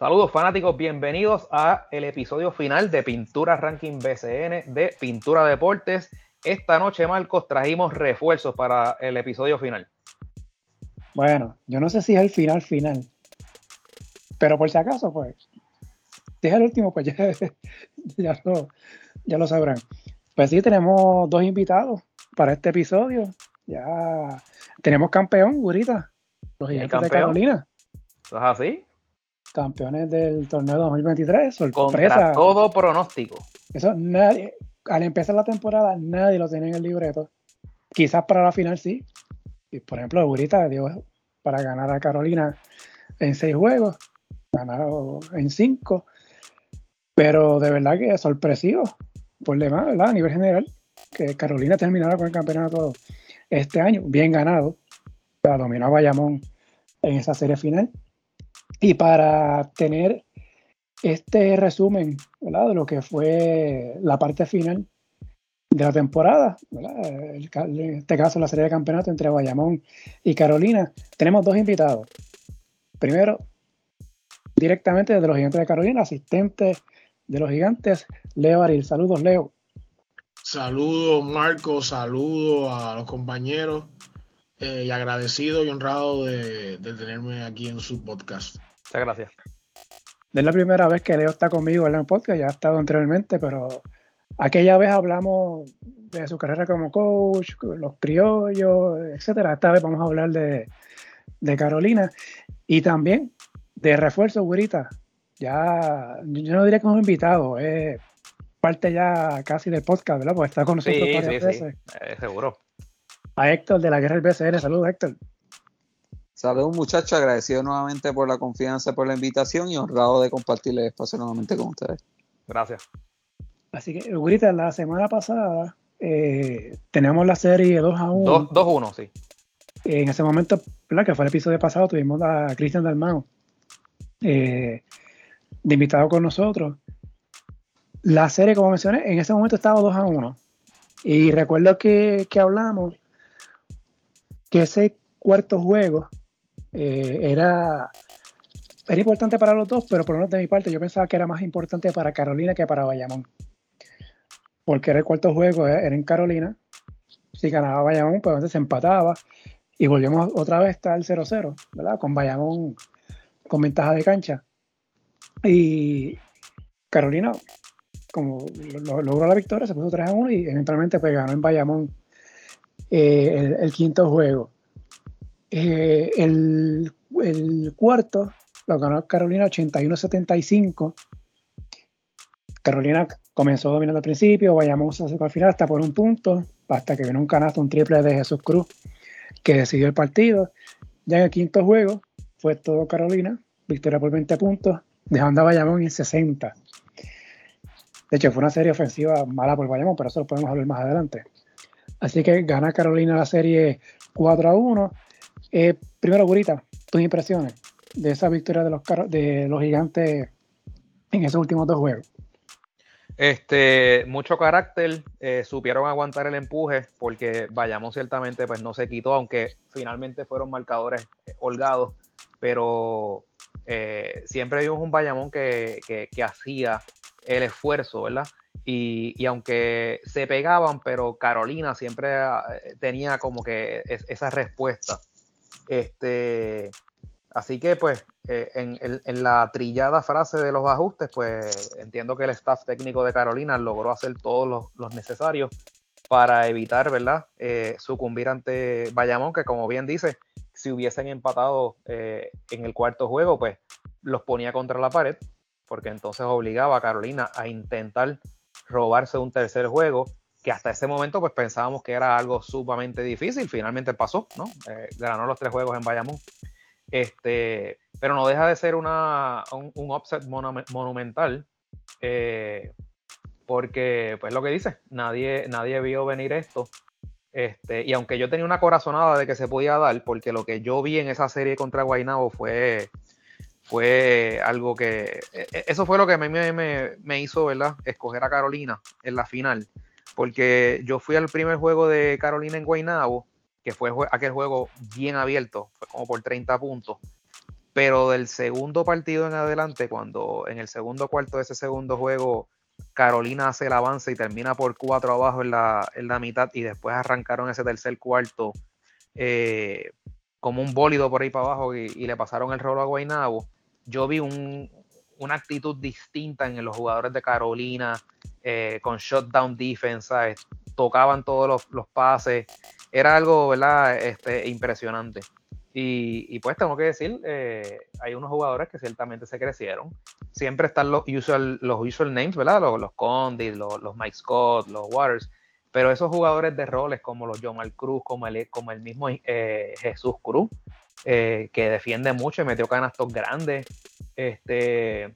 Saludos fanáticos, bienvenidos a el episodio final de Pintura Ranking BCN de Pintura Deportes. Esta noche, Marcos, trajimos refuerzos para el episodio final. Bueno, yo no sé si es el final final, pero por si acaso, pues, si es el último, pues ya, lo, ya lo sabrán. Pues sí, tenemos dos invitados para este episodio. Ya tenemos campeón, Gurita, los gigantes de Carolina. ¿Es así? Campeones del torneo 2023. Sorpresa. todo pronóstico. Eso nadie, al empezar la temporada, nadie lo tenía en el libreto. Quizás para la final sí. Y por ejemplo, Burita dio para ganar a Carolina en seis juegos, ganaron en cinco. Pero de verdad que es sorpresivo, por demás, ¿verdad? A nivel general, que Carolina terminara con el campeonato este año, bien ganado. La dominó a Bayamón en esa serie final. Y para tener este resumen de lo que fue la parte final de la temporada, en este caso la serie de campeonato entre Bayamón y Carolina, tenemos dos invitados. Primero, directamente desde los Gigantes de Carolina, asistente de los Gigantes, Leo Aril. Saludos, Leo. Saludos, Marco, saludos a los compañeros eh, y agradecido y honrado de tenerme aquí en su podcast. Muchas gracias. es la primera vez que Leo está conmigo en el podcast, ya ha estado anteriormente, pero aquella vez hablamos de su carrera como coach, los criollos, etcétera. Esta vez vamos a hablar de, Carolina y también de refuerzo, güerita. Ya, yo no diría que es un invitado, es parte ya casi del podcast, ¿verdad? Porque está con nosotros sí, sí, veces. Sí, eh, seguro. A Héctor de la Guerra del BCN, saludos Héctor. Saludos muchachos, agradecido nuevamente por la confianza, por la invitación y honrado de compartir el espacio nuevamente con ustedes. Gracias. Así que, Ugurita, la semana pasada eh, tenemos la serie 2 a 1. 2 a 1, sí. En ese momento, ¿verdad? que fue el episodio pasado, tuvimos a Cristian Dalmao eh, de invitado con nosotros. La serie, como mencioné, en ese momento estaba 2 a 1. Y recuerdo que, que hablamos que ese cuarto juego eh, era, era importante para los dos, pero por lo menos de mi parte yo pensaba que era más importante para Carolina que para Bayamón. Porque era el cuarto juego, eh, era en Carolina. Si ganaba Bayamón, pues entonces se empataba y volvemos otra vez hasta el 0-0, ¿verdad? Con Bayamón con ventaja de cancha. Y Carolina, como logró la victoria, se puso 3 1 y eventualmente pues ganó en Bayamón eh, el, quinto juego. Eh, el, cuarto lo ganó Carolina 81-75. Carolina comenzó dominando al principio, vayamos al final hasta por un punto, hasta que vino un canasto, un triple de Jesús Cruz, que decidió el partido. Ya en el quinto juego fue todo Carolina, victoria por 20 puntos, dejando a Bayamón en 60. De hecho, fue una serie ofensiva mala por Bayamón, pero eso lo podemos hablar más adelante. Así que gana Carolina la serie 4 a 1 eh, primero, Gurita, tus impresiones de esa victoria de los, de los gigantes en esos últimos dos juegos. Este, mucho carácter, eh, supieron aguantar el empuje porque vayamos ciertamente pues no se quitó, aunque finalmente fueron marcadores eh, holgados, pero siempre vimos un Bayamón que, hacía el esfuerzo, ¿verdad? Y, y, aunque se pegaban, pero Carolina siempre tenía como que esa respuesta. Este, así que pues eh, en, la trillada frase de los ajustes, pues entiendo que el staff técnico de Carolina logró hacer todos los, necesarios para evitar, ¿verdad? Eh, sucumbir ante Bayamón, que como bien dice, si hubiesen empatado eh, en el cuarto juego, pues los ponía contra la pared, porque entonces obligaba a Carolina a intentar robarse un tercer juego que hasta ese momento pues pensábamos que era algo sumamente difícil, finalmente pasó, ¿no? Eh, ganó los tres juegos en Bayamón. Este, pero no deja de ser una, un, un upset monumental, eh, porque pues lo que dice, nadie, nadie vio venir esto. Este, y aunque yo tenía una corazonada de que se podía dar, porque lo que yo vi en esa serie contra Guaynabo fue, fue algo que. E, e, eso fue lo que me, me, me hizo, ¿verdad? Escoger a Carolina en la final porque yo fui al primer juego de Carolina en Guaynabo, que fue aquel juego bien abierto, fue como por 30 puntos, pero del segundo partido en adelante, cuando en el segundo cuarto de ese segundo juego Carolina hace el avance y termina por cuatro abajo en la, mitad y después arrancaron ese tercer cuarto eh, como un bólido por ahí para abajo y, le pasaron el rolo a Guaynabo, yo vi una actitud distinta en los jugadores de Carolina eh, con shutdown defense, tocaban todos los, pases, era algo ¿verdad? Este, impresionante. Y, pues tengo que decir, eh, hay unos jugadores que ciertamente se crecieron. Siempre están los usual, los usual names, ¿verdad? Los, los los, los Mike Scott, los Waters. Pero esos jugadores de roles como los Jamal Cruz, como el, como el mismo eh, Jesús Cruz, eh, que defiende mucho y metió canastos grandes. Este,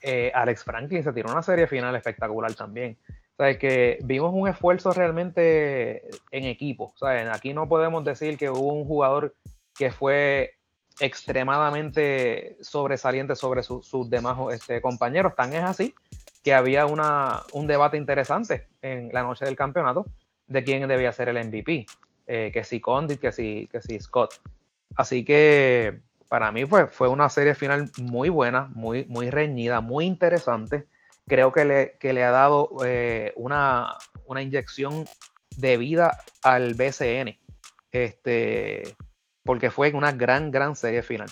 eh, Alex Franklin se tiró una serie final espectacular también. O sea, que vimos un esfuerzo realmente en equipo. Sea, aquí no podemos decir que hubo un jugador que fue extremadamente sobresaliente sobre sus demás este, compañeros. Tan es así que había una, un debate interesante en la noche del campeonato de quién debía ser el MVP, eh, que si Condit, que si, que si Scott. Así que para mí fue, fue una serie final muy buena, muy, muy reñida, muy interesante. Creo que le, que le ha dado eh, una, una, inyección de vida al BCN, este, porque fue una gran, gran serie final.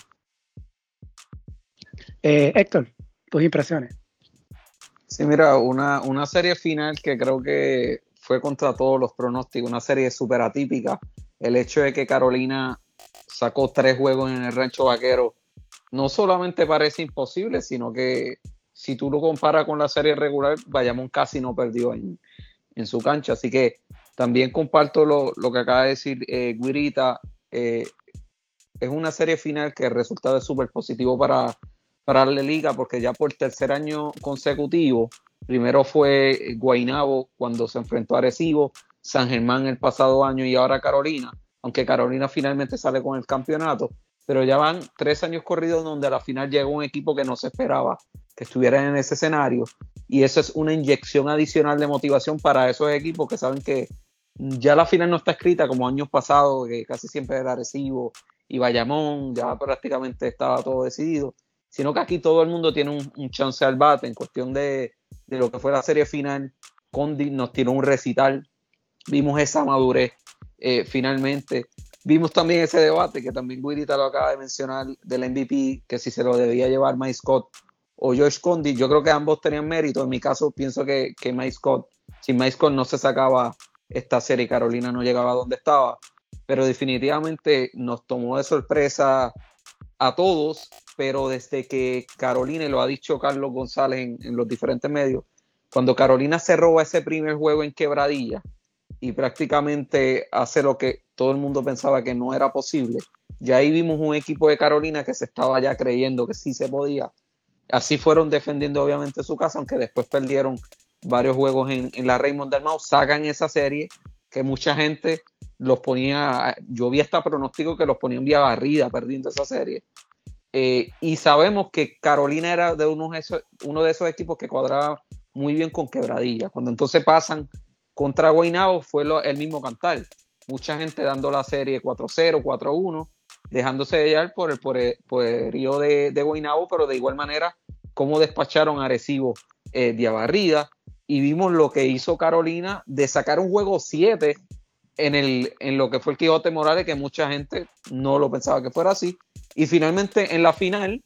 Eh, Héctor, tus impresiones. Sí, mira, una, una serie final que creo que fue contra todos los pronósticos, una serie súper atípica. El hecho de que Carolina sacó tres juegos en el rancho vaquero no solamente parece imposible, sino que si tú lo comparas con la serie regular, Bayamón casi no perdió en, su cancha. Así que también comparto lo, que acaba de decir eh, Guirita. Eh, es una serie final que resulta de súper positivo para, para la liga porque ya por tercer año consecutivo, primero fue Guainabo cuando se enfrentó a Arecibo, San Germán el pasado año y ahora Carolina, aunque Carolina finalmente sale con el campeonato, pero ya van tres años corridos donde a la final llegó un equipo que no se esperaba que estuviera en ese escenario y eso es una inyección adicional de motivación para esos equipos que saben que ya la final no está escrita como años pasados, que casi siempre era Arecibo y Bayamón, ya prácticamente estaba todo decidido sino que aquí todo el mundo tiene un, chance al bate en cuestión de, lo que fue la serie final. Condi nos tiró un recital, vimos esa madurez eh, finalmente. Vimos también ese debate que también Guirita lo acaba de mencionar del MVP, que si se lo debía llevar Mike Scott o George Condi. Yo creo que ambos tenían mérito. En mi caso, pienso que, que Mike Scott, si Mike Scott no se sacaba esta serie, Carolina no llegaba a donde estaba. Pero definitivamente nos tomó de sorpresa a todos, pero desde que Carolina, lo ha dicho Carlos González en, los diferentes medios, cuando Carolina se roba ese primer juego en quebradilla y prácticamente hace lo que todo el mundo pensaba que no era posible, ya ahí vimos un equipo de Carolina que se estaba ya creyendo que sí se podía. Así fueron defendiendo obviamente su casa, aunque después perdieron varios juegos en, la Raymond del sacan esa serie que mucha gente los ponía, yo vi hasta pronóstico que los ponían vía barrida perdiendo esa serie. Eh, y sabemos que Carolina era de uno de, esos, uno de esos equipos que cuadraba muy bien con quebradilla. Cuando entonces pasan contra Guaynabo fue el mismo cantar. Mucha gente dando la serie 4-0, 4-1, dejándose de llevar por el, por de, de Guaynabo, pero de igual manera, cómo despacharon a Arecibo eh, de Abarrida. Y vimos lo que hizo Carolina de sacar un juego 7 en, el, en lo que fue el Quijote Morales, que mucha gente no lo pensaba que fuera así. Y finalmente en la final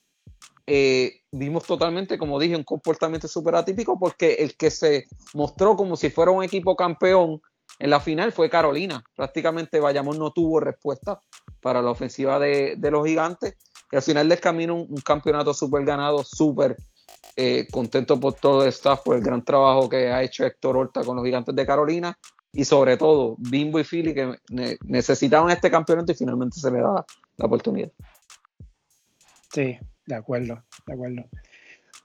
eh, vimos totalmente, como dije, un comportamiento súper atípico porque el que se mostró como si fuera un equipo campeón en la final fue Carolina. Prácticamente Bayamón no tuvo respuesta para la ofensiva de, los gigantes. Y al final del camino un, campeonato súper ganado, súper eh, contento por todo el staff, por el gran trabajo que ha hecho Héctor Horta con los gigantes de Carolina y sobre todo Bimbo y Philly que necesitaban este campeonato y finalmente se le da la oportunidad. Sí, de acuerdo, de acuerdo.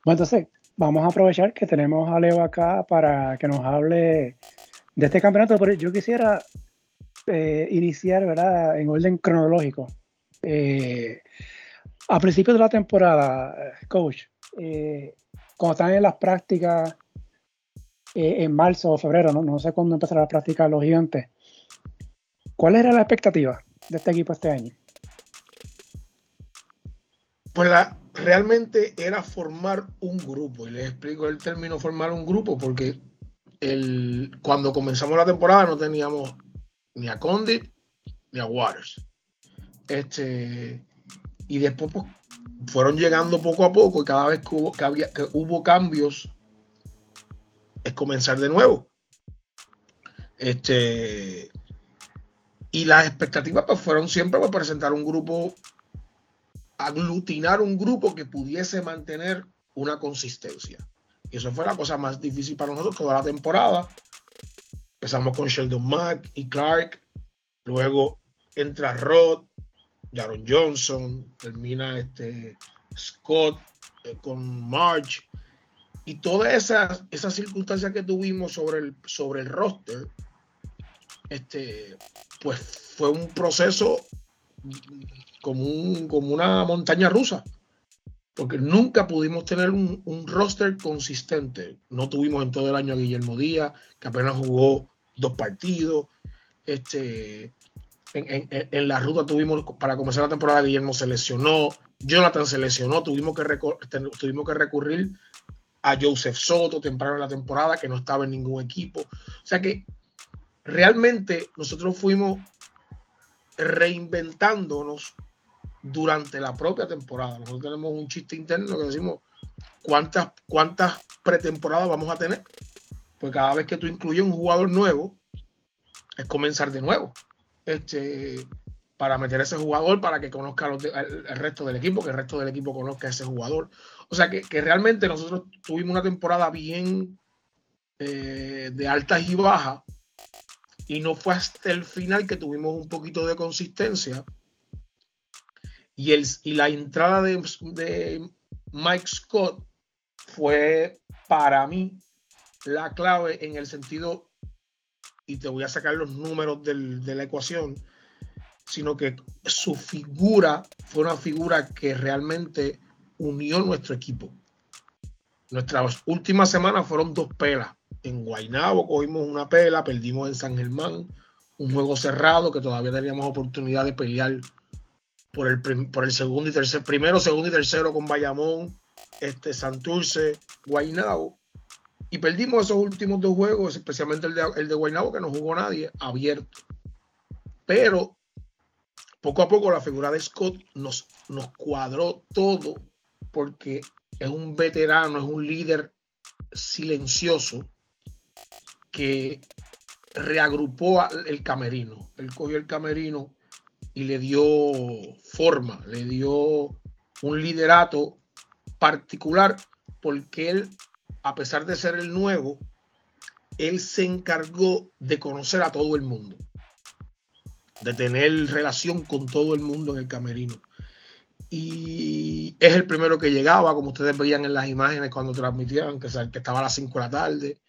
Bueno, entonces vamos a aprovechar que tenemos a Leo acá para que nos hable de este campeonato, pero yo quisiera eh, iniciar, ¿verdad?, en orden cronológico. Eh, a principios de la temporada, coach, eh, cuando están en las prácticas eh, en marzo o febrero, ¿no? no sé cuándo empezará la práctica los gigantes. ¿Cuál era la expectativa de este equipo este año? Pues la, realmente era formar un grupo. Y les explico el término formar un grupo porque el, cuando comenzamos la temporada no teníamos ni a Condit ni a Waters. Este, y después pues, fueron llegando poco a poco y cada vez que hubo, que había, que hubo cambios es comenzar de nuevo. Este, y las expectativas pues, fueron siempre para pues, presentar un grupo, aglutinar un grupo que pudiese mantener una consistencia. Y eso fue la cosa más difícil para nosotros toda la temporada. Empezamos con Sheldon Mack y Clark. Luego entra Rod, Jaron Johnson, termina este Scott eh, con March. Y todas esas, esas circunstancias que tuvimos sobre el, sobre el roster, este, pues fue un proceso como, un, como una montaña rusa porque nunca pudimos tener un, roster consistente. No tuvimos en todo el año a Guillermo Díaz, que apenas jugó dos partidos. Este, en, la ruta tuvimos, para comenzar la temporada, Guillermo se lesionó, Jonathan se lesionó, tuvimos que, tuvimos que recurrir a Joseph Soto temprano en la temporada, que no estaba en ningún equipo. O sea que realmente nosotros fuimos reinventándonos durante la propia temporada. Nosotros tenemos un chiste interno que decimos cuántas, cuántas pretemporadas vamos a tener. Pues cada vez que tú incluyes un jugador nuevo, es comenzar de nuevo. Este, para meter a ese jugador, para que conozca el, resto del equipo, que el resto del equipo conozca a ese jugador. O sea que, realmente nosotros tuvimos una temporada bien eh, de altas y bajas, y no fue hasta el final que tuvimos un poquito de consistencia y, el, y la entrada de, Mike Scott fue para mí la clave en el sentido, y te voy a sacar los números de la ecuación, sino que su figura fue una figura que realmente unió nuestro equipo. Nuestras últimas semanas fueron dos pelas. En Guaynabo cogimos una pela, perdimos en San Germán, un juego cerrado que todavía teníamos oportunidad de pelear por el, por el segundo y tercer, primero, segundo y tercero con Bayamón, este, Santurce, Guaynabo. Y perdimos esos últimos dos juegos, especialmente el de, el de Guaynabo, que no jugó nadie, abierto. Pero poco a poco la figura de Scott nos, nos cuadró todo porque es un veterano, es un líder silencioso que reagrupó el camerino. Él cogió el camerino y le dio forma, le dio un liderato particular porque él, a pesar de ser el nuevo, él se encargó de conocer a todo el mundo, de tener relación con todo el mundo en el camerino. Y es el primero que llegaba, como ustedes veían en las imágenes cuando transmitían, que, estaba a las 5 de la tarde.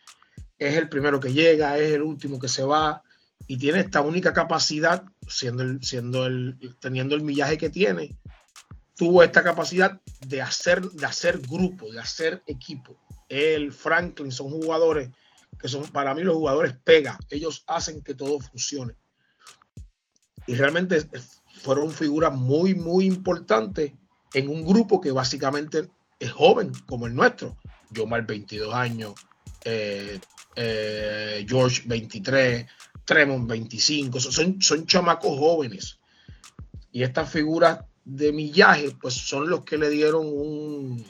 Es el primero que llega, es el último que se va y tiene esta única capacidad, siendo el, teniendo el millaje que tiene, tuvo esta capacidad de hacer, de hacer grupo, de hacer equipo. Él, Franklin, son jugadores que son para mí los jugadores pega, ellos hacen que todo funcione. Y realmente fueron figuras muy, muy importantes en un grupo que básicamente es joven, como el nuestro. Yo mal 22 años, eh, eh, George 23, Tremont 25, son, son chamacos jóvenes. Y estas figuras de millaje, pues son los que le dieron un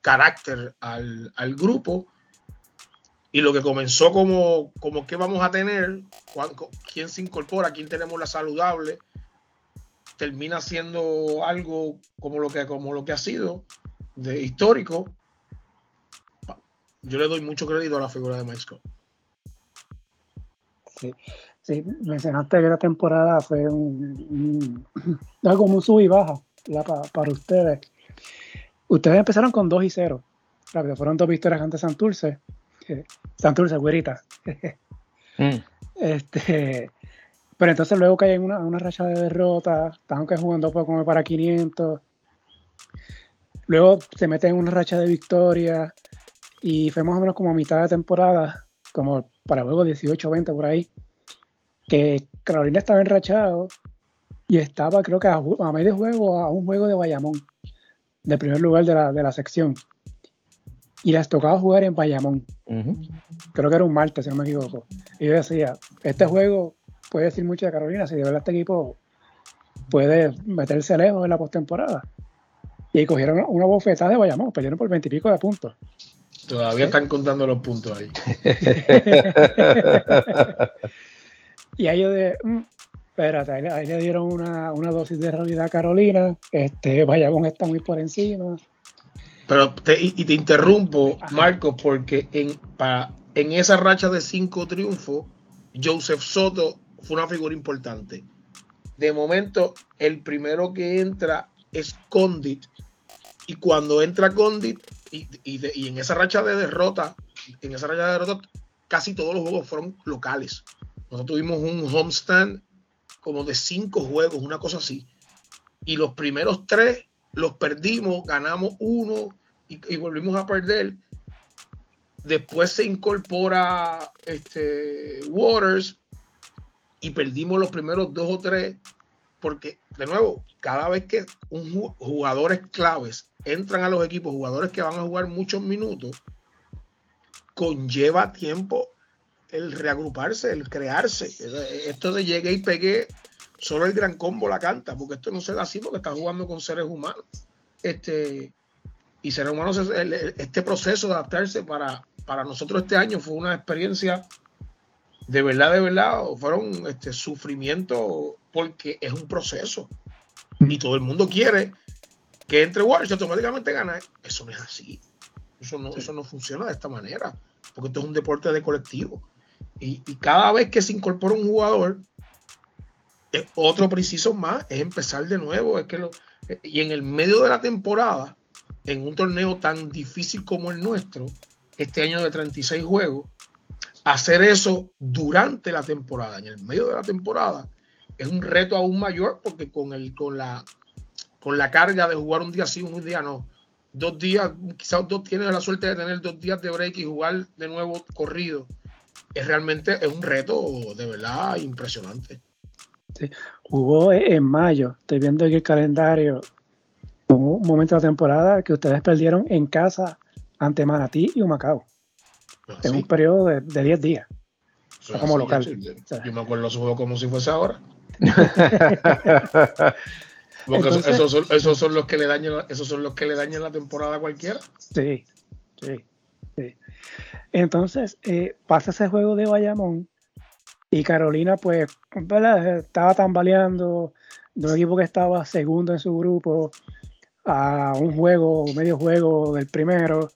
carácter al, grupo. Y lo que comenzó como, como qué vamos a tener, quién se incorpora, quién tenemos la saludable, termina siendo algo como lo que, como lo que ha sido de histórico. Yo le doy mucho crédito a la figura de Mike Scott. Sí. mencionaste que la temporada fue un, algo muy sub y baja para, ustedes. Ustedes empezaron con 2 y 0. Claro, fueron dos victorias ante Santurce. Santurce, güerita. Mm. Este, pero entonces luego cae en una, una racha de derrotas, estaban que jugando como para 500. Luego se meten en una racha de victorias y fue más o menos como a mitad de temporada, como para luego 18-20 por ahí, que Carolina estaba enrachado, y estaba creo que a, a medio juego a un juego de Bayamón, de primer lugar de la, de la sección. Y les tocaba jugar en Bayamón. Creo que era un martes, si no me equivoco. Y yo decía, este juego puede decir mucho de Carolina, si de verdad este equipo puede meterse lejos en la postemporada. Y cogieron una bofetada de Bayamón, perdieron por veintipico de puntos. Todavía están contando los puntos ahí. y ahí yo de, mm, espérate, ahí, le dieron una, dosis de realidad a Carolina, este, Bayamón está muy por encima. Pero y, te interrumpo, Marcos, porque en, para, en esa racha de cinco triunfos, Joseph Soto fue una figura importante. De momento, el primero que entra es Condit. Y cuando entra Condit, y, y, en esa racha de derrota, en esa racha de derrota, casi todos los juegos fueron locales. Nosotros tuvimos un homestand como de cinco juegos, una cosa así. Y los primeros tres los perdimos, ganamos uno y, volvimos a perder. Después se incorpora este, Waters y perdimos los primeros dos o tres. Porque, de nuevo, cada vez que un jugadores claves entran a los equipos, jugadores que van a jugar muchos minutos, conlleva tiempo el reagruparse, el crearse. Esto de llegué y pegué, solo el gran combo la canta, porque esto no se da así porque está jugando con seres humanos. Este, y seres humanos, este proceso de adaptarse para, para nosotros este año fue una experiencia de verdad, de verdad, fueron este sufrimiento porque es un proceso. Y todo el mundo quiere que entre Warriors automáticamente gana. Eso no es así. Eso no, eso no funciona de esta manera. Porque esto es un deporte de colectivo. Y, cada vez que se incorpora un jugador, otro preciso más es empezar de nuevo. Es que lo, y en el medio de la temporada, en un torneo tan difícil como el nuestro, este año de 36 juegos, hacer eso durante la temporada, en el medio de la temporada, es un reto aún mayor porque con, el, con, la, con la carga de jugar un día sí, un día no. Dos días, quizás dos tienes la suerte de tener dos días de break y jugar de nuevo corrido es realmente es un reto de verdad impresionante. Sí. Hubo en mayo, estoy viendo aquí el calendario, un momento de la temporada que ustedes perdieron en casa ante Manatí y Humacao. Ah, en un periodo de 10 días. como local. Yo, me acuerdo su juego como si fuese ahora. Porque esos, son, esos, son, los que le dañan, esos son los que le dañan la temporada a cualquiera. Sí, sí, sí. Entonces, eh, pasa ese juego de Bayamón y Carolina, pues, estaba tambaleando de un equipo que estaba segundo en su grupo a un juego, medio juego del primero.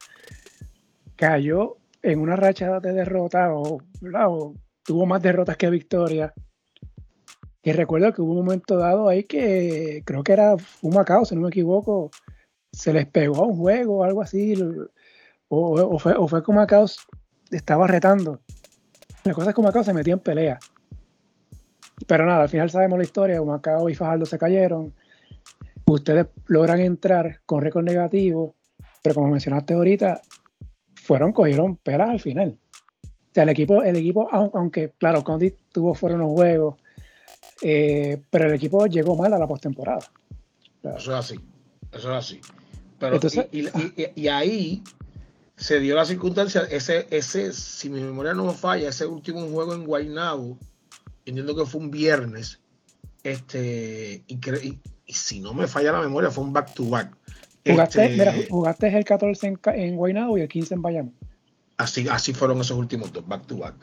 Cayó en una racha de derrotas o, tuvo más derrotas que victorias. Y recuerdo que hubo un momento dado ahí que creo que era un Macao, si no me equivoco, se les pegó a un juego o algo así, o, fue, o fue que Macao estaba retando. La cosa es que Macao se metía en pelea. Pero nada, al final sabemos la historia. Macao y Fajardo se cayeron. Ustedes logran entrar con récord negativo, pero como mencionaste ahorita, fueron, cogieron pelas al final. O sea, el equipo, el equipo aunque, claro, Condi tuvo fuera unos juegos, eh, pero el equipo llegó mal a la postemporada. Eso es así, eso es así. Pero, y, ahí se dio la circunstancia, ese, ese, si mi memoria no me falla, ese último juego en Guaynabo, entiendo que fue un viernes, este, y, si no me falla la memoria, fue un back to back. Jugaste, este, jugaste el 14 en, en Guaynabo y el 15 en Bayamón. Así, así fueron esos últimos dos back to back.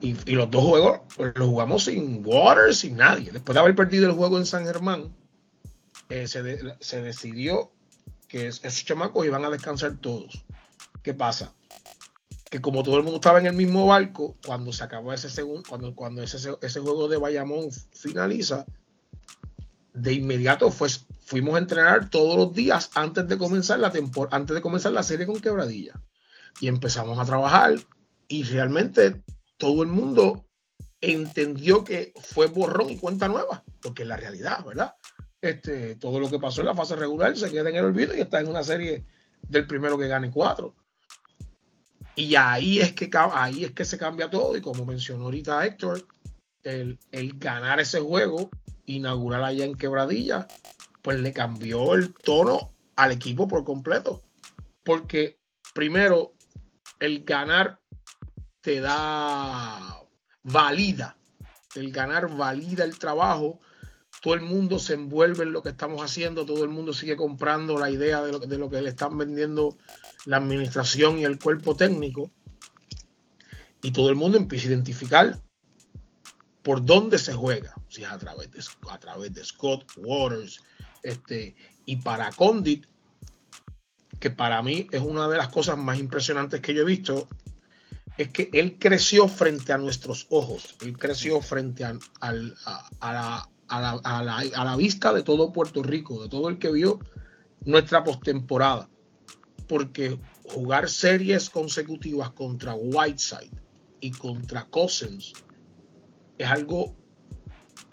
Y, los dos juegos los jugamos sin Water, sin nadie. Después de haber perdido el juego en San Germán, eh, se, se, decidió que esos chamacos iban a descansar todos. ¿Qué pasa? Que como todo el mundo estaba en el mismo barco, cuando se acabó ese segundo, cuando, cuando ese, ese juego de Bayamón finaliza, de inmediato fue, fuimos a entrenar todos los días antes de comenzar la antes de comenzar la serie con Quebradilla. Y empezamos a trabajar y realmente todo el mundo entendió que fue borrón y cuenta nueva, porque es la realidad, ¿verdad? Este, todo lo que pasó en la fase regular se queda en el olvido y está en una serie del primero que gane cuatro. Y ahí es que, ahí es que se cambia todo. Y como mencionó ahorita Héctor, el, ganar ese juego inaugural allá en Quebradilla, pues le cambió el tono al equipo por completo. Porque primero, el ganar da valida, el ganar valida el trabajo, todo el mundo se envuelve en lo que estamos haciendo, todo el mundo sigue comprando la idea de lo, de lo que le están vendiendo la administración y el cuerpo técnico, y todo el mundo empieza a identificar por dónde se juega, si es a través de, a través de Scott Waters, este, y para Condit, que para mí es una de las cosas más impresionantes que yo he visto, es que él creció frente a nuestros ojos, él creció frente a, la, la, vista de todo Puerto Rico, de todo el que vio nuestra postemporada. Porque jugar series consecutivas contra Whiteside y contra Cousins es algo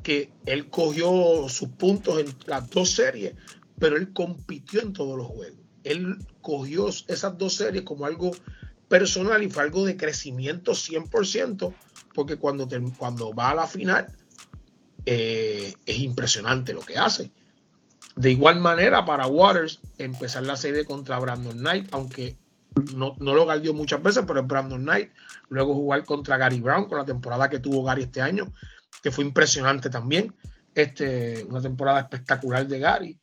que él cogió sus puntos en las dos series, pero él compitió en todos los juegos. Él cogió esas dos series como algo personal y fue algo de crecimiento 100%, porque cuando, cuando va a la final eh, es impresionante lo que hace. De igual manera, para Waters, empezar la serie contra Brandon Knight, aunque no, no lo galdió muchas veces, pero es Brandon Knight. Luego jugar contra Gary Brown con la temporada que tuvo Gary este año, que fue impresionante también. Este, una temporada espectacular de Gary.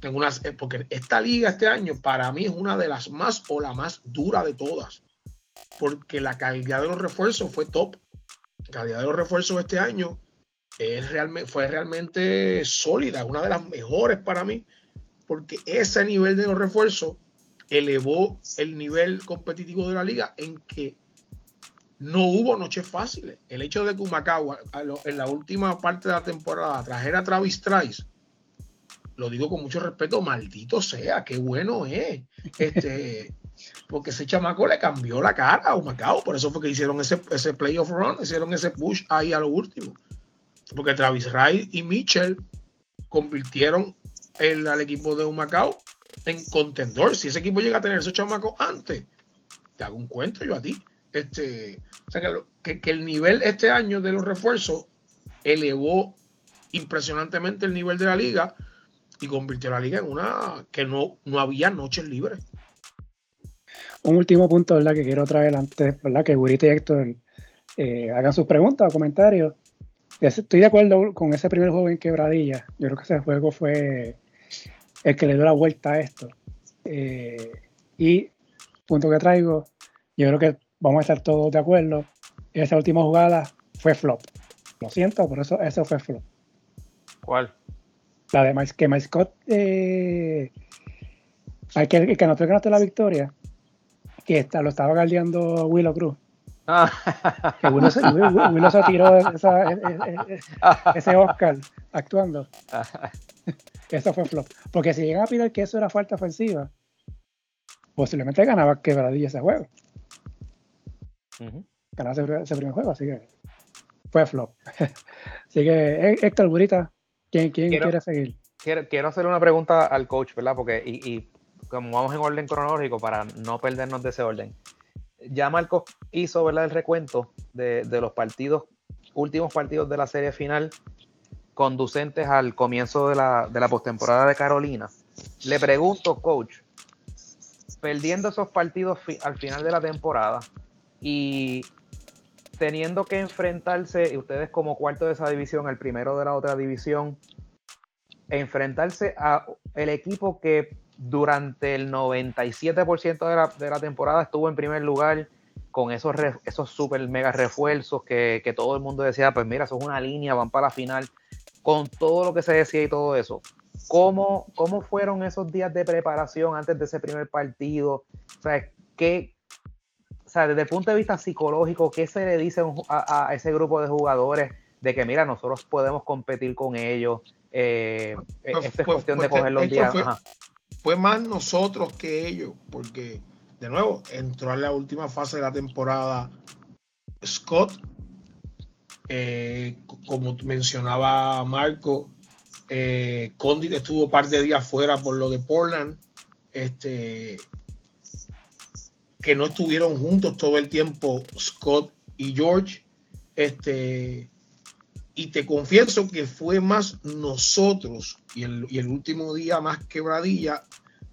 Tengo unas, eh, porque esta liga este año para mí es una de las más o la más dura de todas. Porque la calidad de los refuerzos fue top. La calidad de los refuerzos este año es realmente, fue realmente sólida, una de las mejores para mí, porque ese nivel de los refuerzos elevó el nivel competitivo de la liga en que no hubo noches fáciles. El hecho de que Humacao en la última parte de la temporada trajera a Travis Trice, lo digo con mucho respeto, maldito sea, qué bueno es. Este, porque ese chamaco le cambió la cara a Humacao, por eso fue que hicieron ese, ese playoff run, hicieron ese push ahí a lo último porque Travis Wright y Mitchell convirtieron el, al equipo de Humacao en contendor. Si ese equipo llega a tener esos chamacos antes, te hago un cuento yo a ti. Este, o sea que, que, el nivel este año de los refuerzos elevó impresionantemente el nivel de la liga y convirtió la liga en una que no, no había noches libres. Un último punto, ¿verdad? Que quiero traer antes, ¿verdad? Que Burita y Héctor eh, hagan sus preguntas o comentarios. Estoy de acuerdo con ese primer juego en quebradilla. Yo creo que ese juego fue el que le dio la vuelta a esto. Eh, y punto que traigo, yo creo que vamos a estar todos de acuerdo. Esa última jugada fue flop. Lo siento, por eso eso fue flop. ¿Cuál? La de Mais, que Scott eh, que, que, que anotó la victoria, que está, lo estaba guardiando Willow Cruz que Willow se, se tiró esa, e, e, e, ese Oscar actuando. Eso fue flop. Porque si llegan a pedir que eso era falta ofensiva, posiblemente ganaba quebradilla ese juego. Ganaba ese, primer juego, así que fue flop. así que, Héctor Burita, ¿quién, quién quiere seguir? Quiero, quiero hacer una pregunta al coach, ¿verdad? Porque, y, y como vamos en orden cronológico, para no perdernos de ese orden ya Marcos hizo ¿verdad? el recuento de, los partidos, últimos partidos de la serie final conducentes al comienzo de la, de la postemporada de Carolina. Le pregunto, coach, perdiendo esos partidos al final de la temporada y teniendo que enfrentarse, y ustedes como cuarto de esa división, el primero de la otra división, enfrentarse a el equipo que durante el 97% de la, de la temporada estuvo en primer lugar con esos, esos super mega refuerzos que, todo el mundo decía, pues mira, es una línea, van para la final, con todo lo que se decía y todo eso. ¿Cómo, cómo fueron esos días de preparación antes de ese primer partido? O sea, ¿qué, o sea, desde el punto de vista psicológico, ¿qué se le dice a, ese grupo de jugadores de que, mira, nosotros podemos competir con ellos? Eh, es cuestión de coger los días fue más nosotros que ellos, porque de nuevo entró en la última fase de la temporada Scott, eh, como mencionaba Marco, eh, Condit estuvo un par de días fuera por lo de Portland, este, que no estuvieron juntos todo el tiempo Scott y George, este, y te confieso que fue más nosotros y el, y el último día más quebradilla,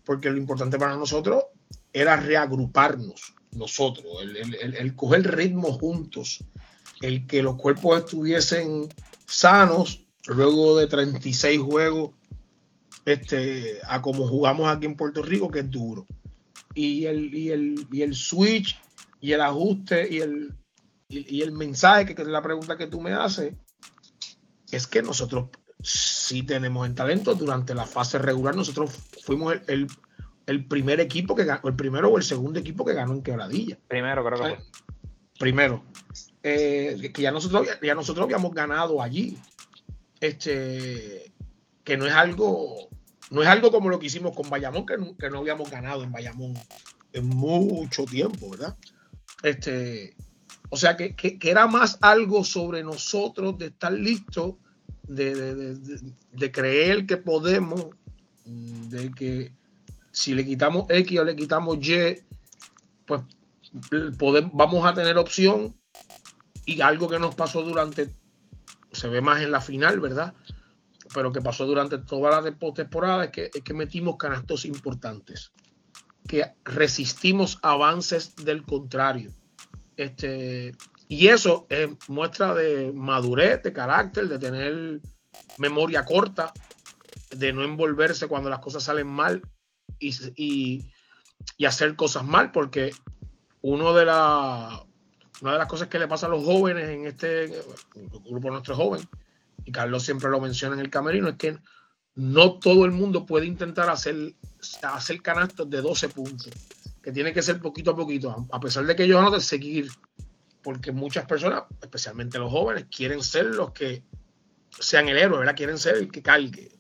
porque lo importante para nosotros era reagruparnos nosotros, el, coger ritmo juntos, el que los cuerpos estuviesen sanos luego de 36 juegos este, a como jugamos aquí en Puerto Rico, que es duro. Y el, y el, y el switch y el ajuste y el, y, el mensaje, que, es la pregunta que tú me haces, es que nosotros sí tenemos el talento. Durante la fase regular, nosotros fuimos el, el primer equipo que ganó, el primero o el segundo equipo que ganó en quebradilla. Primero, creo que fue. Primero. Eh, que ya nosotros, ya nosotros habíamos ganado allí. Este, que no es algo, no es algo como lo que hicimos con Bayamón, que no, que no habíamos ganado en Bayamón en mucho tiempo, ¿verdad? Este, o sea que, que, era más algo sobre nosotros de estar listos, de, de, de, creer que podemos, de que si le quitamos X o le quitamos Y, pues podemos, vamos a tener opción y algo que nos pasó durante, se ve más en la final, ¿verdad? Pero que pasó durante toda la temporada es que, es que metimos canastos importantes, que resistimos avances del contrario. Este, y eso es muestra de madurez, de carácter, de tener memoria corta, de no envolverse cuando las cosas salen mal y, hacer cosas mal, porque uno de la, una de las cosas que le pasa a los jóvenes en este grupo nuestro joven, y Carlos siempre lo menciona en el camerino, es que no todo el mundo puede intentar hacer, hacer canastos de 12 puntos, que tiene que ser poquito a poquito, a pesar de que ellos van a seguir, porque muchas personas, especialmente los jóvenes, quieren ser los que sean el héroe, ¿verdad? Quieren ser el que cargue,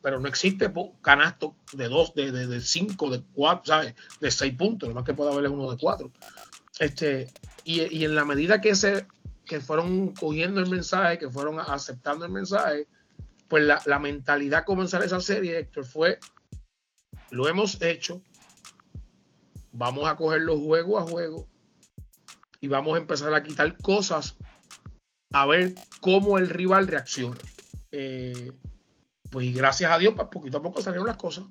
pero no existe canasto de dos, de, de, de, cinco, de cuatro, ¿sabes? De seis puntos, lo más que puede haber es uno de cuatro. Este, y, y, en la medida que, se, que fueron cogiendo el mensaje, que fueron aceptando el mensaje, pues la, la mentalidad comenzar esa serie, Héctor, fue, lo hemos hecho, vamos a coger los juegos a juego y vamos a empezar a quitar cosas a ver cómo el rival reacciona. Eh, pues gracias a Dios, pues, poquito a poco salieron las cosas.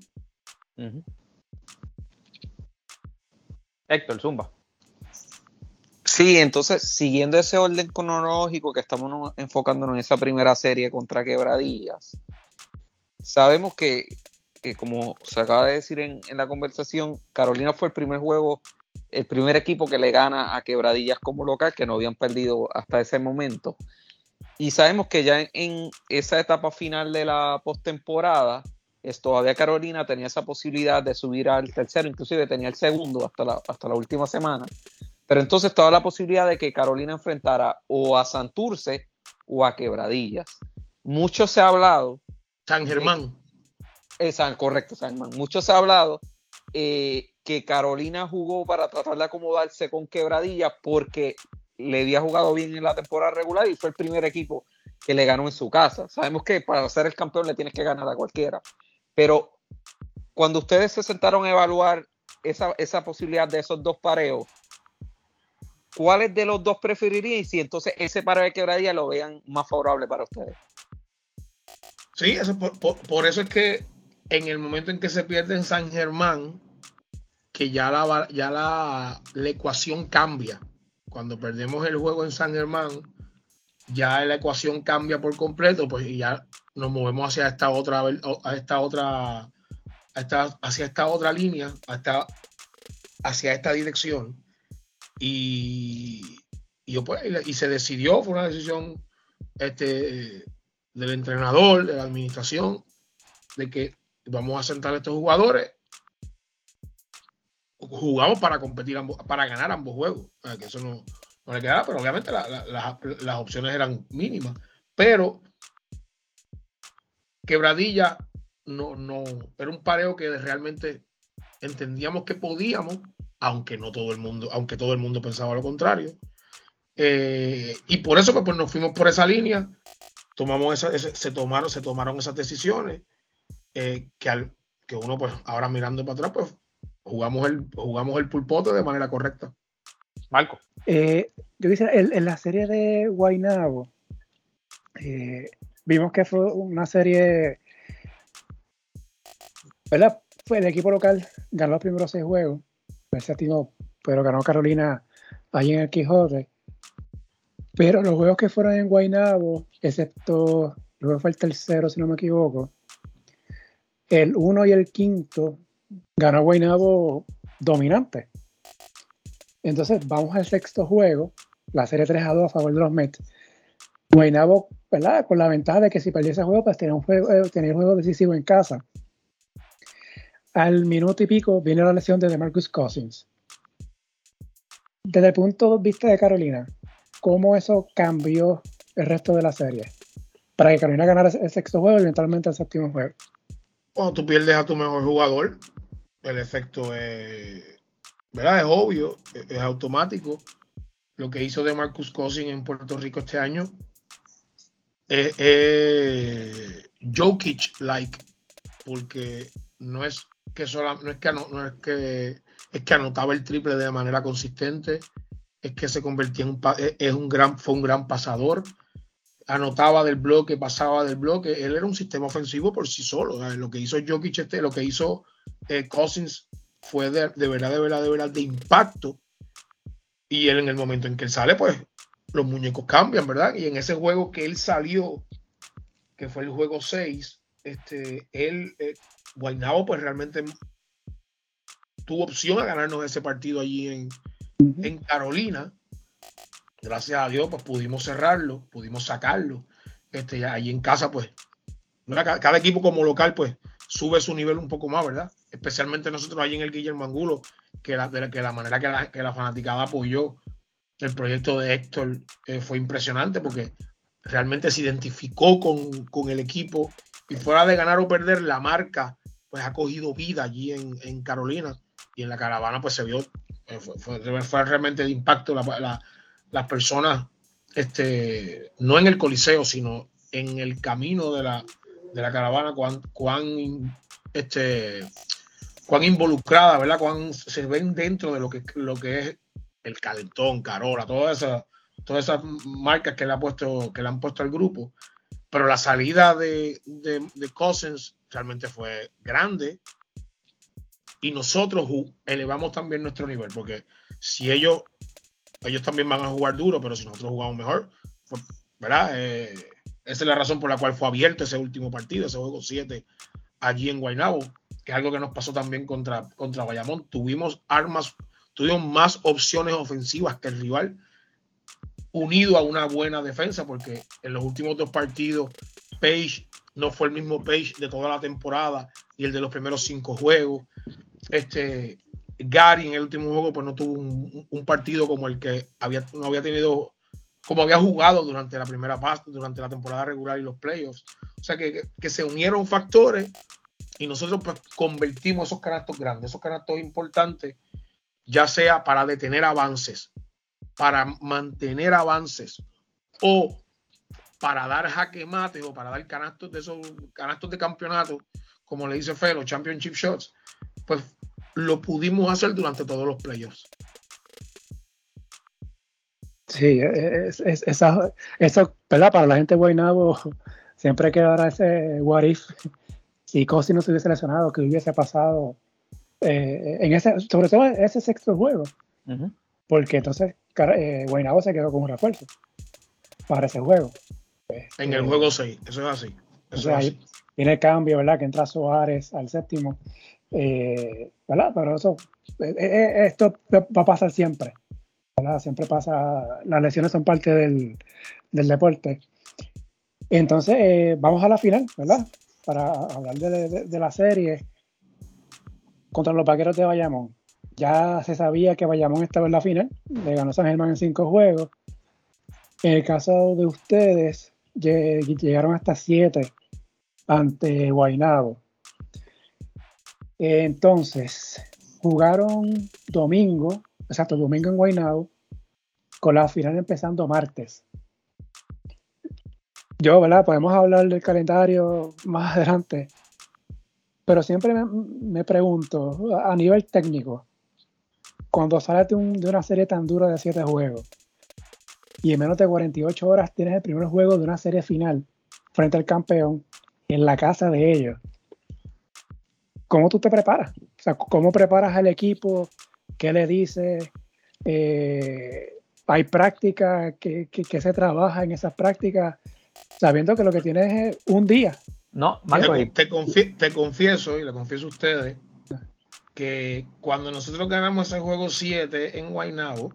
Héctor, Zumba. Sí, entonces, siguiendo ese orden cronológico que estamos enfocándonos en esa primera serie contra Quebradillas, sabemos que, como se acaba de decir en, en, la conversación, Carolina fue el primer juego, el primer equipo que le gana a Quebradillas como local, que no habían perdido hasta ese momento. Y sabemos que ya en, esa etapa final de la postemporada, todavía Carolina tenía esa posibilidad de subir al tercero, inclusive tenía el segundo hasta la, hasta la última semana. Pero entonces estaba la posibilidad de que Carolina enfrentara o a Santurce o a Quebradillas. Mucho se ha hablado. San Germán. Eh, correcto, San Germán. Mucho se ha hablado eh, que Carolina jugó para tratar de acomodarse con Quebradillas porque le había jugado bien en la temporada regular y fue el primer equipo que le ganó en su casa. Sabemos que para ser el campeón le tienes que ganar a cualquiera, pero cuando ustedes se sentaron a evaluar esa, esa posibilidad de esos dos pareos, ¿cuáles de los dos preferirían? Y si entonces ese pareo de quebradilla lo vean más favorable para ustedes. Sí, eso, por, eso es que en el momento en que se pierde en San Germán, que ya la, ya la, la ecuación cambia cuando perdemos el juego en San Germán, ya la ecuación cambia por completo, pues ya nos movemos hacia esta otra, a esta otra, hacia esta otra línea, hasta, hacia esta dirección. Y, y, pues, y se decidió, fue una decisión este, del entrenador, de la administración, de que vamos a sentar a estos jugadores jugamos para competir, para ganar ambos juegos. que eso no, le quedaba, pero obviamente las opciones eran mínimas. Pero Quebradilla no, no, era un pareo que realmente entendíamos que podíamos, aunque no todo el mundo, aunque todo el mundo pensaba lo contrario. Eh, y por eso pues, pues, nos fuimos por esa línea, tomamos esa, se, tomaron, se tomaron esas decisiones eh, que, al, que uno pues ahora mirando para atrás pues jugamos el, jugamos el pulpote de manera correcta. Marco. Eh, yo quisiera, en, la serie de Guaynabo, Eh, vimos que fue una serie, ¿verdad? Fue el equipo local, ganó los primeros seis juegos, el séptimo, pero ganó Carolina allí en el Quijote. Pero los juegos que fueron en Guaynabo, excepto, luego fue el tercero, si no me equivoco, el uno y el quinto ganó Guaynabo dominante. Entonces vamos al sexto juego, la serie 3 a 2 a favor de los Mets. Guaynabo, ¿verdad? Con la ventaja de que si perdía ese juego, pues tenía un juego, eh, tenía un juego decisivo en casa. Al minuto y pico viene la lesión de Marcus Cousins. Desde el punto de vista de Carolina, ¿cómo eso cambió el resto de la serie? Para que Carolina ganara el sexto juego y eventualmente el séptimo juego. Cuando tú pierdes a tu mejor jugador, el efecto es, ¿verdad? es obvio, es, automático. Lo que hizo de Marcus Cousins en Puerto Rico este año es, Jokic-like, porque no es que solo, no es que no es que es que anotaba el triple de manera consistente, es que se convertía en un, es un gran, fue un gran pasador, anotaba del bloque, pasaba del bloque, él era un sistema ofensivo por sí solo, lo que hizo Jokic este, lo que hizo eh, Cousins fue de, de, verdad, de verdad, de verdad, de impacto, y él en el momento en que él sale, pues los muñecos cambian, ¿verdad? Y en ese juego que él salió, que fue el juego 6, este, él, eh, Guaynabo, pues realmente tuvo opción a ganarnos ese partido allí en, en Carolina. Gracias a Dios, pues pudimos cerrarlo, pudimos sacarlo. Este, allí en casa, pues, cada, equipo como local, pues, sube su nivel un poco más, ¿verdad? Especialmente nosotros allí en el Guillermo Angulo, que la, que la manera que la, que la fanaticada apoyó el proyecto de Héctor eh, fue impresionante porque realmente se identificó con, con, el equipo y fuera de ganar o perder, la marca pues ha cogido vida allí en, en Carolina y en la caravana pues se vio, eh, fue, realmente de impacto las personas, este, no en el coliseo, sino en el camino de la, de la caravana, cuán, cuán, este, cuán involucrada, ¿verdad? Cuán se ven dentro de lo que, lo que es el calentón, Carola, todas esas, todas esas marcas que le, ha puesto, que le han puesto al grupo. Pero la salida de, de, de Cousins realmente fue grande y nosotros elevamos también nuestro nivel, porque si ellos, ellos también van a jugar duro, pero si nosotros jugamos mejor, pues, ¿verdad? Eh, esa es la razón por la cual fue abierto ese último partido, ese juego 7 allí en Guaynabo, que es algo que nos pasó también contra, contra Bayamón. Tuvimos armas, tuvimos más opciones ofensivas que el rival, unido a una buena defensa, porque en los últimos dos partidos, Page no fue el mismo Page de toda la temporada y el de los primeros cinco juegos. Este, Gary en el último juego pues no tuvo un, partido como el que había, no había tenido, como había jugado durante la primera parte, durante la temporada regular y los playoffs. O sea que, se unieron factores y nosotros pues convertimos esos canastos grandes, esos canastos importantes, ya sea para detener avances, para mantener avances o para dar jaque mate o para dar canastos de esos canastos de campeonato, como le dice Felo, championship shots, pues lo pudimos hacer durante todos los playoffs. Sí, es, eso, ¿verdad? Para la gente de Guaynabo siempre quedará ese what if si Cosi no se hubiese lesionado, que hubiese pasado eh, en ese, sobre todo ese sexto juego. Porque entonces eh, Guaynabo se quedó con un refuerzo para ese juego. en el este, juego 6, eso es así. Eso es así. Tiene cambio, ¿verdad? Que entra Suárez al séptimo. Eh, ¿verdad? Pero eso, eh, eh, esto va a pasar siempre. ¿verdad? Siempre pasa, las lesiones son parte del, deporte. Entonces, vamos a la final, ¿verdad? Para hablar de, la serie contra los vaqueros de Bayamón. Ya se sabía que Bayamón estaba en la final, le ganó San Germán en cinco juegos. En el caso de ustedes, llegaron hasta siete ante Guaynabo. Entonces, jugaron domingo, exacto, domingo en Guaynabo, con la final empezando martes. Yo, ¿verdad? Podemos hablar del calendario más adelante, pero siempre me, pregunto, a nivel técnico, cuando sales de, una serie tan dura de siete juegos, y en menos de 48 horas tienes el primer juego de una serie final frente al campeón en la casa de ellos. ¿Cómo tú te preparas? O sea, ¿cómo preparas al equipo? ¿Qué le dices? Eh, ¿Hay práctica? ¿Qué, se trabaja en esas prácticas? Sabiendo que lo que tienes es un día. No, Marco, te, te, confieso y le confieso a ustedes que cuando nosotros ganamos ese juego 7 en Guaynabo,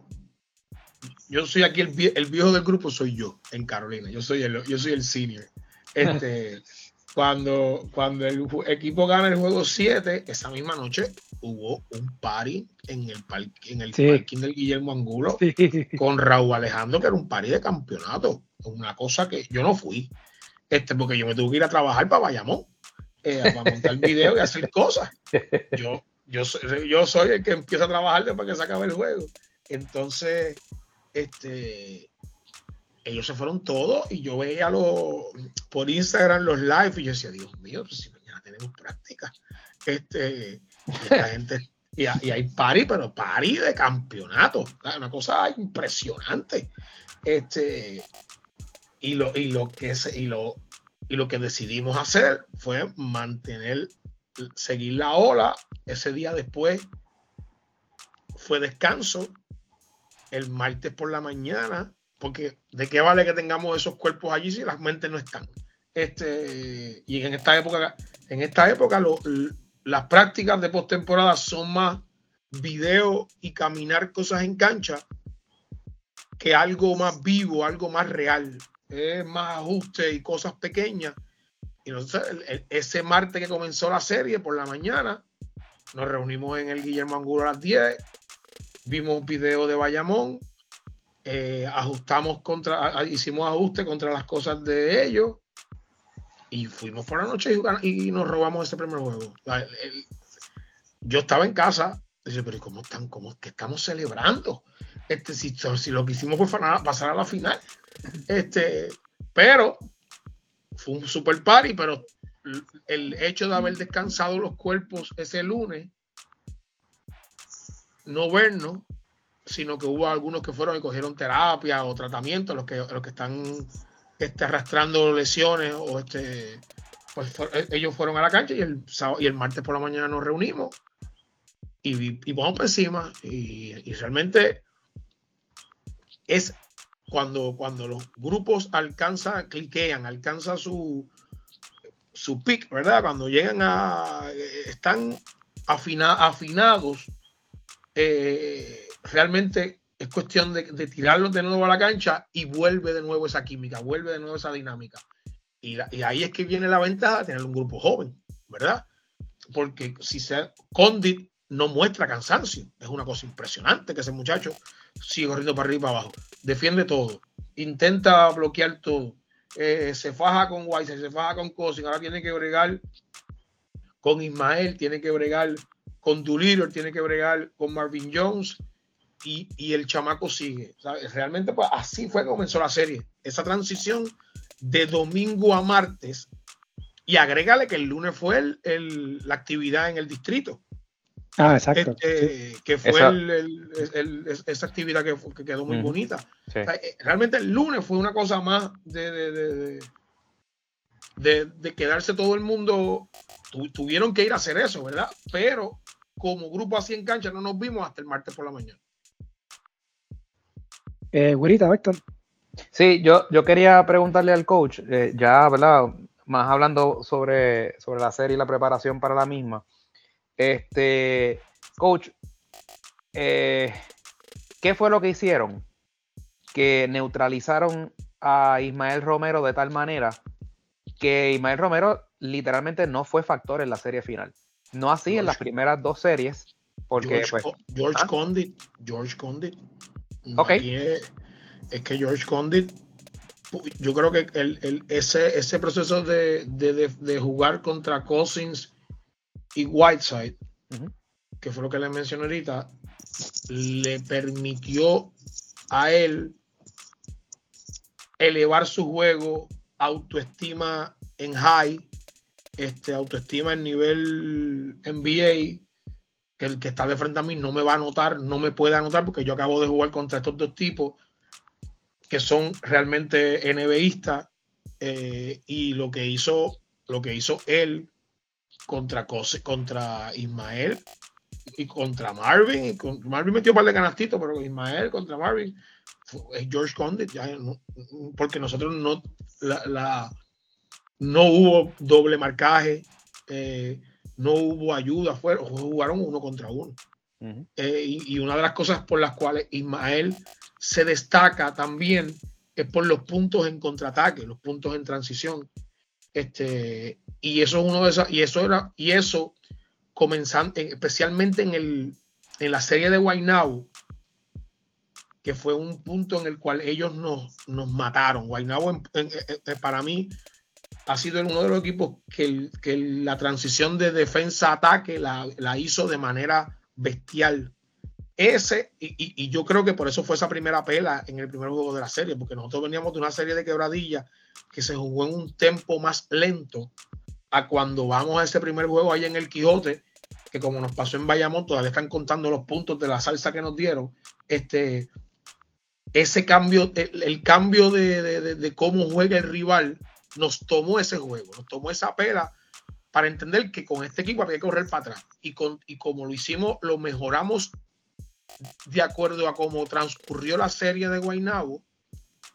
yo soy aquí el, viejo del grupo, soy yo en Carolina. Yo soy el, yo soy el senior. Este, cuando, cuando el equipo gana el juego 7, esa misma noche hubo un party en el, en el parking del Guillermo Angulo con Raúl Alejandro, que era un party de campeonato. Una cosa que yo no fui, este, porque yo me tuve que ir a trabajar para Bayamón, eh, para montar video y hacer cosas. Yo, yo, yo soy el que empieza a trabajar después que se acabe el juego. Entonces, este, ellos se fueron todos y yo veía los, por Instagram los live y yo decía, Dios mío, pues si mañana tenemos práctica. Este, y gente, y, hay party, pero party de campeonato. Una cosa impresionante. Este, y lo, y lo que y lo, y lo que decidimos hacer fue mantener, seguir la ola. Ese día después fue descanso el martes por la mañana, porque de qué vale que tengamos esos cuerpos allí si las mentes no están. Este, y en esta época, en esta época las prácticas de postemporada son más video y caminar cosas en cancha que algo más vivo, algo más real. Es más ajuste y cosas pequeñas. Y nosotros, ese martes que comenzó la serie por la mañana, nos reunimos en el Guillermo Angulo a las 10 vimos un video de Bayamón, eh, ajustamos contra, hicimos ajuste contra las cosas de ellos y fuimos por la noche y, nos robamos ese primer juego. yo estaba en casa, dice, pero ¿cómo están? ¿Cómo que estamos celebrando? Este, si, si lo que hicimos fue pasar a la final. Este, pero un super party, pero el hecho de haber descansado los cuerpos ese lunes no vernos, sino que hubo algunos que fueron y cogieron terapia o tratamiento, los que, los que están este, arrastrando lesiones o este, pues e, ellos fueron a la cancha y el, y el martes por la mañana nos reunimos y, y vamos por encima y, realmente es cuando, cuando los grupos alcanzan, cliquean, alcanzan su, su pick, ¿verdad? Cuando llegan a, están afinados eh, realmente es cuestión de, de, tirarlos de nuevo a la cancha y vuelve de nuevo esa química, vuelve de nuevo esa dinámica. Y, ahí es que viene la ventaja de tener un grupo joven, ¿verdad? Porque si se Condit no muestra cansancio, es una cosa impresionante que ese muchacho sigue corriendo para arriba y para abajo, defiende todo, intenta bloquear todo, eh, se faja con Weiss, se faja con Cosin, ahora tiene que bregar con Ismael, tiene que bregar con Doolittle, tiene que bregar con Marvin Jones y, el chamaco sigue. Realmente, pues así fue que comenzó la serie. Esa transición de domingo a martes. Y agrégale que el lunes fue la actividad en el distrito. Ah, exacto. Este, que fue esa actividad que, quedó muy bonita. Eh, realmente el lunes fue una cosa más de, de, de, quedarse todo el mundo. tuvieron que ir a hacer eso, ¿verdad? Pero como grupo así en cancha no nos vimos hasta el martes por la mañana. Eh, Güerita, Víctor. Sí, yo, yo quería preguntarle al coach, eh, ya, ¿verdad? Más hablando sobre, sobre la serie y la preparación para la misma. Este, coach, eh, ¿qué fue lo que hicieron? Que neutralizaron a Ismael Romero de tal manera que Ismael Romero literalmente no fue factor en la serie final. No así en las primeras dos series. Porque, George, pues, George ¿ah? Condit, George Condit. Es, que George Condit, yo creo que el, ese, ese proceso de, jugar contra Cousins y Whiteside, que fue lo que le mencioné ahorita, le permitió a él elevar su juego, autoestima en high, este, autoestima en nivel NBA, que el que está de frente a mí no me va a anotar, no me puede anotar porque yo acabo de jugar contra estos dos tipos. que son realmente NBistas eh, y lo que hizo lo que hizo él contra contra Ismael y contra Marvin. Y con, Marvin metió un par de canastitos pero Ismael contra Marvin es George Condit porque nosotros no la, no hubo doble marcaje eh, no hubo ayuda fueron jugaron uno contra uno. Eh, y, y, una de las cosas por las cuales Ismael se destaca también es por los puntos en contraataque, los puntos en transición. Este, y eso es uno de esos, y eso era, y eso comenzando, especialmente en el en la serie de Guaynabo, que fue un punto en el cual ellos nos, nos mataron. Para mí ha sido uno de los equipos que, que la transición de defensa-ataque la, la, hizo de manera bestial. Ese, y, yo creo que por eso fue esa primera pela en el primer juego de la serie, porque nosotros veníamos de una serie de quebradillas que se jugó en un tempo más lento a cuando vamos a ese primer juego ahí en el Quijote, que como nos pasó en Bayamón, todavía están contando los puntos de la salsa que nos dieron. Este, ese cambio, el, cambio de, de, cómo juega el rival, nos tomó ese juego, nos tomó esa pela para entender que con este equipo había que correr para atrás. Y, con, y como lo hicimos, lo mejoramos de acuerdo a cómo transcurrió la serie de Guaynabo,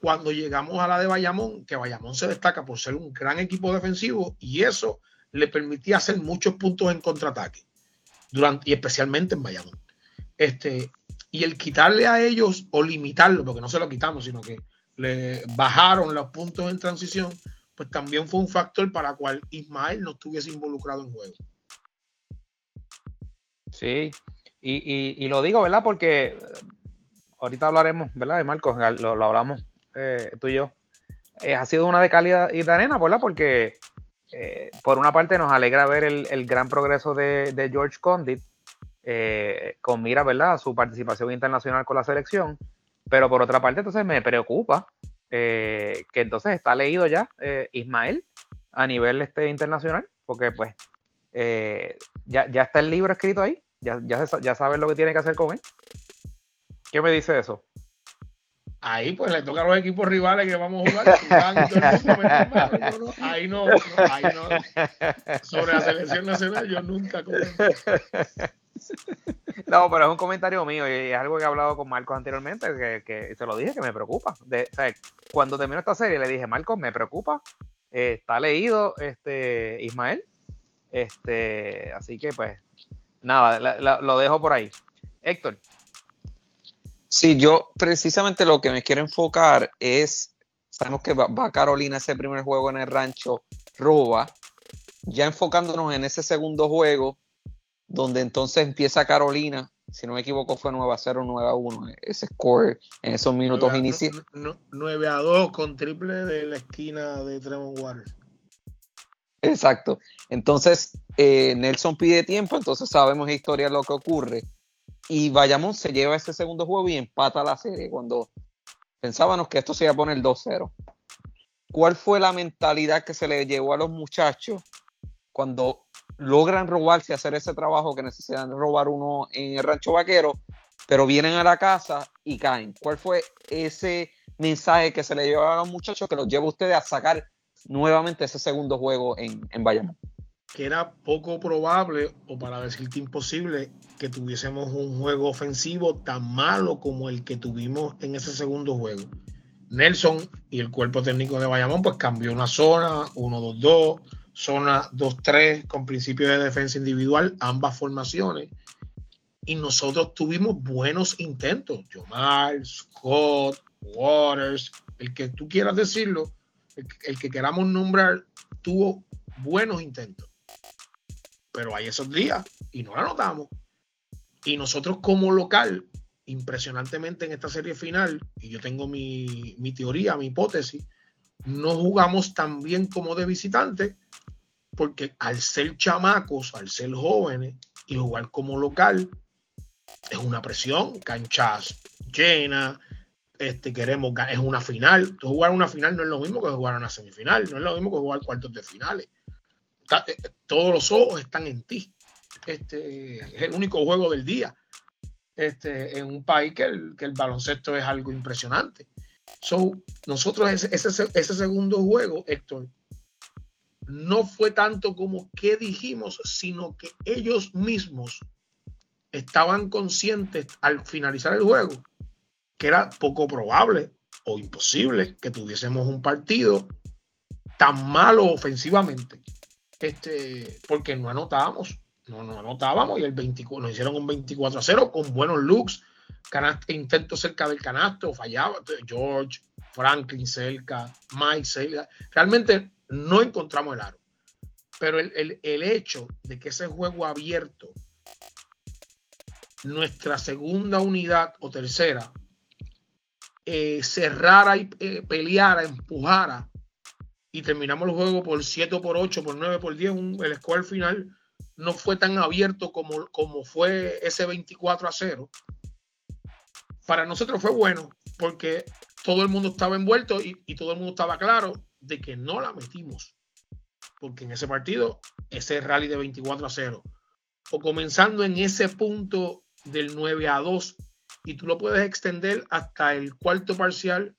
cuando llegamos a la de Bayamón, que Bayamón se destaca por ser un gran equipo defensivo y eso le permitía hacer muchos puntos en contraataque, durante, y especialmente en Bayamón. Este, y el quitarle a ellos o limitarlo, porque no se lo quitamos, sino que le bajaron los puntos en transición, pues también fue un factor para cual Ismael no estuviese involucrado en juego. Sí, y, lo digo, ¿verdad? Porque ahorita hablaremos, ¿verdad? De Marcos, lo, hablamos eh, tú y yo. Eh, ha sido una de calidad y de arena, ¿verdad? Porque eh, por una parte nos alegra ver el, gran progreso de, George Condit con mira, ¿verdad? Su participación internacional con la selección. Pero por otra parte, entonces me preocupa que entonces está leído ya Ismael a nivel este, internacional, porque pues ya, ya está el libro escrito ahí ya, ya, ya sabes lo que tiene que hacer con él. ¿Qué me dice eso? Ahí pues le toca a los equipos rivales que vamos a jugar. ahí no, ahí no. Sobre la selección nacional yo nunca No, pero es un comentario mío y es algo que he hablado con Marcos anteriormente, que, que se lo dije que me preocupa. De, o sea, cuando terminó esta serie le dije, Marcos, me preocupa. Eh, está leído este Ismael. Este, así que pues nada, lo dejo por ahí. Héctor. Sí, yo precisamente lo que me quiero enfocar es, sabemos que va, Carolina ese primer juego en el rancho, roba, ya enfocándonos en ese segundo juego, donde entonces empieza Carolina, si no me equivoco fue 9 a 0, 9 a 1, ese score en esos minutos iniciales. 9 a 2 con triple de la esquina de Tremont Waters. Exacto. Entonces, eh, Nelson pide tiempo, entonces sabemos la historia lo que ocurre. Y Bayamón se lleva ese segundo juego y empata la serie cuando pensábamos que esto se iba a poner 2-0. ¿Cuál fue la mentalidad que se le llevó a los muchachos cuando logran robarse, y hacer ese trabajo que necesitan robar uno en el rancho vaquero, pero vienen a la casa y caen? ¿Cuál fue ese mensaje que se le llevó a los muchachos que los lleva a ustedes a sacar nuevamente ese segundo juego en, en Bayamón. Que era poco probable, o para decirte imposible, que tuviésemos un juego ofensivo tan malo como el que tuvimos en ese segundo juego. Nelson y el cuerpo técnico de Bayamón, pues cambió una zona, 1-2-2, zona 2-3 con principio de defensa individual, ambas formaciones. Y nosotros tuvimos buenos intentos. Jomar, Scott, Waters, el que tú quieras decirlo, el, que queramos nombrar tuvo buenos intentos. Pero hay esos días y no la notamos. Y nosotros como local, impresionantemente en esta serie final, y yo tengo mi, mi teoría, mi hipótesis, no jugamos tan bien como de visitante, porque al ser chamacos, al ser jóvenes y jugar como local, es una presión, canchas llenas, este, queremos es una final. jugar una final no es lo mismo que jugar una semifinal, no es lo mismo que jugar cuartos de finales. Eh, todos los ojos están en ti. Este, es el único juego del día. Este, en un país que el, baloncesto es algo impresionante. So, nosotros ese, ese, segundo juego, Héctor, no fue tanto como qué dijimos, sino que ellos mismos estaban conscientes al finalizar el juego que era poco probable o imposible que tuviésemos un partido tan malo ofensivamente, este, porque no anotábamos, no, no anotábamos y el 24, nos hicieron un 24 a 0 con buenos looks, intentos cerca del canasto, fallaba George, Franklin cerca, Mike realmente no encontramos el aro. Pero el, el hecho de que ese juego abierto, nuestra segunda unidad o tercera, eh, cerrara y eh, peleara, empujara y terminamos el juego por 7 por 8, por 9 por 10, el score final no fue tan abierto como, como fue ese 24 a 0. Para nosotros fue bueno porque todo el mundo estaba envuelto y, y todo el mundo estaba claro de que no la metimos. Porque en ese partido, ese rally de 24 a 0, o comenzando en ese punto del 9 a 2, y tú lo puedes extender hasta el cuarto parcial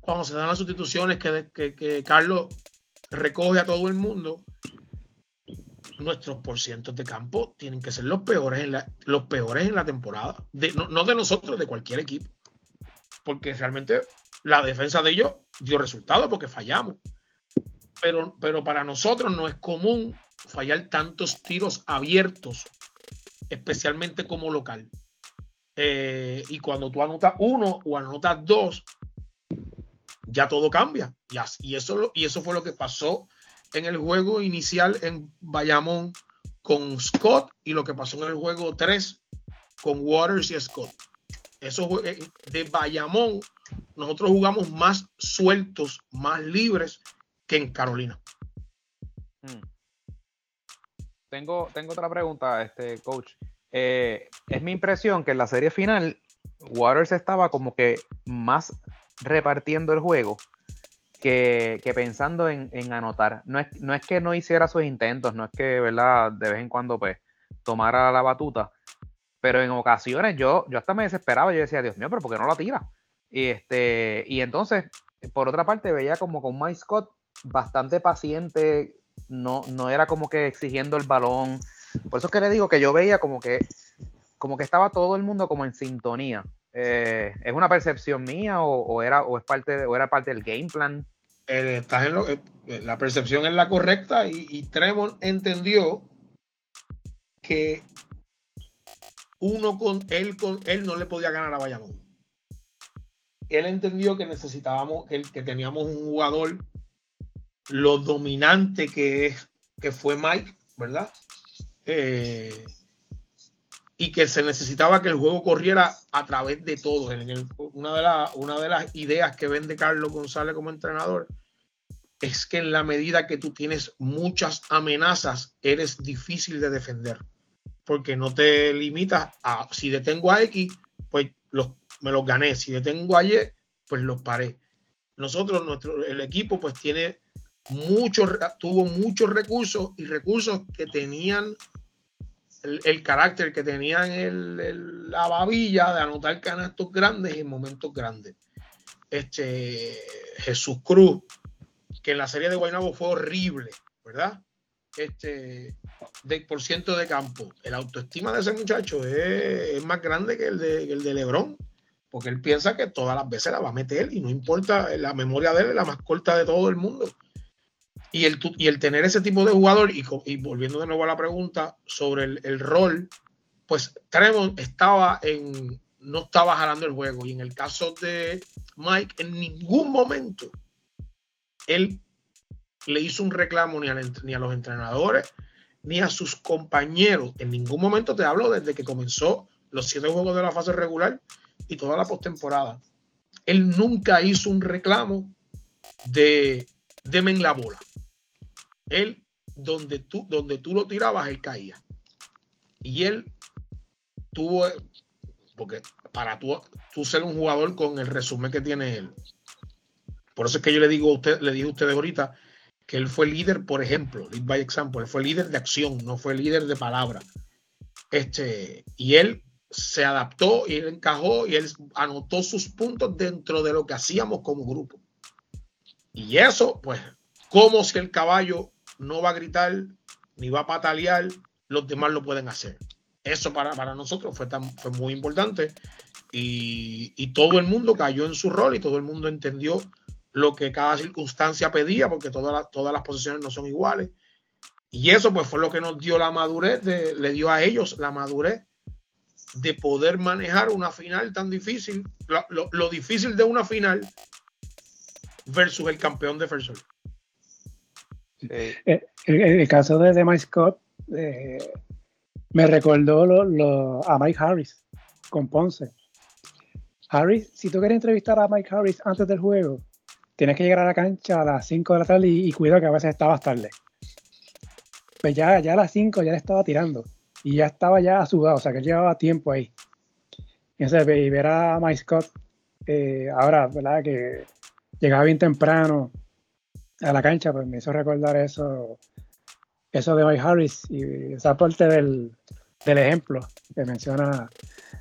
cuando se dan las sustituciones que, Carlos recoge a todo el mundo, nuestros porcientos de campo tienen que ser los peores en la, los peores en la temporada. no, de nosotros, de cualquier equipo. Porque realmente la defensa de ellos dio resultado porque fallamos. Pero, pero para nosotros no es común fallar tantos tiros abiertos, especialmente como local. Eh, y cuando tú anotas uno o anotas dos, ya todo cambia. Y, eso, y eso fue lo que pasó en el juego inicial en Bayamón con Scott y lo que pasó en el juego 3 con Waters y Scott. Eso eh, de Bayamón, nosotros jugamos más sueltos, más libres que en Carolina. Hmm. Tengo, tengo otra pregunta, este coach. Eh, es mi impresión que en la serie final Waters estaba como que más repartiendo el juego que, pensando en, anotar. No es, que no hiciera sus intentos, no es que. De vez en cuando, pues, tomara la batuta. Pero en ocasiones yo, yo hasta me desesperaba. Yo decía, Dios mío, pero ¿por qué no la tira? Y, este, y entonces, por otra parte, veía como con Mike Scott bastante paciente. No era como que exigiendo el balón. Por eso es que le digo que yo veía como que, como que estaba todo el mundo como en sintonía. Eh, ¿Es una percepción mía o, era, o, es parte o era parte del game plan? Eh, eh, la percepción es la correcta y, y Tremont entendió que uno con él, con él no le podía ganar a Bayamón. Él entendió que necesitábamos, que, que teníamos un jugador lo dominante que es, que fue Mike, ¿verdad? Eh, y que se necesitaba que el juego corriera a través de todo. una, de una de las ideas que vende Carlos González como entrenador es que en la medida que tú tienes muchas amenazas, eres difícil de defender, porque no te limitas a, si detengo a X, pues me los gané, si detengo a Y, pues los paré. Nosotros, nuestro, el equipo, pues tiene muchos, tuvo muchos recursos y recursos que tenían el, carácter que tenían el, la babilla de anotar canastos grandes en momentos grandes. Este Jesús Cruz, que en la serie de Guaynabo fue horrible, ¿verdad? Este, de por ciento de campo. El autoestima de ese muchacho es, más grande que el, de, el de Lebron, porque él piensa que todas las veces la va a meter y no importa, la memoria de él es la más corta de todo el mundo. Y el, y el tener ese tipo de jugador, y, volviendo de nuevo a la pregunta sobre el, rol, pues Tremont estaba en, no estaba jalando el juego. Y en el caso de Mike, en ningún momento él le hizo un reclamo ni, ni a los entrenadores ni a sus compañeros. En ningún momento te hablo desde que comenzó los siete juegos de la fase regular y toda la postemporada. Él nunca hizo un reclamo de deme en la bola él, donde tú, donde tú lo tirabas, él caía. Y él tuvo, porque para tú, tú ser un jugador con el resumen que tiene él. Por eso es que yo le digo a usted, le dije a ustedes ahorita que él fue líder, por ejemplo, lead by example, él fue líder de acción, no fue líder de palabra. Este, y él se adaptó y él encajó y él anotó sus puntos dentro de lo que hacíamos como grupo. Y eso, pues, como si el caballo no va a gritar ni va a patalear, los demás lo pueden hacer. Eso para, para nosotros fue, tan, fue muy importante y, y, todo el mundo cayó en su rol y todo el mundo entendió lo que cada circunstancia pedía, porque todas, todas las posiciones no son iguales. Y eso pues fue lo que nos dio la madurez, de, le dio a ellos la madurez de poder manejar una final tan difícil, lo, lo, lo difícil de una final versus el campeón defensor. Sí. El, el, caso de, Mike Scott eh, me recordó a Mike Harris con Ponce. Harris, si tú quieres entrevistar a Mike Harris antes del juego, tienes que llegar a la cancha a las 5 de la tarde y, cuidado que a veces estabas tarde. Pues ya, a las 5 ya le estaba tirando y ya estaba ya sudado, o sea que llevaba tiempo ahí. Y ver a Mike Scott eh, ahora, ¿verdad? Que llegaba bien temprano a la cancha, pues me hizo recordar eso, eso de Mike Harris y esa parte del, del ejemplo que menciona,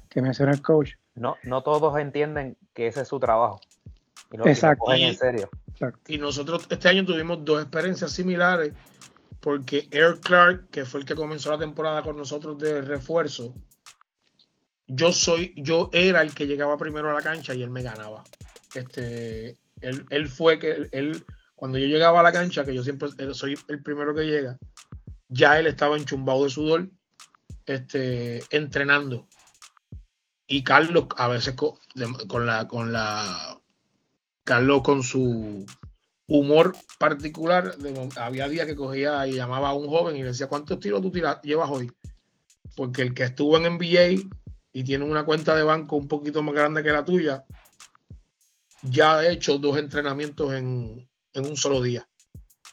que menciona el coach. No, no todos entienden que ese es su trabajo. Y lo, Exacto. Y, en serio. Exacto. y nosotros este año tuvimos dos experiencias similares porque Eric Clark, que fue el que comenzó la temporada con nosotros de refuerzo, yo soy, yo era el que llegaba primero a la cancha y él me ganaba. Este, él, él fue que él, cuando yo llegaba a la cancha, que yo siempre soy el primero que llega, ya él estaba enchumbado de sudor, este, entrenando. Y Carlos, a veces con, la, con la, Carlos con su humor particular, había días que cogía y llamaba a un joven y le decía, ¿cuántos tiros tú tiras, llevas hoy? Porque el que estuvo en NBA y tiene una cuenta de banco un poquito más grande que la tuya, ya ha hecho dos entrenamientos en, en un solo día.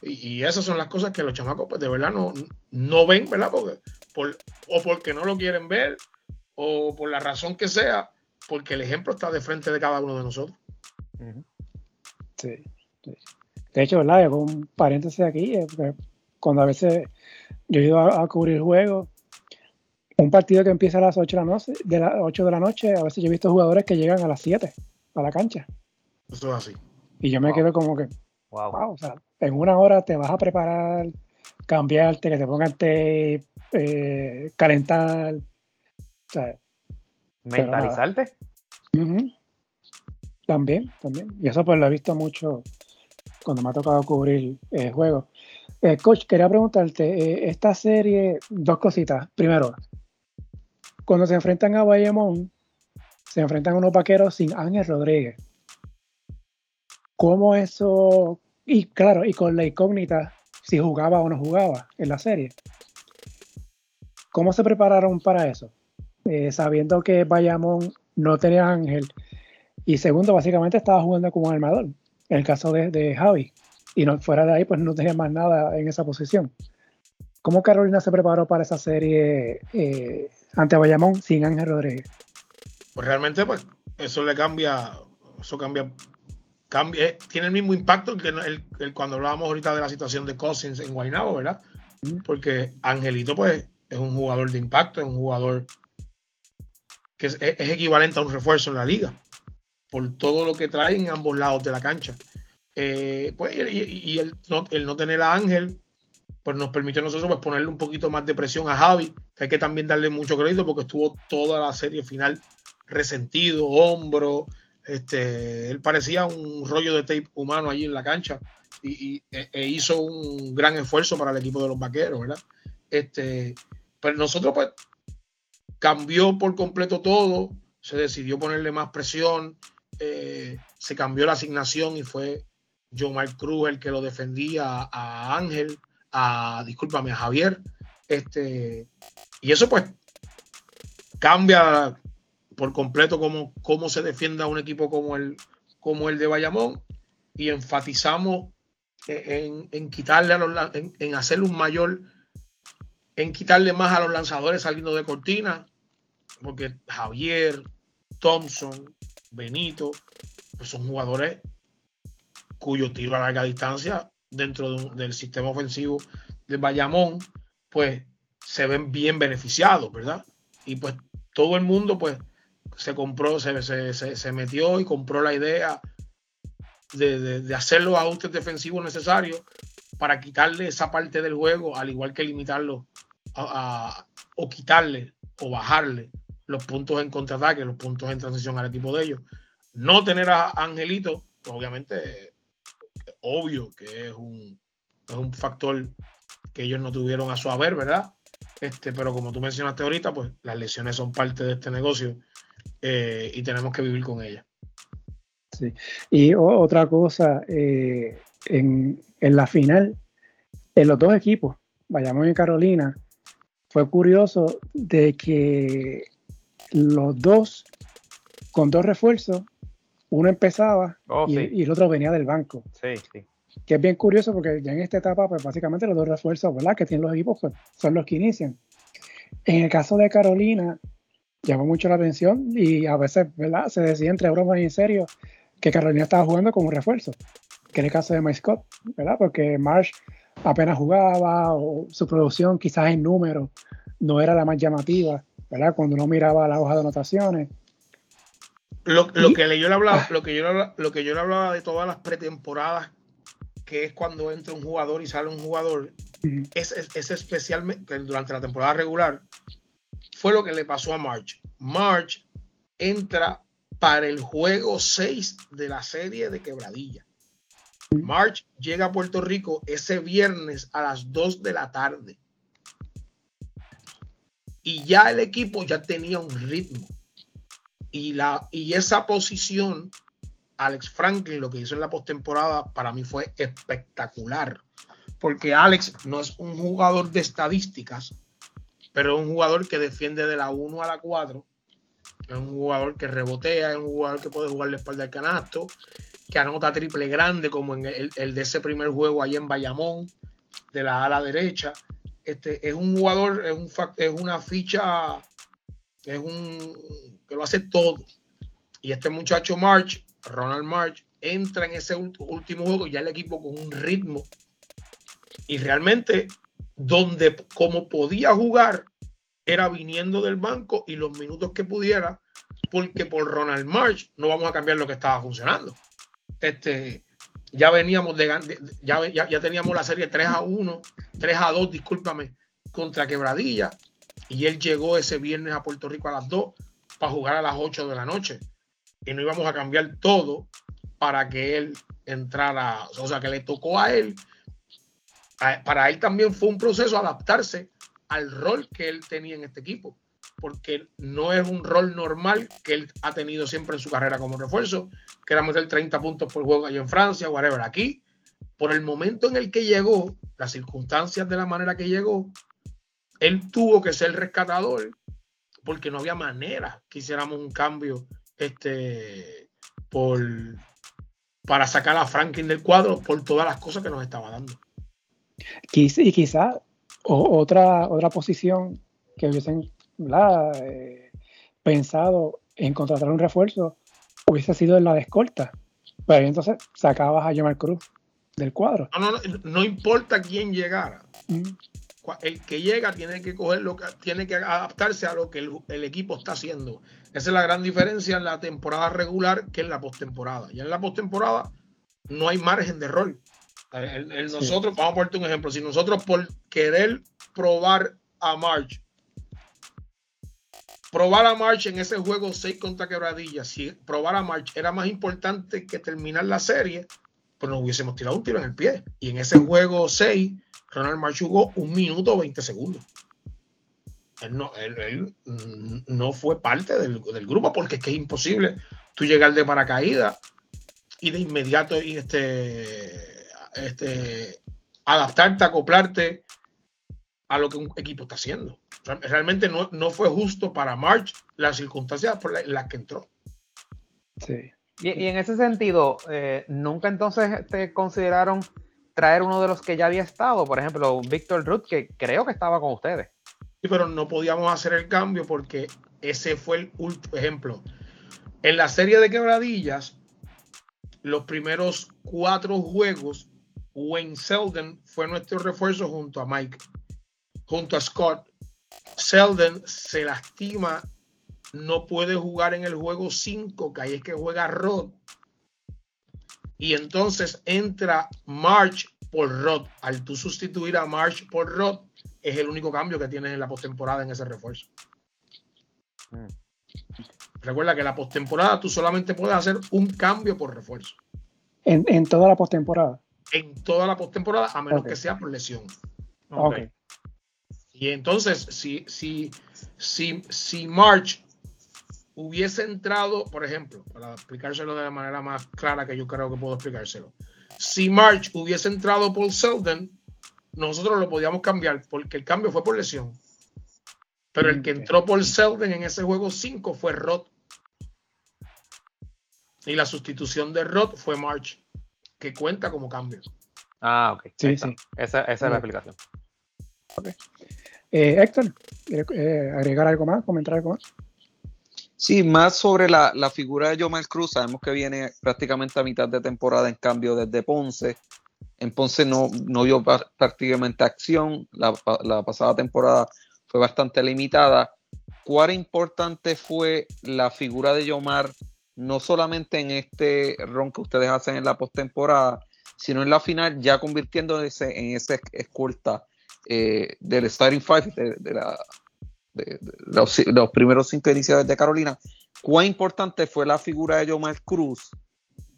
Y, y, esas son las cosas que los chamacos, pues de verdad no, no ven, ¿verdad? Porque, por, o porque no lo quieren ver, o por la razón que sea, porque el ejemplo está de frente de cada uno de nosotros. Sí. sí. De hecho, ¿verdad? Hago un paréntesis aquí, eh, cuando a veces yo he ido a, a, cubrir juegos, un partido que empieza a las 8 de, la noche, de las 8 de la noche, a veces yo he visto jugadores que llegan a las 7 a la cancha. Eso es así. Y yo me wow. quedo como que, wow. wow. o sea, en una hora te vas a preparar, cambiarte, que te pongan tape, eh, calentar. O sea, Mentalizarte. Uh -huh. También, también. Y eso pues lo he visto mucho cuando me ha tocado cubrir eh, juegos. Eh, coach, quería preguntarte, eh, esta serie, dos cositas. Primero, cuando se enfrentan a Bayamón, se enfrentan a unos vaqueros sin Ángel Rodríguez. ¿Cómo eso? Y claro, y con la incógnita si jugaba o no jugaba en la serie. ¿Cómo se prepararon para eso? Eh, sabiendo que Bayamón no tenía Ángel. Y segundo, básicamente estaba jugando como armador en el caso de, de, Javi. Y no, fuera de ahí, pues no tenía más nada en esa posición. ¿Cómo Carolina se preparó para esa serie eh, ante Bayamón sin Ángel Rodríguez? Pues realmente, pues, eso le cambia, eso cambia, cambia eh, tiene el mismo impacto que el, el, cuando hablábamos ahorita de la situación de Cousins en Guaynabo, ¿verdad? Porque Angelito, pues, es un jugador de impacto, es un jugador que es, es equivalente a un refuerzo en la liga por todo lo que trae en ambos lados de la cancha. Eh, pues, y, y el, no, el, no, tener a Ángel, pues nos permitió a nosotros pues, ponerle un poquito más de presión a Javi, que hay que también darle mucho crédito porque estuvo toda la serie final resentido, hombro, este, él parecía un rollo de tape humano allí en la cancha y, e, e hizo un gran esfuerzo para el equipo de los vaqueros, ¿verdad? Este, pero nosotros pues cambió por completo todo, se decidió ponerle más presión, eh, se cambió la asignación y fue John Mark Cruz el que lo defendía a Ángel, a, discúlpame, a Javier. Este, y eso pues cambia por completo cómo, cómo se defiende a un equipo como el, como el de Bayamón y enfatizamos en, en quitarle a los, en, un mayor, en quitarle más a los lanzadores saliendo de cortina, porque Javier, Thompson, Benito, pues son jugadores cuyo tiro a larga distancia dentro del sistema ofensivo de Bayamón, pues se ven bien beneficiados, ¿verdad? Y pues todo el mundo pues se compró, se, se, metió y compró la idea de, hacer los ajustes defensivos necesarios para quitarle esa parte del juego, al igual que limitarlo o quitarle o bajarle los puntos en contraataque, los puntos en transición al equipo de ellos. No tener a Angelito, pues, obviamente, obvio que es un, es un factor que ellos no tuvieron a su haber, ¿verdad? Este, pero como tú mencionaste ahorita, pues las lesiones son parte de este negocio eh, y tenemos que vivir con ellas. Sí. Y otra cosa, eh, en, en, la final, en los dos equipos, Bayamón y Carolina, fue curioso de que los dos, con dos refuerzos, uno empezaba oh, y, el otro venía del banco. Sí, sí. Que es bien curioso porque ya en esta etapa, pues básicamente los dos refuerzos, ¿verdad? Que tienen los equipos, pues son los que inician. En el caso de Carolina, llamó mucho la atención y a veces, ¿verdad? Se decía entre broma y en serio que Carolina estaba jugando como un refuerzo, que en el caso de Mike Scott, ¿verdad? Porque Marsh apenas jugaba o su producción quizás en números no era la más llamativa, ¿verdad? Cuando uno miraba la hoja de anotaciones. Lo, lo que yo le hablaba, lo que yo lo que yo le hablaba de todas las pretemporadas, que es cuando entra un jugador y sale un jugador, es, es, especialmente durante la temporada regular, fue lo que le pasó a March. March entra para el juego 6 de la serie de Quebradilla. March llega a Puerto Rico ese viernes a las 2 de la tarde. Y ya el equipo ya tenía un ritmo. Y, la, y esa posición, Alex Franklin, lo que hizo en la postemporada, para mí fue espectacular. Porque Alex no es un jugador de estadísticas, pero es un jugador que defiende de la 1 a la 4. Es un jugador que rebotea, es un jugador que puede jugar la espalda del canasto, que anota triple grande, como en el, el de ese primer juego allá en Bayamón, de la ala derecha. Este, es un jugador, es, un, es una ficha, es un que lo hace todo. Y este muchacho March, Ronald March, entra en ese último juego ya el equipo con un ritmo. Y realmente, donde como podía jugar, era viniendo del banco y los minutos que pudiera, porque por Ronald March no vamos a cambiar lo que estaba funcionando. Este, ya veníamos de, ya, ya, teníamos la serie 3 a 1, 3 a 2, discúlpame, contra Quebradilla. Y él llegó ese viernes a Puerto Rico a las 2 para jugar a las 8 de la noche. Y no íbamos a cambiar todo para que él entrara, o sea, que le tocó a él. Para él también fue un proceso adaptarse al rol que él tenía en este equipo porque no es un rol normal que él ha tenido siempre en su carrera como refuerzo, que era meter 30 puntos por juego allá en Francia, whatever. Aquí, por el momento en el que llegó, las circunstancias de la manera que llegó, él tuvo que ser rescatador porque no había manera que hiciéramos un cambio este, por, para sacar a Franklin del cuadro por todas las cosas que nos estaba dando. Y quizá otra, otra posición que hubiesen eh, pensado en contratar un refuerzo hubiese sido en la de escolta. Pero entonces sacabas a Jamal Cruz del cuadro. No, no, no, importa quién llegara. Mm. El que llega tiene que coger lo que tiene que adaptarse a lo que el, equipo está haciendo. Esa es la gran diferencia en la temporada regular que en la postemporada. Y en la postemporada no hay margen de rol. nosotros, vamos a ponerte un ejemplo. Si nosotros por querer probar a March probar a March en ese juego 6 contra Quebradilla, si probar a March era más importante que terminar la serie, pues nos hubiésemos tirado un tiro en el pie. Y en ese juego 6, Ronald March jugó un minuto 20 segundos. Él no, él, no fue parte del, grupo porque es que es imposible tú llegar de paracaídas y de inmediato este, este, adaptarte, acoplarte a lo que un equipo está haciendo. Realmente no, no fue justo para March las circunstancias por las que entró. Sí. Y, en ese sentido, eh, ¿nunca entonces te consideraron traer uno de los que ya había estado? Por ejemplo, Víctor Ruth, que creo que estaba con ustedes. Sí, pero no podíamos hacer el cambio porque ese fue el último ejemplo. En la serie de quebradillas, los primeros cuatro juegos, Wayne Selden fue nuestro refuerzo junto a Mike junto a Scott. Selden se lastima no puede jugar en el juego 5, que ahí es que juega Rod. Y entonces entra March por Rod. Al tú sustituir a March por Rod, es el único cambio que tienes en la postemporada en ese refuerzo. Mm. Recuerda que la postemporada tú solamente puedes hacer un cambio por refuerzo. En, toda la postemporada. En toda la postemporada, a menos que sea por lesión. Y entonces, si, si, si, si March hubiese entrado, por ejemplo, para explicárselo de la manera más clara que yo creo que puedo explicárselo, si March hubiese entrado por Selden, nosotros lo podíamos cambiar porque el cambio fue por lesión. Pero el que entró por Selden en ese juego 5 fue Roth. Y la sustitución de Roth fue March, que cuenta como cambio. Ah, ok. Sí, sí. Esa, esa es la explicación. Okay. Eh, Héctor, ¿quieres eh, agregar algo más? ¿Comentar algo más? Sí, más sobre la, figura de Yomar Cruz. Sabemos que viene prácticamente a mitad de temporada en cambio desde Ponce. En Ponce no, no vio prácticamente acción. La, pasada temporada fue bastante limitada. ¿Cuán importante fue la figura de Yomar, no solamente en este ron que ustedes hacen en la postemporada, sino en la final, ya convirtiéndose en esa escolta eh, del starting five de, la, de, los, primeros cinco iniciadores de Carolina, cuán importante fue la figura de Yomar Cruz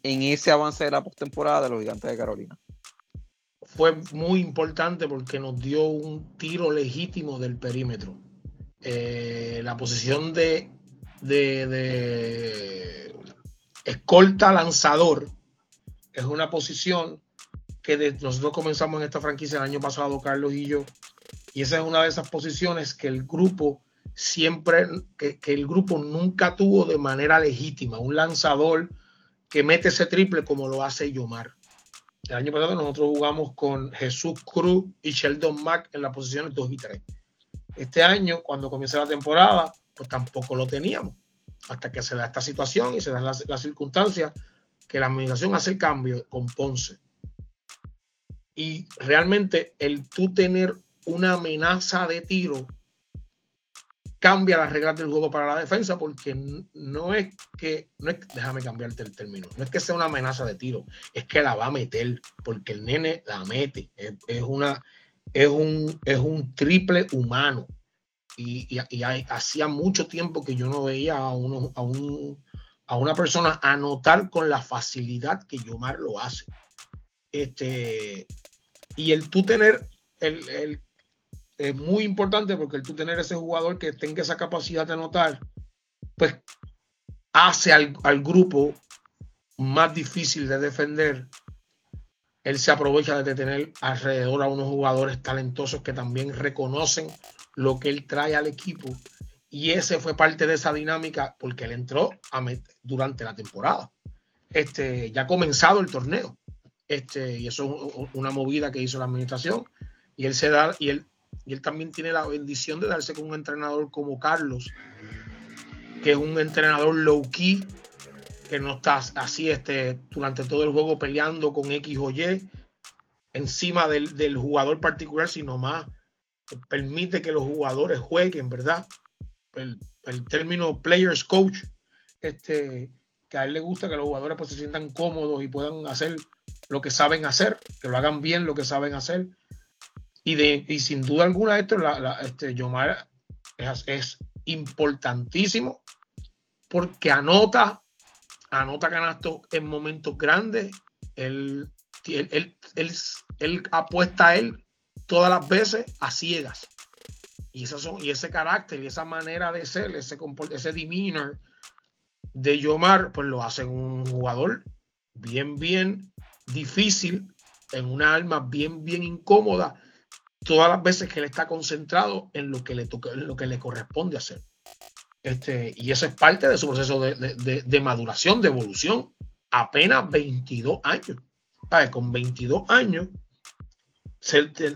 en ese avance de la postemporada de los gigantes de Carolina. Fue muy importante porque nos dio un tiro legítimo del perímetro. Eh, la posición de, de, escolta lanzador es una posición que nosotros comenzamos en esta franquicia el año pasado, Carlos y yo, y esa es una de esas posiciones que el grupo siempre, que, el grupo nunca tuvo de manera legítima, un lanzador que mete ese triple como lo hace Yomar. El año pasado nosotros jugamos con Jesús Cruz y Sheldon Mack en las posiciones 2 y 3. Este año, cuando comienza la temporada, pues tampoco lo teníamos. Hasta que se da esta situación y se dan las, circunstancias que la administración hace el cambio con Ponce. Y realmente el tú tener una amenaza de tiro cambia las reglas del juego para la defensa porque no es que, no es, déjame cambiarte el término, no es que sea una amenaza de tiro, es que la va a meter porque el nene la mete, es, una, es un, es un triple humano. Y, hacía mucho tiempo que yo no veía a, uno, a, un, a una persona anotar con la facilidad que Yomar lo hace. Este, y el tú tener, el, es muy importante porque el tú tener ese jugador que tenga esa capacidad de anotar, pues hace al, grupo más difícil de defender. Él se aprovecha de tener alrededor a unos jugadores talentosos que también reconocen lo que él trae al equipo. Y ese fue parte de esa dinámica porque él entró a durante la temporada. Este, ya ha comenzado el torneo. Este, y eso es una movida que hizo la administración. Y él se da, y él, y él también tiene la bendición de darse con un entrenador como Carlos, que es un entrenador low key, que no está así este, durante todo el juego peleando con X o Y encima del, jugador particular, sino más permite que los jugadores jueguen, ¿verdad? El, el, término players coach, este, que a él le gusta que los jugadores pues, se sientan cómodos y puedan hacer lo que saben hacer, que lo hagan bien lo que saben hacer. Y, de, y sin duda alguna esto, la, este, Yomar es, importantísimo porque anota, anota canastos en momentos grandes. Él, él, él, apuesta a él todas las veces a ciegas. Y, son, y ese carácter y esa manera de ser, ese, ese demeanor de Yomar, pues lo hace un jugador bien, bien difícil, en una alma bien, bien incómoda, todas las veces que él está concentrado en lo que le, toca, en lo que le corresponde hacer. Este, y eso es parte de su proceso de, maduración, de evolución. Apenas 22 años. Con 22 años,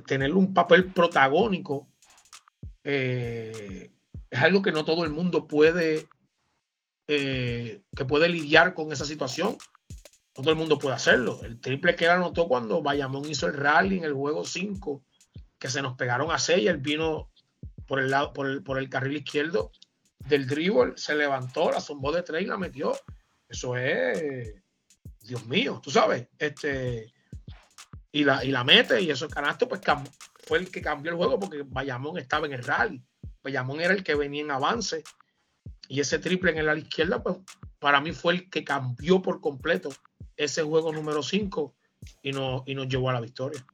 tener un papel protagónico eh, es algo que no todo el mundo puede, eh, que puede lidiar con esa situación todo el mundo puede hacerlo. El triple que él anotó cuando Bayamón hizo el rally en el juego 5, que se nos pegaron a 6, él vino por el lado, por el, por el carril izquierdo del dribble, se levantó, la zumbó de tres y la metió. Eso es, Dios mío, tú sabes, este, y la, y la mete y eso canasto pues fue el que cambió el juego porque Bayamón estaba en el rally. Bayamón era el que venía en avance y ese triple en el ala izquierda pues para mí fue el que cambió por completo ese juego número 5 y, y nos llevó a la victoria.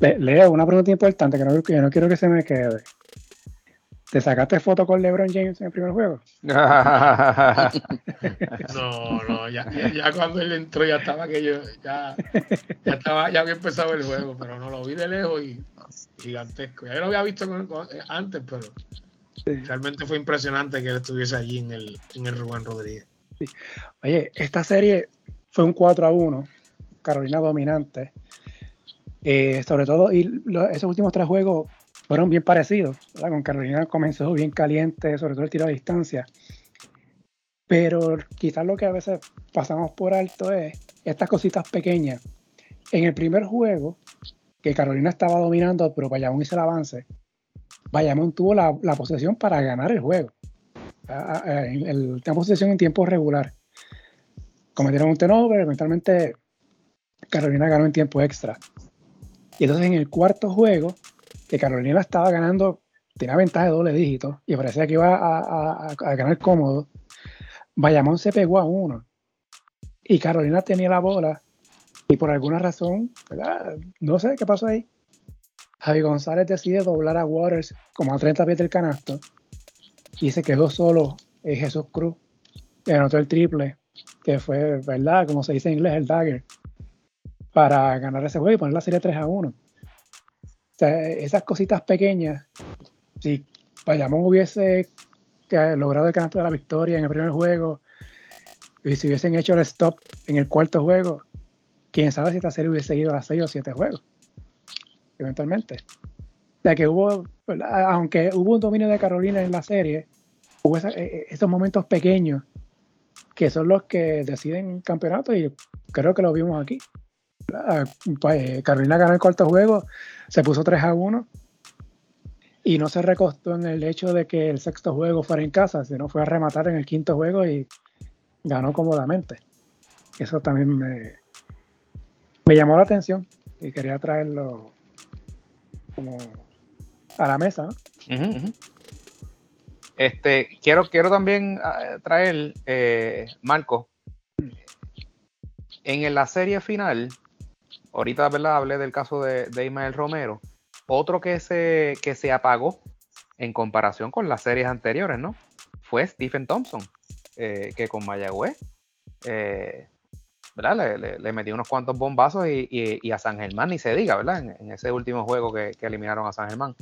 Leo, una pregunta importante que no, que no quiero que se me quede. ¿Te sacaste foto con LeBron James en el primer juego? no, no, ya, ya, cuando él entró ya estaba que yo, ya, ya estaba, ya había empezado el juego, pero no lo vi de lejos y gigantesco. Ya lo había visto antes, pero realmente fue impresionante que él estuviese allí en el, en el Rubén Rodríguez. Oye, esta serie fue un 4 a 1, Carolina dominante. Eh, sobre todo, y esos últimos tres juegos fueron bien parecidos. Con Carolina comenzó bien caliente, sobre todo el tiro a distancia. Pero quizás lo que a veces pasamos por alto es estas cositas pequeñas. En el primer juego, que Carolina estaba dominando, pero Bayamón hizo el avance, Bayamón tuvo la, posesión para ganar el juego. El, la posesión en tiempo regular. Cometieron un turnover, eventualmente Carolina ganó en tiempo extra. Y entonces en el cuarto juego, que Carolina estaba ganando, tenía ventaja de doble dígito y parecía que iba a, ganar cómodo, Bayamón se pegó a uno. Y Carolina tenía la bola y por alguna razón, no sé qué pasó ahí. Javi González decide doblar a Waters como a 30 pies del canasto y se quedó solo en Jesús Cruz, que anotó el triple, que fue, ¿verdad? Como se dice en inglés, el dagger, para ganar ese juego y poner la serie 3 a 1 esas cositas pequeñas, si Bayamón hubiese logrado el canasto de la victoria en el primer juego y si hubiesen hecho el stop en el cuarto juego, quién sabe si esta serie hubiese ido a 6 o 7 juegos, eventualmente. O sea que hubo, aunque hubo un dominio de Carolina en la serie, hubo e, e, esos momentos pequeños que son los que deciden campeonato y creo que lo vimos aquí. Pues, Carolina ganó el cuarto juego, se puso 3 a 1 y no se recostó en el hecho de que el sexto juego fuera en casa, sino fue a rematar en el quinto juego y ganó cómodamente. Eso también me, me llamó la atención y quería traerlo como a la mesa. Este, quiero, quiero también ah, traer, eh, Marco, en la serie final, ahorita ¿verdad? hablé del caso de, de Ismael Romero. Otro que se, que se apagó en comparación con las series anteriores, ¿no? Fue Stephen Thompson, eh, que con Mayagüez, eh, ¿verdad? Le, metió unos cuantos bombazos y, a San Germán ni se diga, ¿verdad? En, ese último juego que, eliminaron a San Germán.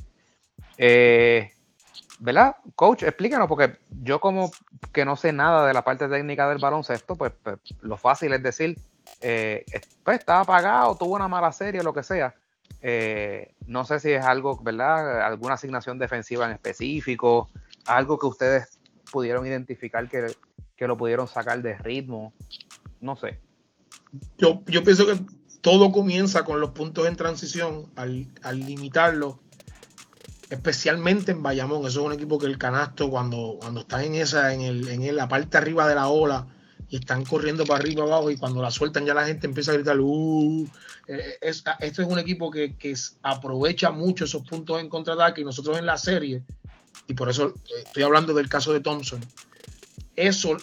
Eh, ¿Verdad? Coach, explícanos, porque yo como que no sé nada de la parte técnica del baloncesto, pues, pues lo fácil es decir, eh, pues, estaba apagado, tuvo una mala serie, lo que sea. Eh, no sé si es algo, ¿verdad? Alguna asignación defensiva en específico, algo que ustedes pudieron identificar que, lo pudieron sacar de ritmo, no sé. Yo, pienso que todo comienza con los puntos en transición, al, al limitarlo, especialmente en Bayamón. Eso es un equipo que el canasto, cuando, cuando está en esa, en, el, en la parte arriba de la ola, y están corriendo para arriba abajo y cuando la sueltan ya la gente empieza a gritar uh, eh, esto es un equipo que, aprovecha mucho esos puntos en contraataque y nosotros en la serie y por eso eh, estoy hablando del caso de Thompson eso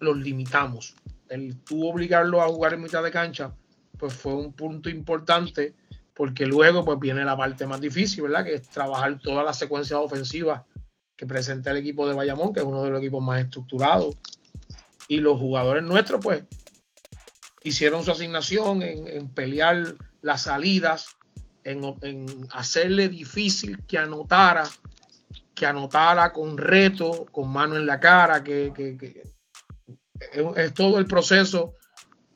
los limitamos. El tú obligarlo a jugar en mitad de cancha pues fue un punto importante porque luego pues viene la parte más difícil verdad que es trabajar todas las secuencias ofensivas que presenta el equipo de Bayamón que es uno de los equipos más estructurados y los jugadores nuestros, pues, hicieron su asignación en, pelear las salidas, en, hacerle difícil que anotara, que anotara con reto, con mano en la cara, que, es, todo el proceso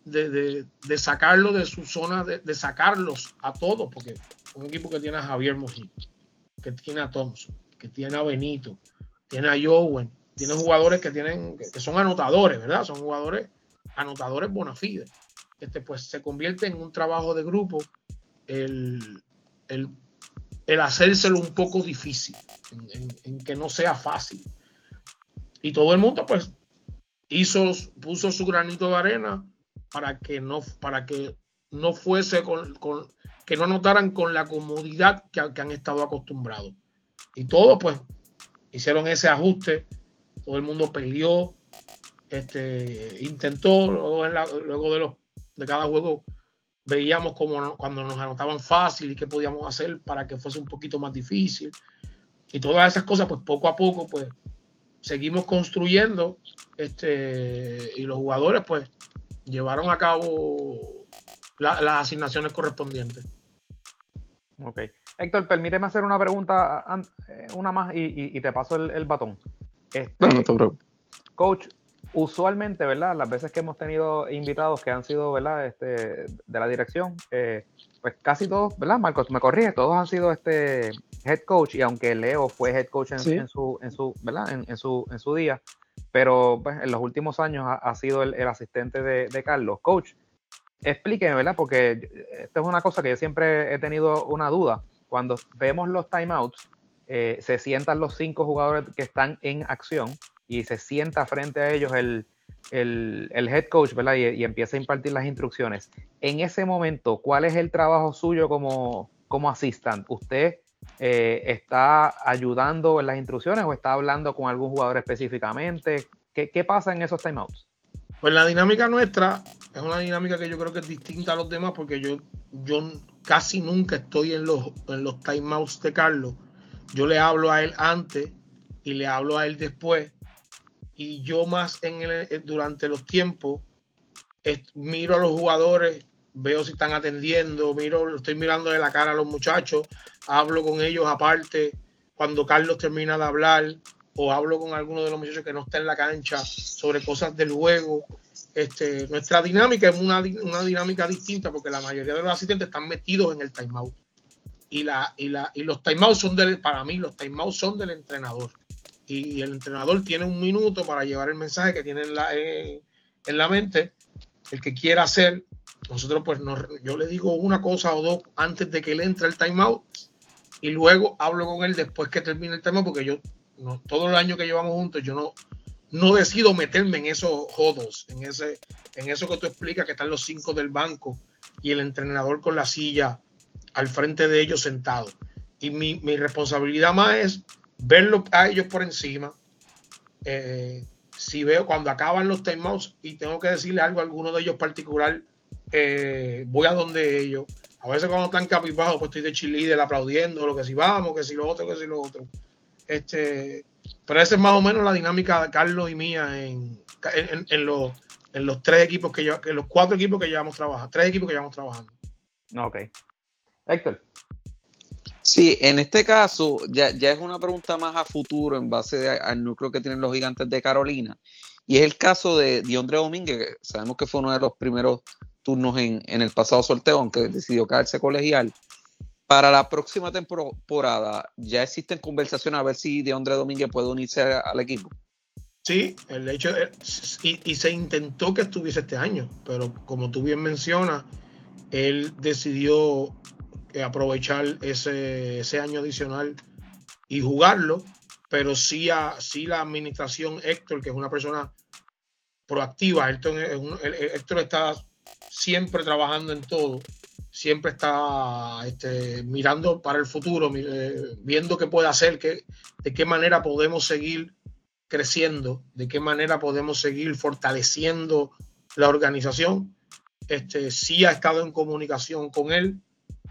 de, sacarlo de su zona, de, sacarlos a todos, porque un equipo que tiene a Javier Mojín, que tiene a Thompson, que tiene a Benito, tiene a Jowen, tiene jugadores que tienen, que son anotadores, ¿verdad? Son jugadores anotadores bona fide. Este, pues se convierte en un trabajo de grupo el, el hacérselo un poco difícil, en, que no sea fácil. Y todo el mundo pues hizo, puso su granito de arena para que no, para que no fuese con, que no notaran con la comodidad que, han estado acostumbrados. Y todos pues hicieron ese ajuste, todo el mundo peleó, este, intentó, luego, de, los, de cada juego veíamos como cuando nos anotaban fácil y qué podíamos hacer para que fuese un poquito más difícil. Y todas esas cosas, pues poco a poco, pues seguimos construyendo este, y los jugadores, pues llevaron a cabo las asignaciones correspondientes. Héctor, permíteme hacer una pregunta, eh, una más y, te paso el, batón. Este, no, no te preocupes. Coach, usualmente, ¿verdad? Las veces que hemos tenido invitados que han sido, ¿verdad? Este, de la dirección, eh, pues casi todos, ¿verdad? Marcos, me corrige, todos han sido este head coach y aunque Leo fue head coach en, su, en su, ¿verdad? En, su, en su día, pero pues, en los últimos años ha, sido el, asistente de, de, Carlos. Coach, explíqueme, ¿verdad? Porque esto es una cosa que yo siempre he tenido una duda. Cuando vemos los timeouts, eh, se sientan los cinco jugadores que están en acción y se sienta frente a ellos el, head coach, ¿verdad? Y, empieza a impartir las instrucciones. En ese momento, ¿cuál es el trabajo suyo como, como assistant? ¿Usted eh, está ayudando en las instrucciones o está hablando con algún jugador específicamente? ¿Qué, qué pasa en esos timeouts? Pues la dinámica nuestra es una dinámica que yo creo que es distinta a los demás porque yo, yo casi nunca estoy en los, en los timeouts de Carlos. Yo le hablo a él antes y le hablo a él después y yo más en el, eh, durante los tiempos miro a los jugadores, veo si están atendiendo, miro, estoy mirando de la cara a los muchachos, hablo con ellos aparte cuando Carlos termina de hablar o hablo con alguno de los muchachos que no está en la cancha sobre cosas del juego. Este, nuestra dinámica es una, una dinámica distinta porque la mayoría de los asistentes están metidos en el timeout. Y, la, y, la, y los timeouts son del, para mí, los timeouts son del entrenador. Y el entrenador tiene un minuto para llevar el mensaje que tiene en la, en la mente, el que quiera hacer, nosotros pues yo le digo una cosa o dos antes de que él entre al timeout y luego hablo con él después que termine el timeout porque yo no, todo el año que llevamos juntos yo no, no decido meterme en esos jodos, en, ese, en eso que tú explicas que están los cinco del banco y el entrenador con la silla al frente de ellos sentado. Y mi, mi responsabilidad más es verlo a ellos por encima. Eh, si veo cuando acaban los timeouts y tengo que decirle algo a alguno de ellos particular, eh, voy a donde ellos. A veces cuando están capibajos, pues estoy de cheerleader aplaudiendo, lo que si vamos, que si lo otro, que si lo otro. Este, pero esa es más o menos la dinámica de Carlos y mía en, en, los, en los tres equipos que yo, en los cuatro equipos que llevamos trabajando, tres equipos que llevamos trabajando. Ok. Héctor. Sí, en este caso ya, es una pregunta más a futuro en base al núcleo que tienen los gigantes de Carolina. Y es el caso de Diondre Domínguez, que sabemos que fue uno de los primeros turnos en, el pasado sorteo, aunque decidió caerse colegial. Para la próxima temporada, ¿ya existen conversaciones a ver si Diondre Domínguez puede unirse al equipo? Sí, el hecho y, y, se intentó que estuviese este año, pero como tú bien mencionas, él decidió aprovechar ese, ese, año adicional y jugarlo, pero sí, a, la administración Héctor, que es una persona proactiva, Héctor, Héctor está siempre trabajando en todo, siempre está este, mirando para el futuro, eh, viendo qué puede hacer, qué, de qué manera podemos seguir creciendo, de qué manera podemos seguir fortaleciendo la organización. Este, sí ha estado en comunicación con él,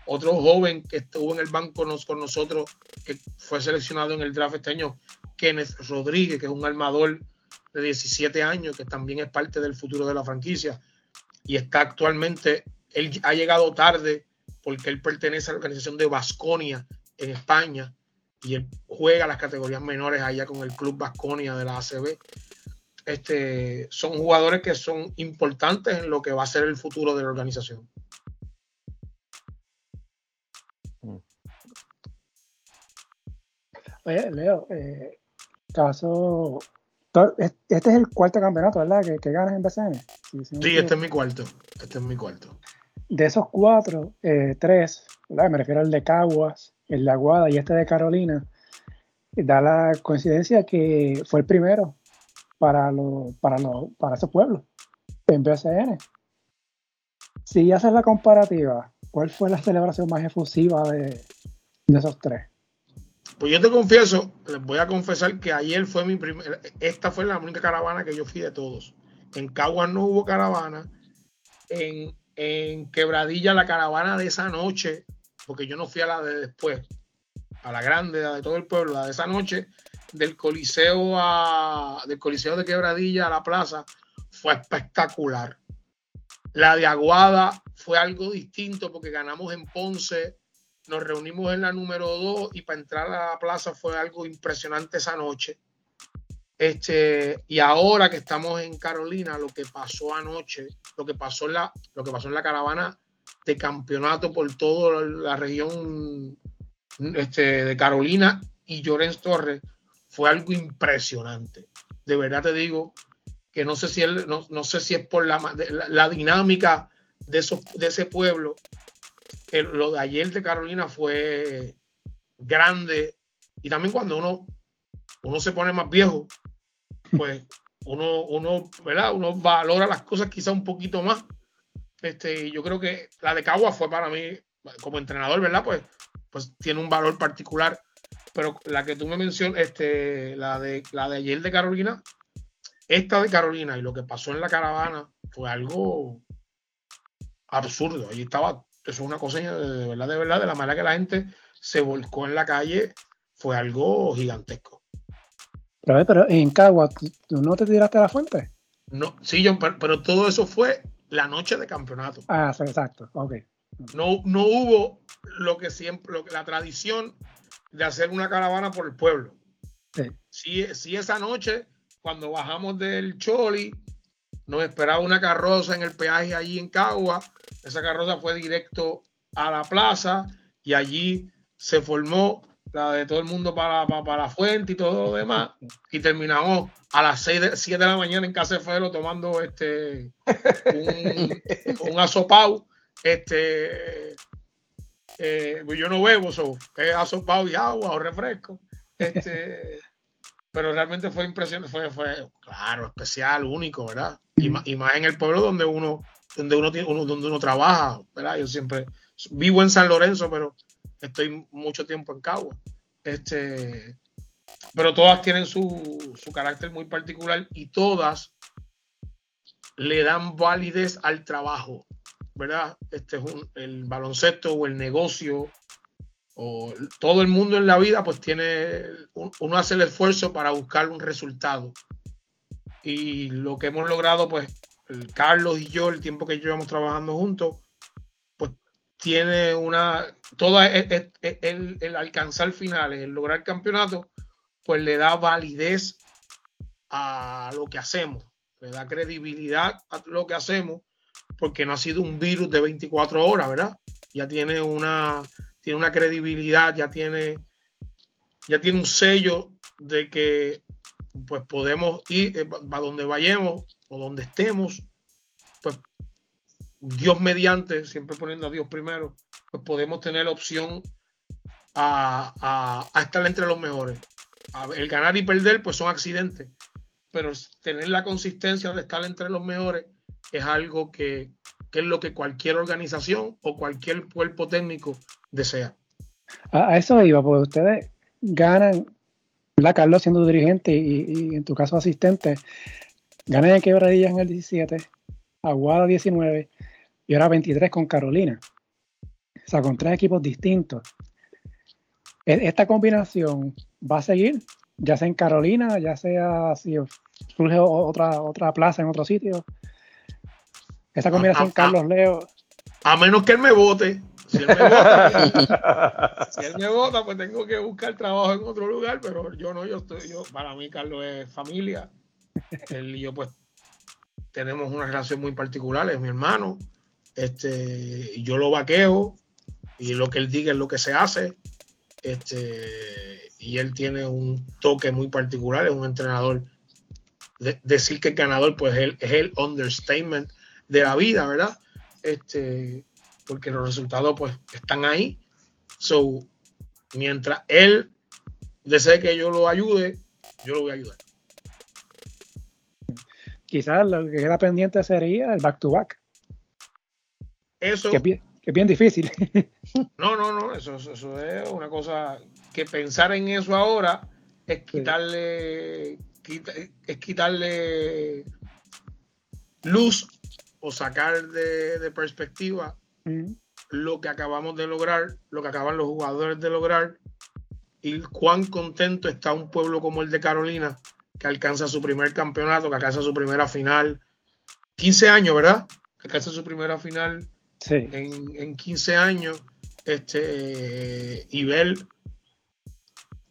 otro joven que estuvo en el banco con nosotros, que fue seleccionado en el draft este año, Kenneth Rodríguez, que es un armador de 17 años, que también es parte del futuro de la franquicia. Y está actualmente, él ha llegado tarde porque él pertenece a la organización de Vasconia en España y él juega las categorías menores allá con el club Vasconia de la ACB. Este, son jugadores que son importantes en lo que va a ser el futuro de la organización. Oye, Leo, eh, caso. Este es el cuarto campeonato, ¿verdad? Que, ganas en BCN. Sí, este es mi cuarto. Este es mi cuarto. De esos cuatro, eh, tres, ¿verdad? Me refiero al de Caguas, el de Aguada y este de Carolina, da la coincidencia que fue el primero para, lo, para, lo, para esos pueblos en BCN. Si haces la comparativa, ¿cuál fue la celebración más efusiva de, de esos tres? Pues yo te confieso, les voy a confesar que ayer fue mi primera, esta fue la única caravana que yo fui de todos. En Caguas no hubo caravana. En, en Quebradilla la caravana de esa noche, porque yo no fui a la de después, a la grande, la de todo el pueblo, la de esa noche, del Coliseo a, del Coliseo de Quebradilla a la plaza, fue espectacular. La de Aguada fue algo distinto porque ganamos en Ponce, nos reunimos en la número 2 y para entrar a la plaza fue algo impresionante esa noche. Este, y ahora que estamos en Carolina, lo que pasó anoche, lo que pasó en la, lo que pasó en la caravana de campeonato por toda la región este, de Carolina y Llorens Torres fue algo impresionante. De verdad te digo que no sé si, él, no, no, sé si es por la, la, dinámica de, esos, de ese pueblo lo de ayer de Carolina fue grande. Y también cuando uno, uno se pone más viejo, pues uno, uno, ¿verdad? uno valora las cosas quizá un poquito más. Este, yo creo que la de Cagua fue para mí, como entrenador, ¿verdad? Pues, pues tiene un valor particular. Pero la que tú me mencionas, este, la de la de ayer de Carolina, esta de Carolina y lo que pasó en la caravana fue algo absurdo. Allí estaba eso es una cosa de verdad, de verdad, de la manera que la gente se volcó en la calle, fue algo gigantesco. Pero, pero en Cagua, ¿tú no te tiraste a la fuente? No, sí, John, pero, pero, todo eso fue la noche de campeonato. Ah, exacto, ok. No, no hubo lo que siempre, lo que, la tradición de hacer una caravana por el pueblo. Sí. Sí, sí, esa noche, cuando bajamos del Choli, nos esperaba una carroza en el peaje allí en Cagua. Esa carroza fue directo a la plaza y allí se formó la de todo el mundo para, para, la fuente y todo lo demás. Y terminamos a las 6 de, 7 de la mañana en Casa Felo tomando este un, un asopao. Este, eh, pues yo no bebo, so, es asopao y agua o refresco. Este, pero realmente fue impresionante, fue, fue, claro, especial, único, ¿verdad? Y, más, y más en el pueblo donde uno, donde uno, tiene, uno, donde uno trabaja, ¿verdad? Yo siempre vivo en San Lorenzo, pero estoy mucho tiempo en Cagua. Este, pero todas tienen su, su carácter muy particular y todas le dan validez al trabajo, ¿verdad? Este es un, el baloncesto o el negocio o todo el mundo en la vida pues tiene, uno hace el esfuerzo para buscar un resultado. Y lo que hemos logrado pues Carlos y yo, el tiempo que llevamos trabajando juntos, pues tiene una, todo el, el, el alcanzar finales, el lograr campeonato, pues le da validez a lo que hacemos, le da credibilidad a lo que hacemos, porque no ha sido un virus de 24 horas, ¿verdad? Ya tiene una, tiene una credibilidad, ya tiene, ya tiene un sello de que pues podemos ir eh, a donde vayamos o donde estemos, pues Dios mediante, siempre poniendo a Dios primero, pues podemos tener la opción a, a, a estar entre los mejores. el ganar y perder, pues son accidentes, pero tener la consistencia de estar entre los mejores es algo que, que es lo que cualquier organización o cualquier cuerpo técnico desea. A, eso iba, porque ustedes ganan, la Carlos siendo dirigente y, y, en tu caso asistente, ganan en Quebradillas en el 17, Aguada 19 y ahora 23 con Carolina. O sea, con tres equipos distintos. E, esta combinación va a seguir, ya sea en Carolina, ya sea si surge otra, otra plaza en otro sitio. Esta combinación, a, a, Carlos Leo. A menos que él me vote. Si él me vota, si él me vota, pues tengo que buscar trabajo en otro lugar, pero yo no, yo estoy, yo, para mí Carlos es familia. Él y yo pues tenemos una relación muy particular, es mi hermano. Este, yo lo vaqueo y lo que él diga es lo que se hace. Este, y él tiene un toque muy particular, es un entrenador. De, decir que el ganador, pues él, es el understatement de la vida, ¿verdad? Este, porque los resultados pues están ahí. So, mientras él desee que yo lo ayude, yo lo voy a ayudar. Quizás lo que queda pendiente sería el back to back. Eso. Que es bien, que es bien difícil. No, no, no, eso, eso es una cosa que pensar en eso ahora es quitarle, quita- es quitarle luz o sacar de, de perspectiva Mm. lo que acabamos de lograr, lo que acaban los jugadores de lograr y cuán contento está un pueblo como el de Carolina que alcanza su primer campeonato, que alcanza su primera final. 15 años, ¿verdad? Que alcanza su primera final Sí. en, en 15 años. Este, y ver,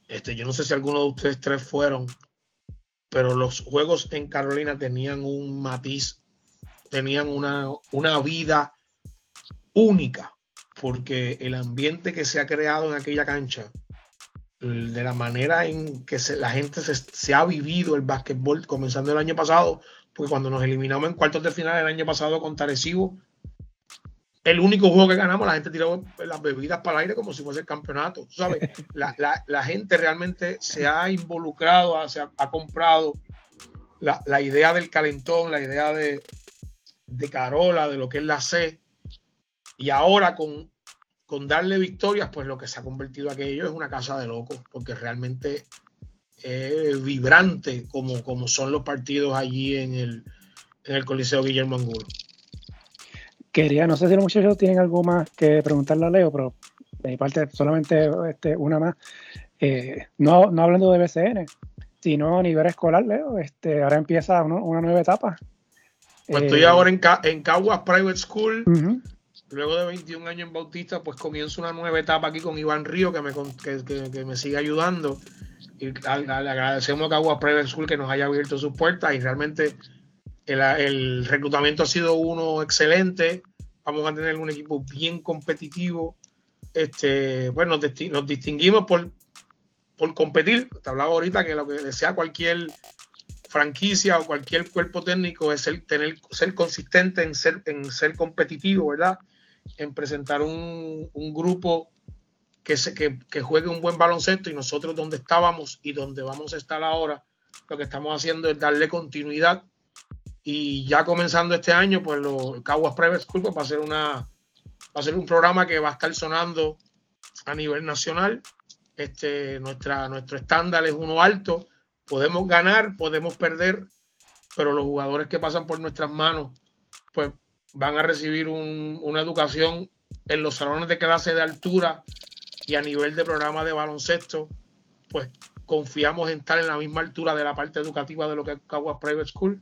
este, yo no sé si alguno de ustedes tres fueron, pero los juegos en Carolina tenían un matiz, tenían una, una vida única, porque el ambiente que se ha creado en aquella cancha, de la manera en que se- la gente se, se ha vivido el básquetbol, comenzando el año pasado, porque cuando nos eliminamos en cuartos de final el año pasado contra Arecibo, el único juego que ganamos, la gente tiró las bebidas para el aire como si fuese el campeonato. ¿sabes? La, la- la gente realmente se ha involucrado, se ha, ha comprado la, la idea del calentón, la idea de, de Carola, de lo que es la C. Y ahora con, con darle victorias, pues lo que se ha convertido aquello es una casa de locos, porque realmente es vibrante como, como son los partidos allí en el, en el Coliseo Guillermo Angulo. Quería, no sé si los muchachos tienen algo más que preguntarle a Leo, pero de mi parte solamente este, una más. Eh, no, no hablando de BCN, sino a nivel escolar, Leo. Este, ahora empieza uno- una nueva etapa. Pues Eh, estoy ahora en, Ca- en Caguas Private School. Luego de 21 años en Bautista, pues comienzo una nueva etapa aquí con Iván Río, que me, que, que- que me sigue ayudando. Y le agradecemos a Caguas Private School que nos haya abierto sus puertas y realmente el, el reclutamiento ha sido uno excelente. Vamos a tener un equipo bien competitivo. Este, bueno, nos, nos distinguimos por, por competir. Te hablaba ahorita que lo que desea cualquier franquicia o cualquier cuerpo técnico es el tener, ser consistente en ser, en ser competitivo, ¿verdad? En presentar un, un grupo que, se, que, que juegue un buen baloncesto y nosotros donde estábamos y donde vamos a estar ahora, lo que estamos haciendo es darle continuidad y ya comenzando este año, pues los Caguas Private School pues, va a ser una va a ser un programa que va a estar sonando a nivel nacional. Este, nuestra, nuestro estándar es uno alto. Podemos ganar, podemos perder, pero los jugadores que pasan por nuestras manos, pues van a recibir un- una educación en los salones de clase de altura y a nivel de programa de baloncesto, pues confiamos en estar en la misma altura de la parte educativa de lo que es Caguas Private School.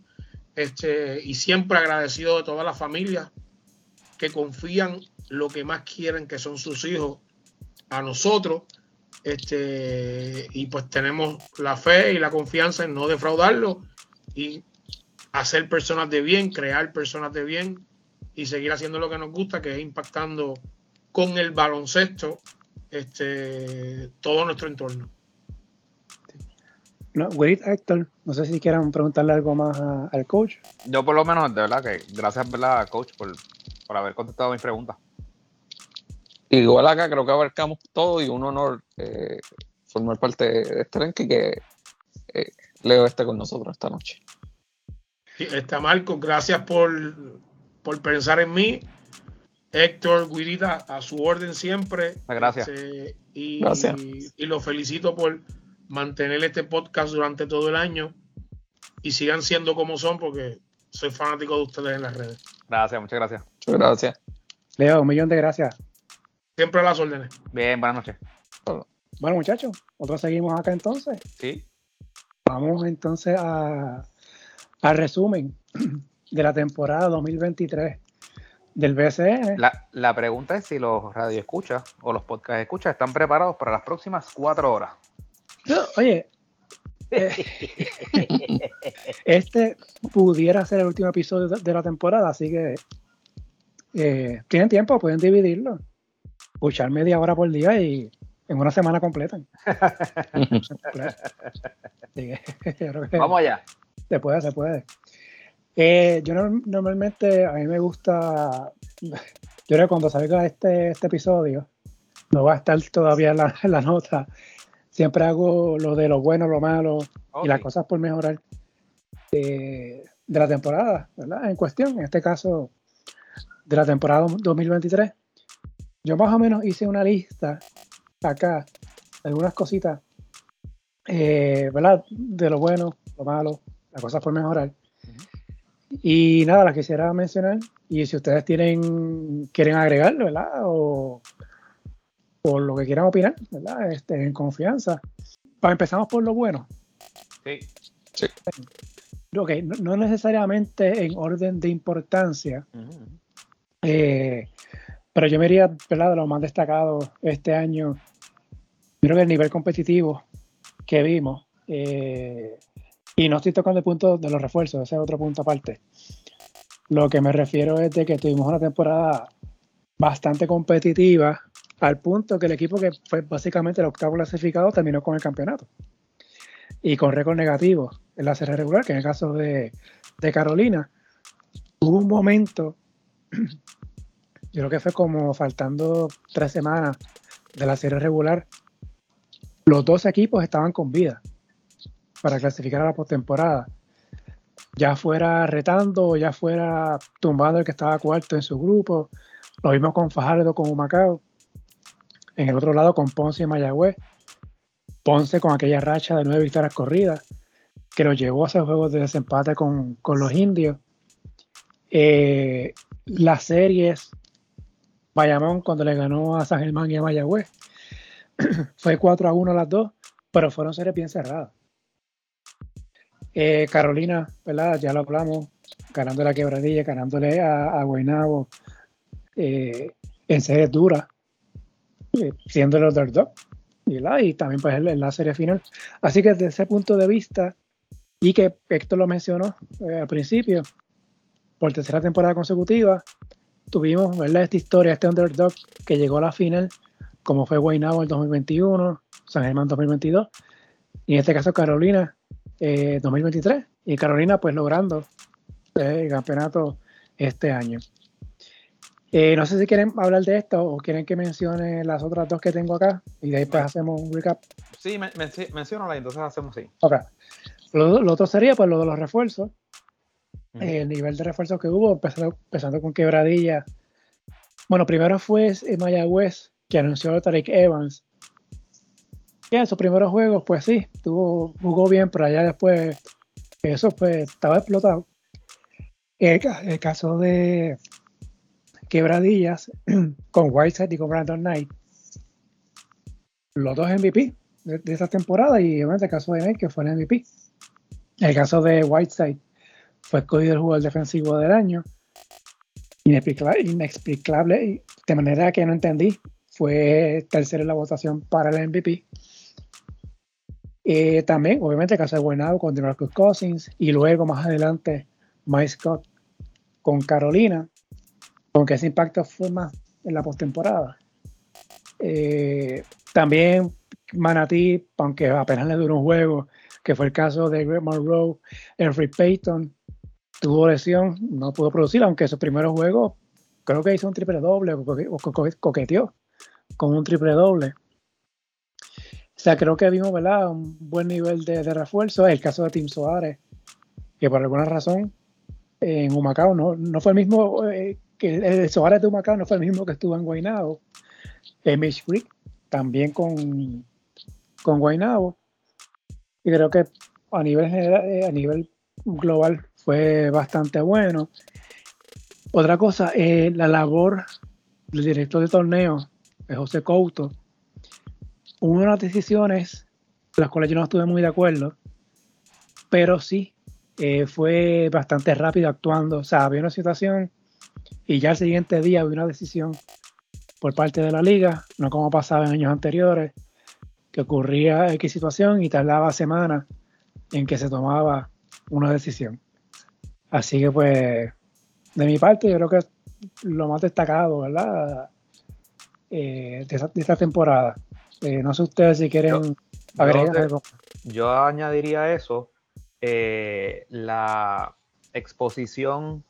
Este, y siempre agradecido de todas las familias que confían lo que más quieren, que son sus hijos, a nosotros. Este, y pues tenemos la fe y la confianza en no defraudarlo y hacer personas de bien, crear personas de bien y seguir haciendo lo que nos gusta, que es impactando con el baloncesto este, todo nuestro entorno. No, Héctor, no sé si quieran preguntarle algo más a- al coach. Yo por lo menos, de verdad que gracias, ¿verdad, coach, por, por haber contestado mis preguntas. Igual acá creo que abarcamos todo y un honor eh, formar parte de este elenco y que eh, Leo esté con nosotros esta noche. Sí, Está Marco, gracias por, por pensar en mí. Héctor, Guirita, a su orden siempre. Gracias. Este, y, Gracias. y lo felicito por mantener este podcast durante todo el año y sigan siendo como son porque soy fanático de ustedes en las redes. Gracias, muchas gracias. Muchas gracias. Leo, un millón de gracias. Siempre a las órdenes. Bien, buenas noches. Bueno, muchachos, nosotros seguimos acá entonces. Sí. Vamos entonces a, al resumen de la temporada 2023 del BCN. La, la pregunta es si los radioescuchas o los podcast escuchas están preparados para las próximas cuatro horas. Oye, eh, este pudiera ser el último episodio de, la temporada, así que eh, tienen tiempo, pueden dividirlo. Escuchar media hora por día y en una semana completan. Vamos allá. se puede, se puede. Eh, yo norm- normalmente, a mí me gusta, yo creo que cuando salga este, este episodio, no va a estar todavía la, la nota. Siempre hago lo de lo bueno, lo malo y las cosas por mejorar de, de la temporada, ¿verdad? En cuestión, en este caso, de la temporada 2023. Yo más o menos hice una lista acá, algunas cositas, eh, ¿verdad? De lo bueno, lo malo, las cosas por mejorar. Y nada, las quisiera mencionar. Y si ustedes tienen, quieren agregarlo, ¿verdad? O, o lo que quieran opinar, ¿verdad? Este, en confianza. Pues empezamos por lo bueno. Sí. Sí. Ok, no, no necesariamente en orden de importancia, eh, pero yo me iría, ¿verdad? De lo más destacado este año. Creo que el nivel competitivo que vimos. Eh, y no estoy tocando el punto de los refuerzos, ese es otro punto aparte. Lo que me refiero es de que tuvimos una temporada bastante competitiva, al punto que el equipo que fue básicamente el octavo clasificado terminó con el campeonato. Y con récord negativo en la serie regular, que en el caso de, de Carolina, hubo un momento, yo creo que fue como faltando tres semanas de la serie regular, los dos equipos estaban con vida para clasificar a la postemporada. Ya fuera retando ya fuera tumbando el que estaba cuarto en su grupo. Lo vimos con Fajardo, con Humacao. En el otro lado con Ponce y Mayagüez. Ponce con aquella racha de nueve victorias corridas que lo llevó a esos juegos de desempate con, con los indios. Eh, las series, Bayamón cuando le ganó a San Germán y a Mayagüez, fue 4 a 1 las dos, pero fueron series bien cerradas. Eh, Carolina. Ya lo hablamos, ganando la quebradilla, ganándole a, a Guaynabo eh, en series duras, eh, siendo el underdog, ¿verdad? y también pues en la serie final. Así que desde ese punto de vista, y que Héctor lo mencionó al principio, por tercera temporada consecutiva, tuvimos ¿verdad? esta historia, este underdog que llegó a la final, como fue Guaynabo en el 2021, San Germán 2022, y en este caso Carolina 2023 eh, y Carolina pues logrando eh, el campeonato este año. Eh, no sé si quieren hablar de esto o quieren que mencione las otras dos que tengo acá y de ahí pues hacemos un recap. Sí, men y entonces hacemos. Ok. Lo, lo, otro sería pues lo de los refuerzos. El nivel de refuerzos que hubo, empezando, empezando con Quebradilla. Bueno, primero fue Mayagüez que anunció a Tarek Evans en sus primeros juegos, pues sí, tuvo, jugó bien, pero allá después eso pues estaba explotado. El, caso de Quebradillas con Whiteside y con Brandon Knight, los dos MVP de, de esa temporada y obviamente el caso de Knight que fue el MVP. El caso de Whiteside fue escogido el jugador defensivo del año. Inexplicable, inexplicable, de manera que no entendí. Fue tercero en la votación para el MVP. Eh, también, obviamente, caso de Buenado con DeMarcus Cousins y luego más adelante Mike Scott con Carolina, aunque ese impacto fue más en la postemporada. Eh, también Manatee, aunque apenas le duró un juego, que fue el caso de Greg Monroe, Henry Payton, tuvo lesión, no pudo producir, aunque su primeros juegos creo que hizo un triple doble o coqueteó con un triple doble. Sea, creo que vimos. Un buen nivel de, refuerzo. El caso de Tim Soares, que por alguna razón en Humacao no, no fue el mismo, eh, que Soares de Humacao no fue el mismo que estuvo en Guaynabo. Eh, Mitch Creek también con, con Guaynabo. Y creo que a nivel, general, eh, a nivel global fue bastante bueno. Otra cosa, eh, la labor del director de torneo, José Couto, hubo unas decisiones las cuales yo no estuve muy de acuerdo, pero sí eh, fue bastante rápido actuando. O sea, había una situación y ya el siguiente día había una decisión por parte de la liga, no como pasaba en años anteriores, que ocurría X situación y tardaba semanas en que se tomaba una decisión. Así que pues, de mi parte, yo creo que es lo más destacado. Eh, de esta temporada. Eh, no sé ustedes si quieren yo, agregar yo, algo. Yo añadiría eso, eh, la exposición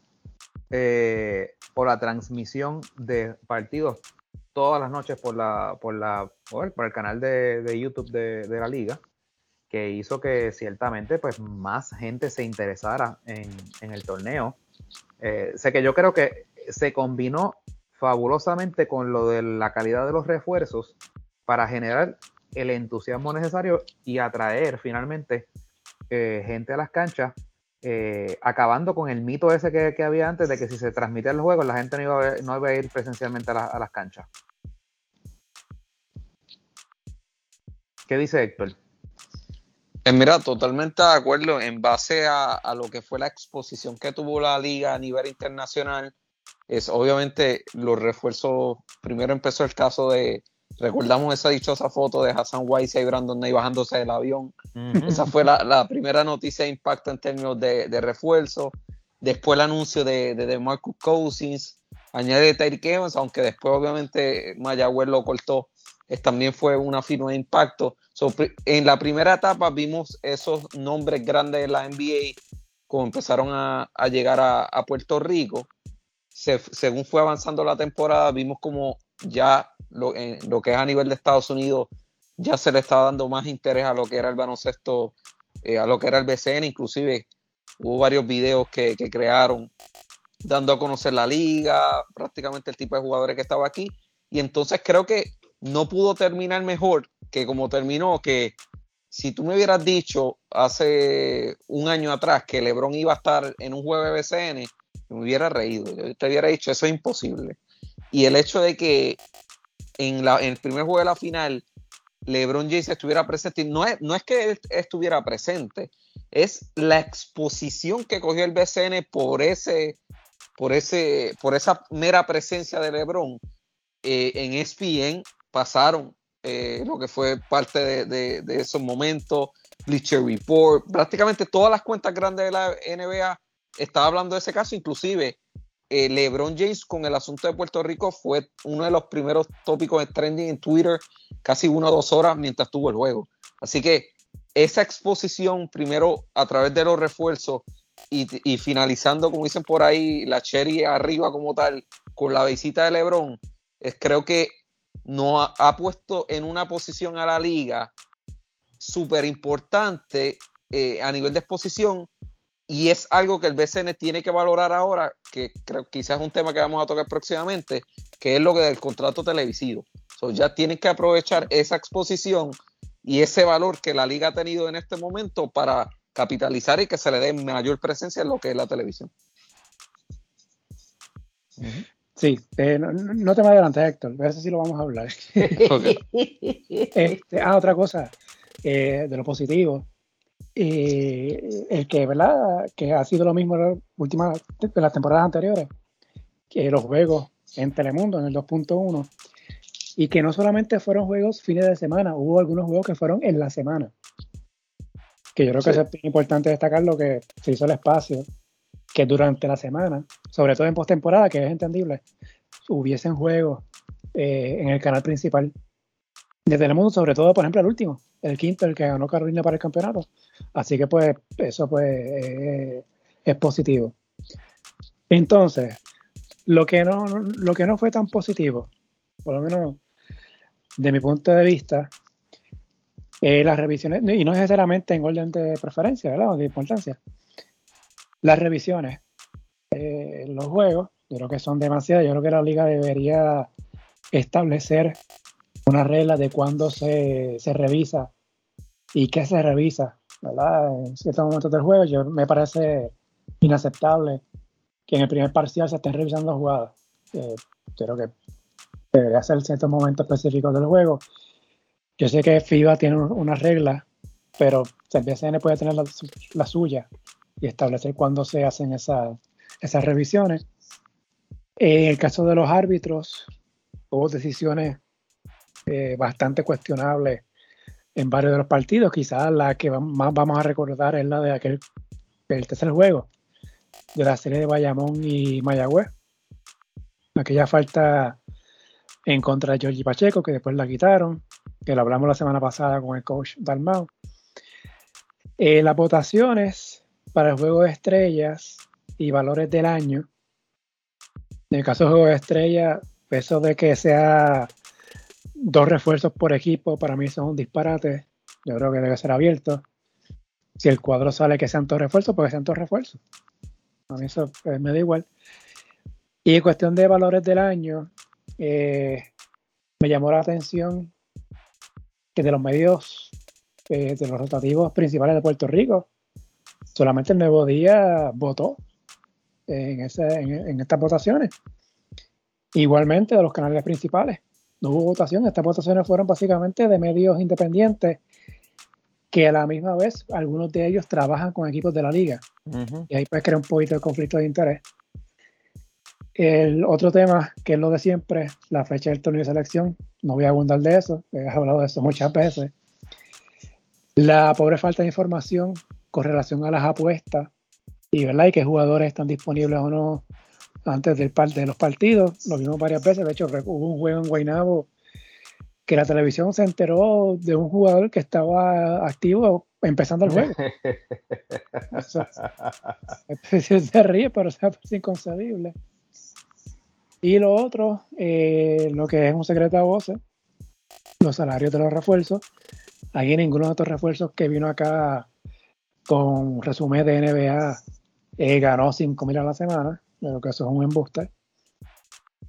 eh, o la transmisión de partidos todas las noches por la, por la, por el, canal de, YouTube de, la liga, que hizo que ciertamente pues más gente se interesara en, el torneo. Eh, sé que yo creo que se combinó fabulosamente con lo de la calidad de los refuerzos para generar el entusiasmo necesario y atraer finalmente eh, gente a las canchas, eh, acabando con el mito ese que, había antes de que si se transmitía el juego la gente no iba a, no iba a ir presencialmente a, las canchas. ¿Qué dice Héctor? Eh, mira, totalmente de acuerdo en base a, lo que fue la exposición que tuvo la liga a nivel internacional. Es obviamente los refuerzos. Primero empezó el caso de, Recordamos esa dichosa foto de Hassan Weiss y Brandon Ney bajándose del avión. Esa fue la, primera noticia de impacto en términos de, refuerzo. Después el anuncio de, de, Marcus Cousins. Añade Tyreek Evans, aunque después obviamente Mayagüez lo cortó. también fue una firma de impacto. en la primera etapa vimos esos nombres grandes de la NBA como empezaron a, llegar a, Puerto Rico. según fue avanzando la temporada, vimos como ya lo, lo, que es a nivel de Estados Unidos, ya se le estaba dando más interés a lo que era el baloncesto, eh, a lo que era el BCN, inclusive hubo varios videos que, crearon dando a conocer la liga, prácticamente el tipo de jugadores que estaba aquí, y entonces creo que no pudo terminar mejor que como terminó, que si tú me hubieras dicho hace un año atrás que LeBron iba a estar en un juego de BCN, me hubiera reído. Yo te hubiera dicho, eso es imposible. Y el hecho de que en, la, en el primer juego de la final LeBron James estuviera presente, no es, no es que él estuviera presente, es la exposición que cogió el BCN por ese, por ese, por esa mera presencia de LeBron. Eh, en ESPN pasaron eh, lo que fue parte de, de, de, esos momentos, Bleacher Report, prácticamente todas las cuentas grandes de la NBA estaban hablando de ese caso, inclusive eh, LeBron James con el asunto de Puerto Rico fue uno de los primeros tópicos de trending en Twitter casi una o dos horas mientras tuvo el juego. Así que esa exposición, primero a través de los refuerzos y, finalizando, como dicen por ahí, la cherry arriba como tal, con la visita de LeBron, es, creo que no ha, puesto en una posición a la liga súper importante eh, a nivel de exposición y es algo que el BCN tiene que valorar ahora, que creo quizás es un tema que vamos a tocar próximamente, que es lo que del contrato televisivo. ya tienen que aprovechar esa exposición y ese valor que la liga ha tenido en este momento para capitalizar y que se le dé mayor presencia en lo que es la televisión. Sí, eh, no, te me adelantes, Héctor, a ver si lo vamos a hablar. Este, ah, otra cosa, eh, de lo positivo, y el que, ¿verdad? Que ha sido lo mismo en las últimas, de las temporadas anteriores, que los juegos en Telemundo, en el 2.1, y que no solamente fueron juegos fines de semana, hubo algunos juegos que fueron en la semana. Que yo creo que es importante destacar lo que se hizo el espacio, que durante la semana, sobre todo en postemporada, que es entendible, hubiesen juegos eh, en el canal principal de Telemundo, sobre todo, por ejemplo, el último, el quinto, el que ganó Carolina para el campeonato. Así que pues eso pues es positivo. Entonces, lo que, no, lo que no fue tan positivo, por lo menos de mi punto de vista, eh, las revisiones, y no necesariamente en orden de preferencia, ¿verdad? O de importancia. Las revisiones, eh, los juegos, yo creo que son demasiadas. Yo creo que la liga debería establecer una regla de cuándo se, se revisa y qué se revisa, ¿verdad? En ciertos momentos del juego, yo, me parece inaceptable que en el primer parcial se estén revisando jugadas. Eh, creo que debería ser ciertos momentos específicos del juego. Yo sé que FIBA tiene una regla, pero el BCN puede tener la, suya y establecer cuándo se hacen esas, esas revisiones. En el caso de los árbitros, hubo decisiones eh, bastante cuestionables en varios de los partidos. Quizás la que más vamos a recordar es la de aquel el tercer juego de la serie de Bayamón y Mayagüez. Aquella falta en contra de Georgie Pacheco, que después la quitaron, que lo hablamos la semana pasada con el coach Dalmau. Eh, las votaciones para el juego de estrellas y valores del año. En el caso del juego de estrellas, Eso de que sea dos refuerzos por equipo, para mí es un disparate. Yo creo que debe ser abierto. Si el cuadro sale que sean dos refuerzos, pues que sean dos refuerzos. A mí eso eh, me da igual. Y en cuestión de valores del año, eh, me llamó la atención que de los medios, eh, de los rotativos principales de Puerto Rico, solamente el Nuevo Día votó en, en, estas votaciones. Igualmente de los canales principales. No hubo votación, estas votaciones fueron básicamente de medios independientes que a la misma vez algunos de ellos trabajan con equipos de la liga. Y ahí pues crea un poquito de conflicto de interés. El otro tema, que es lo de siempre, la fecha del torneo de selección, no voy a abundar de eso, he hablado de eso muchas veces. La pobre falta de información con relación a las apuestas y, ¿verdad? y qué jugadores están disponibles o no antes del de los partidos. Lo vimos varias veces, de hecho hubo un juego en Guaynabo que la televisión se enteró de un jugador que estaba activo empezando el juego. se ríe, pero es inconcebible. Y lo otro, eh, lo que es un secreto a voces, los salarios de los refuerzos. Aquí ninguno de estos refuerzos que vino acá con resumen de NBA eh, ganó 5 mil a la semana, pero que eso es un embuste.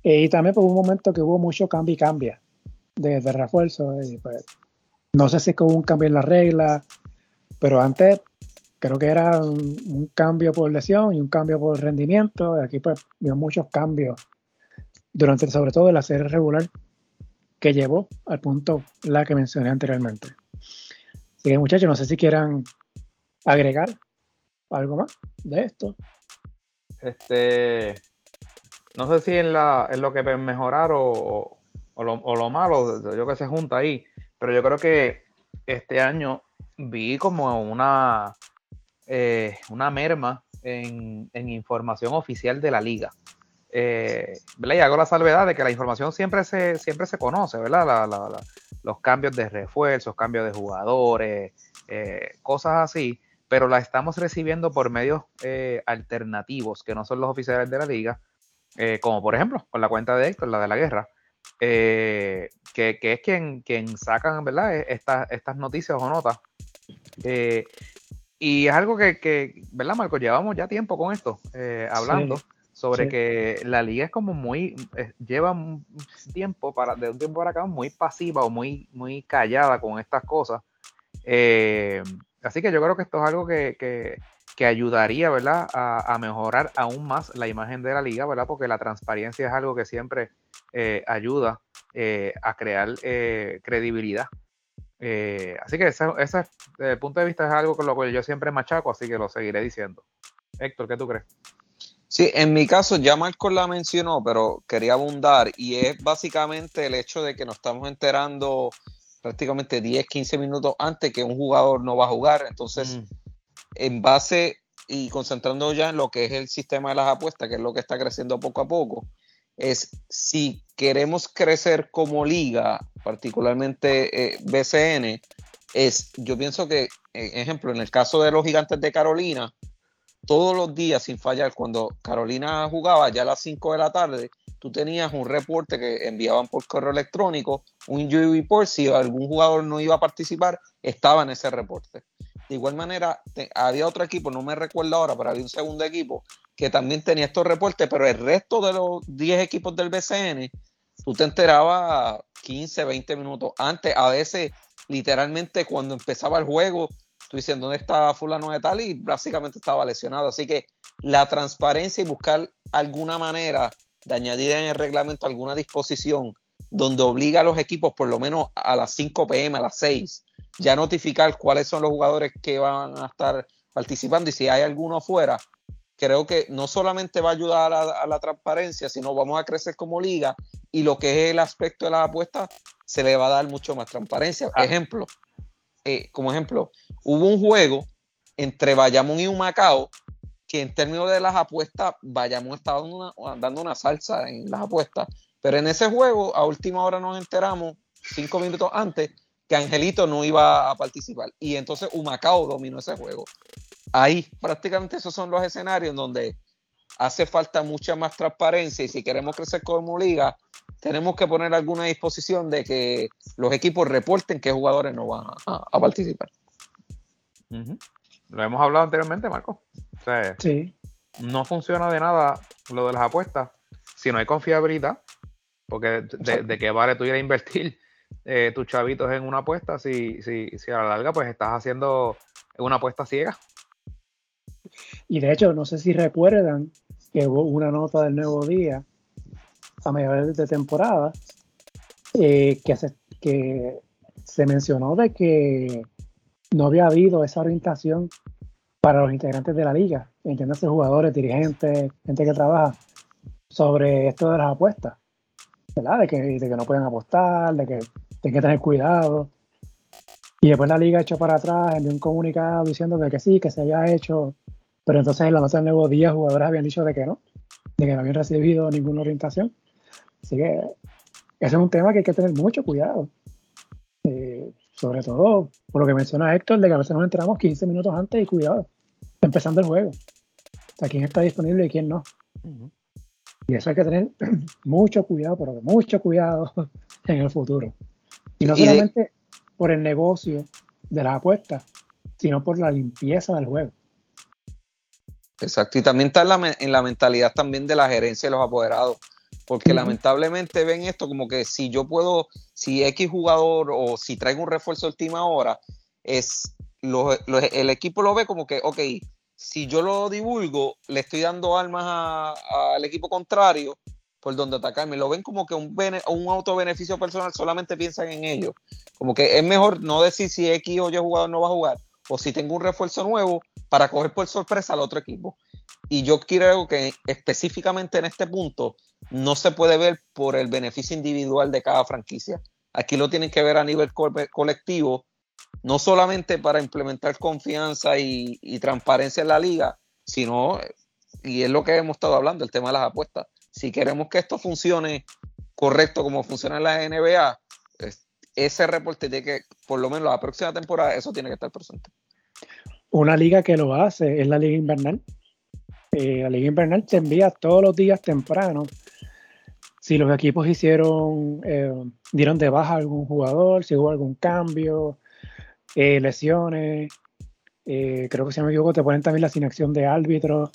Eh, y también por un momento que hubo mucho cambio y cambia de, de refuerzo. Pues, no sé si hubo un cambio en la regla, pero antes creo que era un, cambio por lesión y un cambio por rendimiento. Aquí pues vio muchos cambios durante sobre todo la serie regular que llevó al punto la que mencioné anteriormente. Así que muchachos, no sé si quieran agregar algo más de esto. Este, no sé si en, la, lo que mejorar o, o, lo, o lo malo, yo que se junta ahí, pero yo creo que este año vi como una, eh, una merma en, en información oficial de la liga. Eh, y hago la salvedad de que la información siempre se, siempre se conoce, ¿verdad? los cambios de refuerzos, cambios de jugadores, eh, cosas así, pero la estamos recibiendo por medios eh, alternativos que no son los oficiales de la liga, eh, como por ejemplo con la cuenta de Héctor, la de la guerra, que, es quien, quien sacan, ¿verdad? E, estas, estas noticias o notas. y es algo que, ¿verdad, Marco? Llevamos ya tiempo con esto, hablando sobre que la liga es como muy, eh, lleva un tiempo, para, de un tiempo para acá, muy pasiva o muy, muy callada con estas cosas. Eh, así que yo creo que esto es algo que, que, que ayudaría, ¿verdad?, a, mejorar aún más la imagen de la liga, ¿verdad? Porque la transparencia es algo que siempre eh, ayuda a crear credibilidad. así que ese, ese, punto de vista es algo con lo que yo siempre machaco, así que lo seguiré diciendo. Héctor, ¿qué tú crees? Sí, en mi caso ya Marcos la mencionó, pero quería abundar y es básicamente el hecho de que nos estamos enterando prácticamente 10, 15 minutos antes que un jugador no va a jugar. Entonces, mm. en base y concentrando ya en lo que es el sistema de las apuestas, que es lo que está creciendo poco a poco, es si queremos crecer como liga, particularmente eh, BCN, es, yo pienso que, eh, ejemplo, en el caso de los gigantes de Carolina, todos los días sin fallar. Cuando Carolina jugaba ya a las 5 de la tarde, tú tenías un reporte que enviaban por correo electrónico, un injury report, si algún jugador no iba a participar, estaba en ese reporte. De igual manera, había otro equipo, no me recuerdo ahora, pero había un segundo equipo que también tenía estos reportes, pero el resto de los 10 equipos del BCN, tú te enterabas 15, 20 minutos antes, a veces literalmente cuando empezaba el juego, tú dices, ¿dónde está fulano de tal? Y básicamente estaba lesionado. Así que la transparencia y buscar alguna manera de añadir en el reglamento alguna disposición donde obliga a los equipos por lo menos a las 5 pm, a las 6, ya notificar cuáles son los jugadores que van a estar participando y si hay alguno afuera, creo que no solamente va a ayudar a la, transparencia, sino vamos a crecer como liga y lo que es el aspecto de las apuestas se le va a dar mucho más transparencia. Ah. Ejemplo, eh, como ejemplo, hubo un juego entre Bayamón y Humacao que en términos de las apuestas, Bayamón estaba dando una, salsa en las apuestas, pero en ese juego a última hora nos enteramos, cinco minutos antes, que Angelito no iba a participar y entonces Humacao dominó ese juego. Ahí prácticamente esos son los escenarios en donde hace falta mucha más transparencia y si queremos crecer como liga, tenemos que poner alguna disposición de que los equipos reporten qué jugadores no van a, participar. Lo hemos hablado anteriormente, Marco. sí. No funciona de nada lo de las apuestas si no hay confiabilidad, porque de, qué vale tú ir a invertir eh, tus chavitos en una apuesta si, si, si a la larga pues estás haciendo una apuesta ciega. Y de hecho, no sé si recuerdan que hubo una nota del Nuevo Día a mediados de temporada eh, que, se, que se mencionó de que no había habido esa orientación para los integrantes de la liga, entiéndase jugadores, dirigentes, gente que trabaja sobre esto de las apuestas, ¿verdad? De que, de que no pueden apostar, de que tienen que tener cuidado. Y después la liga echó para atrás, envió un comunicado diciendo que, que sí, que se había hecho, pero entonces en la nota del nuevo día jugadores habían dicho de que no, de que no habían recibido ninguna orientación. Así que ese es un tema que hay que tener mucho cuidado. Sobre todo, por lo que menciona Héctor, de que a veces nos enteramos 15 minutos antes y cuidado, empezando el juego. O sea, quién está disponible y quién no. Y eso hay que tener mucho cuidado, pero mucho cuidado en el futuro. Y no solamente por el negocio de las apuestas, sino por la limpieza del juego. Exacto, y también está en la, en la mentalidad también de la gerencia de los apoderados, porque lamentablemente ven esto como que si yo puedo, si X jugador o si traigo un refuerzo de última hora, es el equipo lo ve como que, ok, si yo lo divulgo, le estoy dando armas al equipo contrario por donde atacarme. Lo ven como que un, un autobeneficio personal, solamente piensan en ello. Como que es mejor no decir si X o Y jugador no va a jugar, o si tengo un refuerzo nuevo para coger por sorpresa al otro equipo. Y yo quiero que específicamente en este punto no se puede ver por el beneficio individual de cada franquicia. Aquí lo tienen que ver a nivel colectivo, no solamente para implementar confianza y, transparencia en la liga, sino, y es lo que hemos estado hablando, el tema de las apuestas. Si queremos que esto funcione correcto como funciona en la NBA, ese reporte tiene que, por lo menos la próxima temporada, eso tiene que estar presente. Una liga que lo hace es la liga invernal. Eh, la liga invernal te envía todos los días temprano si los equipos hicieron, eh, dieron de baja a algún jugador, si hubo algún cambio, eh, lesiones, creo que si no me equivoco te ponen también la asignación de árbitros,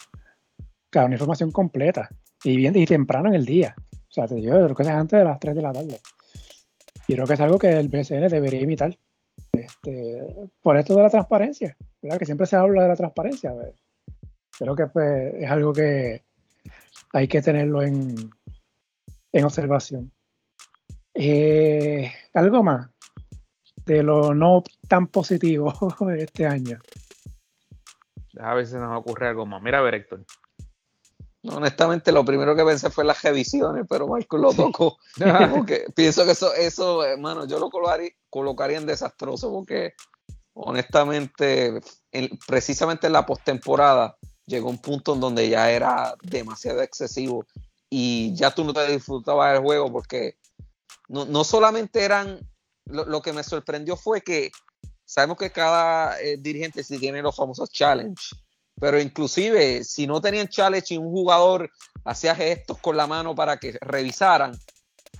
claro, una información completa y bien y temprano en el día. O sea, te yo creo que es antes de las 3 de la tarde. Y creo que es algo que el BCN debería imitar. Este, por esto de la transparencia, ¿verdad? Que siempre se habla de la transparencia. Creo que pues, es algo que hay que tenerlo en, en observación. Eh, algo más de lo no tan positivo de este año. A ver si nos ocurre algo más. Mira, a ver, Héctor. Honestamente, lo primero que pensé fue las revisiones, pero Marco lo tocó. porque pienso que eso, eso, hermano, yo lo colocaría, en desastroso, porque honestamente, precisamente en la postemporada, llegó un punto en donde ya era demasiado excesivo y ya tú no te disfrutabas del juego porque no, solamente eran, lo, que me sorprendió fue que sabemos que cada eh, dirigente sí tiene los famosos challenge, pero inclusive si no tenían challenge y un jugador hacía gestos con la mano para que revisaran,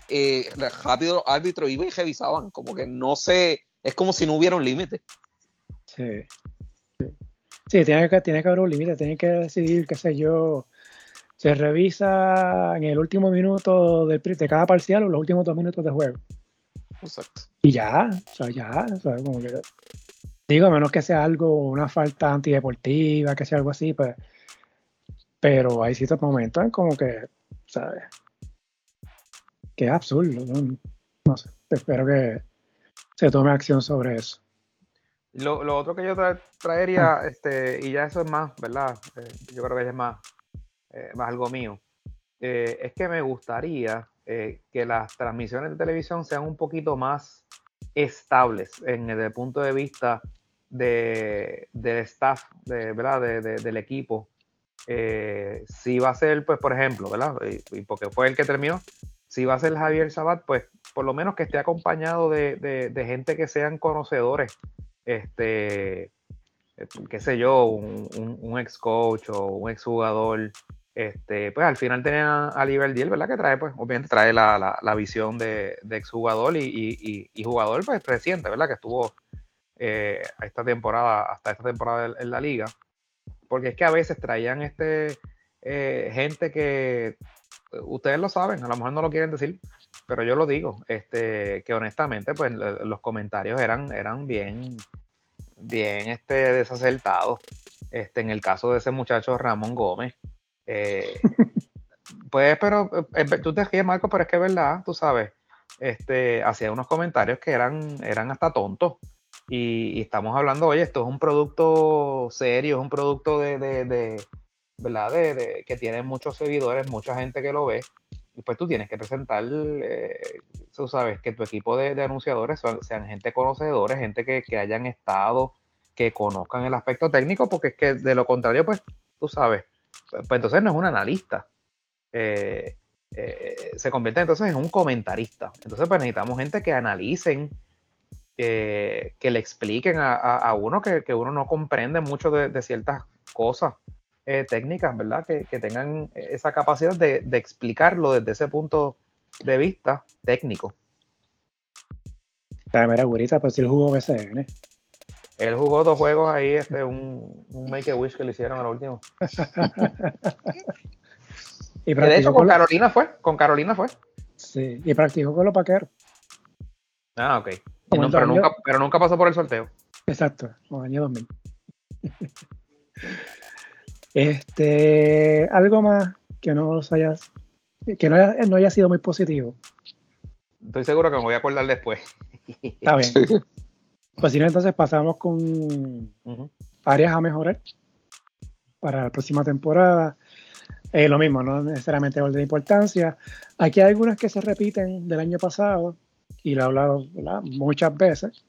eh, rápido los árbitros iban y revisaban, como que no sé, es como si no hubiera un límite. Sí. Sí, tiene que, tiene que haber un límite, tiene que decidir, qué sé yo, se revisa en el último minuto de, de cada parcial o los últimos dos minutos de juego. Exacto. Y ya, o sea, ya, o sea, como que, digo, a menos que sea algo, una falta antideportiva, que sea algo así, pues, pero hay ciertos momentos en como que, ¿sabes? Que es absurdo, ¿no? sé, espero que se tome acción sobre eso. Lo, lo otro que yo traería, este, y ya eso es más, ¿verdad? Eh, yo creo que ya es más, eh, más algo mío, eh, es que me gustaría que las transmisiones de televisión sean un poquito más estables en el punto de vista de, del staff, de, ¿verdad? del equipo. si va a ser, pues, por ejemplo, ¿verdad? Y, porque fue el que terminó, si va a ser Javier Sabat, pues por lo menos que esté acompañado de, de gente que sean conocedores este, eh, qué sé yo, un, ex coach o un ex jugador Este, pues al final tenía a Deal, ¿verdad? Que trae, pues, obviamente trae la, visión de, de exjugador y, y, jugador, pues, reciente, ¿verdad? Que estuvo eh, esta temporada, hasta esta temporada en, la liga. Porque es que a veces traían este eh, gente que ustedes lo saben, a lo mejor no lo quieren decir, pero yo lo digo, este, que honestamente, pues los comentarios eran, eran bien, bien este, desacertados. Este, en el caso de ese muchacho Ramón Gómez, eh, pues, pero eh, tú te ríes, Marco, pero es que es verdad, tú sabes, este, hacía unos comentarios que eran, eran hasta tontos. Y, estamos hablando, oye, esto es un producto serio, es un producto de, de, ¿verdad? De, que tiene muchos seguidores, mucha gente que lo ve. Y pues tú tienes que presentar, eh, tú sabes, que tu equipo de, anunciadores sean, gente conocedores, gente que, que hayan estado, que conozcan el aspecto técnico, porque es que de lo contrario, pues, tú sabes, pues, pues, entonces no es un analista. Eh, eh, se convierte entonces en un comentarista. Entonces, pues necesitamos gente que analicen, que le expliquen a, uno que, uno no comprende mucho de, ciertas cosas eh, técnicas, ¿verdad? Que, tengan esa capacidad de, explicarlo desde ese punto de vista técnico. Mira, güerita, pues si el jugó BCN. Él jugó dos juegos ahí, este, un, un Make a Wish que le hicieron al último. y, de hecho, con, Carolina fue. Con Carolina fue. Sí, y practicó con los paqueros. Ah, ok. pero, nunca, pero nunca pasó por el sorteo. Exacto, en el año 2000. este, algo más que no hayas, que no haya, no haya sido muy positivo. Estoy seguro que me voy a acordar después. Está bien. Pues si no, entonces pasamos con áreas a mejorar para la próxima temporada. Eh, lo mismo, no necesariamente orden de importancia. Aquí hay algunas que se repiten del año pasado y lo he hablado muchas veces.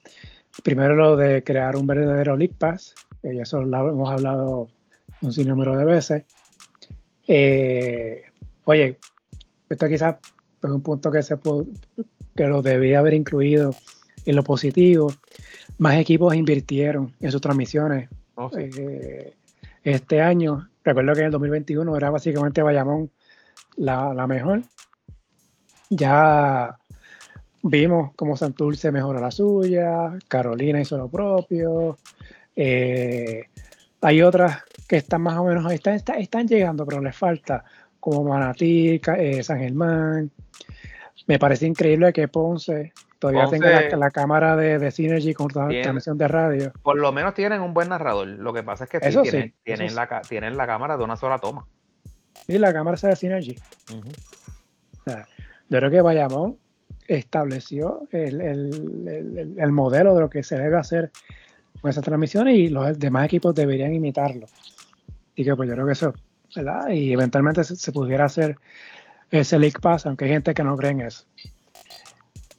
Primero lo de crear un verdadero League Pass, y eso lo hemos hablado un sinnúmero de veces. Eh, oye, esto quizás es un punto que, se que lo debía haber incluido en lo positivo más equipos invirtieron en sus transmisiones. Oh, eh, este año, recuerdo que en el 2021 era básicamente Bayamón la, mejor. Ya vimos cómo Santurce mejoró la suya, Carolina hizo lo propio. Eh, hay otras que están más o menos ahí, están, están, llegando, pero les falta, como Manatí, eh, San Germán. Me parece increíble que Ponce Todavía tengo la, cámara de, de, Synergy con transmisión de radio. Por lo menos tienen un buen narrador. Lo que pasa es que tienen, tienen, la, tienen la cámara de una sola toma. Sí, la cámara es de Synergy. yo creo que Bayamón estableció el, modelo de lo que se debe hacer con esa transmisión y los demás equipos deberían imitarlo. Y que pues yo creo que eso, ¿verdad? Y eventualmente se, pudiera hacer ese League Pass, aunque hay gente que no cree en eso.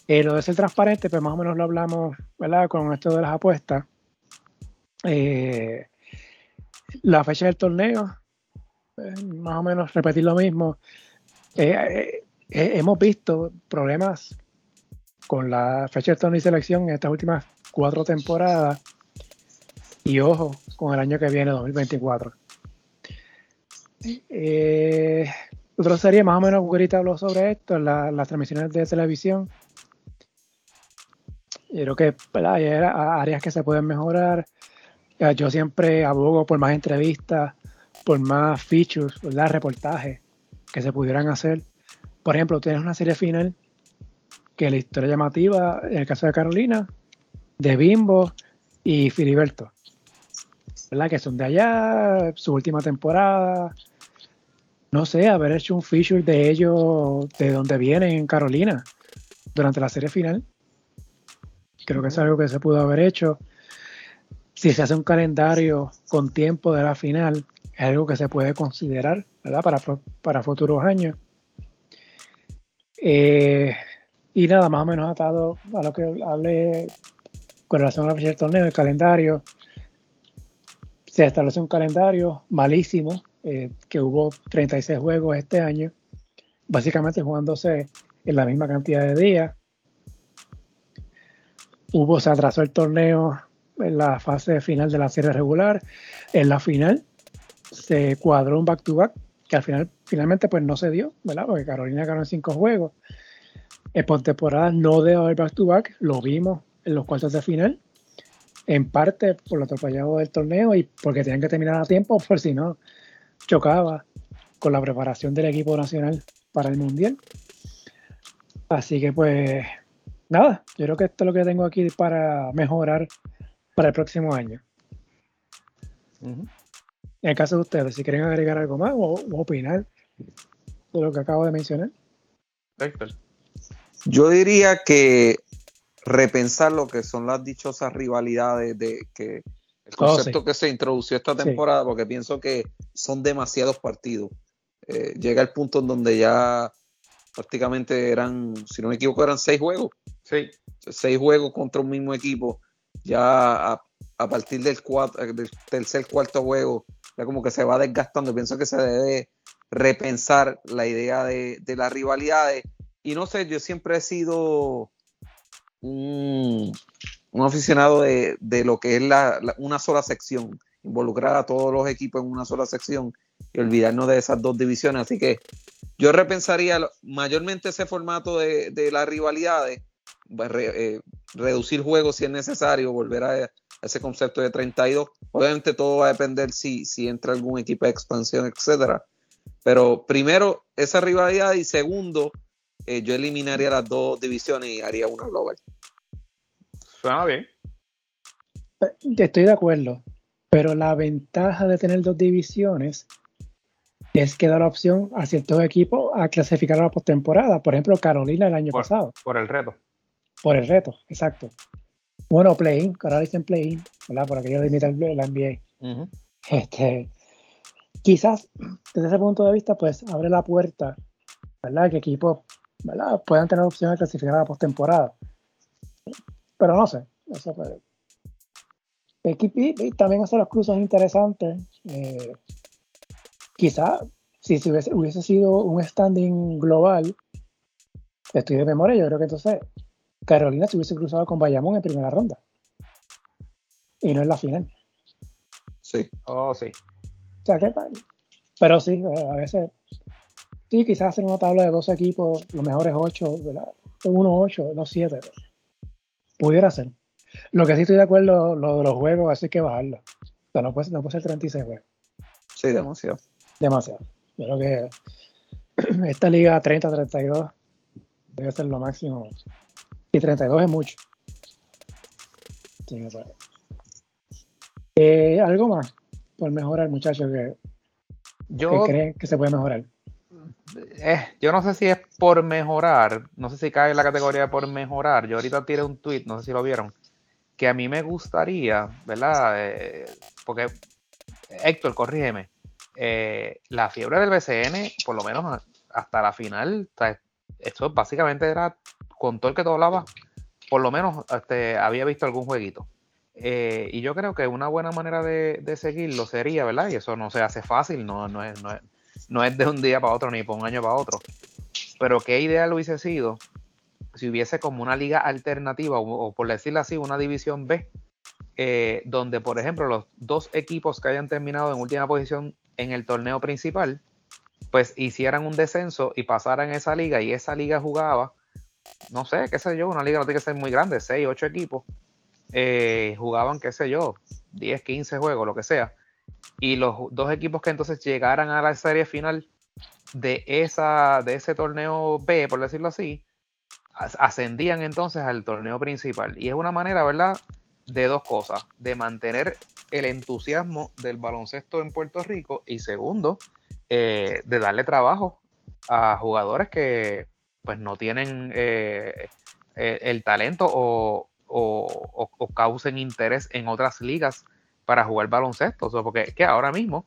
Eh, lo de ser transparente, pues más o menos lo hablamos, ¿verdad? Con esto de las apuestas. Eh, la fecha del torneo, pues, más o menos repetir lo mismo. Eh, hemos visto problemas con la fecha del torneo y selección en estas últimas cuatro temporadas. Y ojo, con el año que viene, 2024. Eh, otra serie, más o menos, ahorita habló sobre esto, las transmisiones de televisión. Yo creo que hay áreas que se pueden mejorar. Yo siempre abogo por más entrevistas, por más features, ¿verdad? reportajes que se pudieran hacer. Por ejemplo, tienes una serie final que la historia llamativa, en el caso de Carolina, de Bimbo y Filiberto, ¿verdad? Que son de allá, su última temporada. No sé, haber hecho un feature de ellos, de donde vienen en Carolina, durante la serie final. Creo que es algo que se pudo haber hecho. Si se hace un calendario con tiempo de la final, es algo que se puede considerar ¿verdad? Para, para futuros años. Eh, y nada, más o menos atado a lo que hablé con relación a la fecha del torneo, el calendario. Se establece un calendario malísimo, eh, que hubo 36 juegos este año, básicamente jugándose en la misma cantidad de días hubo, se atrasó el torneo en la fase final de la serie regular. En la final se cuadró un back-to-back que al final finalmente pues no se dio, ¿verdad? Porque Carolina ganó en cinco juegos. En postemporada no debe haber back to back, lo vimos en los cuartos de final, en parte por lo atropellado del torneo y porque tenían que terminar a tiempo, por si no chocaba con la preparación del equipo nacional para el mundial. Así que pues nada, yo creo que esto es lo que tengo aquí para mejorar para el próximo año. En el caso de ustedes, si quieren agregar algo más o, opinar de lo que acabo de mencionar. Yo diría que repensar lo que son las dichosas rivalidades de que el oh, concepto que se introdució esta temporada, porque pienso que son demasiados partidos. Eh, llega el punto en donde ya prácticamente eran, si no me equivoco, eran seis juegos. Sí. Seis juegos contra un mismo equipo. Ya a, partir del, cuatro, del tercer, cuarto juego, ya como que se va desgastando. Pienso que se debe repensar la idea de, de las rivalidades. Y no sé, yo siempre he sido un, aficionado de, lo que es la, una sola sección, involucrar a todos los equipos en una sola sección y olvidarnos de esas dos divisiones. Así que yo repensaría mayormente ese formato de, las rivalidades, pues, eh, reducir juegos si es necesario, volver a, ese concepto de 32. Obviamente todo va a depender si, si entra algún equipo de expansión, etcétera. Pero primero, esa rivalidad y segundo, eh, yo eliminaría las dos divisiones y haría una global. Suena bien. Estoy de acuerdo, pero la ventaja de tener dos divisiones es que da la opción a ciertos equipos a clasificar a la postemporada. Por ejemplo, Carolina el año pasado. Por el reto. Por el reto, exacto. Bueno, play-in, ahora dicen play-in, ¿verdad? Por aquello limita el, la NBA. este, quizás, desde ese punto de vista, pues abre la puerta, ¿verdad? Que equipos ¿verdad? puedan tener opción de clasificar a la postemporada. Pero no sé, no sé. Y, también hace los cruzos interesantes. Eh, quizá si, hubiese, hubiese, sido un standing global, estoy de memoria, yo creo que entonces Carolina se hubiese cruzado con Bayamón en primera ronda. Y no en la final. Sí. Oh, sí. O sea, que, pero sí, a veces Sí, quizás hacer una tabla de dos equipos, los mejores ocho, ¿verdad? Uno, ocho, no siete. Pudiera ser. Lo que sí estoy de acuerdo, lo de los juegos, así que bajarlo. O sea, no puede, no puede ser 36 juegos. Sí, demasiado. Demasiado. Yo creo que esta liga 30-32 debe ser lo máximo. Y 32 es mucho. Sí, eh, algo más por mejorar, muchachos, que, Yo, que creen que se puede mejorar. Eh, yo no sé si es por mejorar, no sé si cae en la categoría de por mejorar. Yo ahorita tiré un tweet, no sé si lo vieron, que a mí me gustaría, ¿verdad? Eh, porque, Héctor, corrígeme, eh, la fiebre del BCN, por lo menos hasta la final, esto básicamente era con todo el que tú hablabas, por lo menos este, había visto algún jueguito. y yo creo que una buena manera de, seguirlo sería, ¿verdad? Y eso no se hace fácil, no, no, es, no, es, no es de un día para otro ni por un año para otro. Pero qué ideal hubiese sido si hubiese como una liga alternativa o, por decirlo así, una división B, eh, donde por ejemplo los dos equipos que hayan terminado en última posición en el torneo principal, pues hicieran un descenso y pasaran esa liga y esa liga jugaba, no sé, qué sé yo, una liga no tiene que ser muy grande, 6, 8 equipos, eh, jugaban, qué sé yo, 10, 15 juegos, lo que sea y los dos equipos que entonces llegaran a la serie final de, esa, de ese torneo B, por decirlo así, ascendían entonces al torneo principal. Y es una manera, ¿verdad? De dos cosas, de mantener el entusiasmo del baloncesto en Puerto Rico y segundo, eh, de darle trabajo a jugadores que pues no tienen eh, eh, el talento o, o, causen interés en otras ligas para jugar baloncesto. porque que ahora mismo,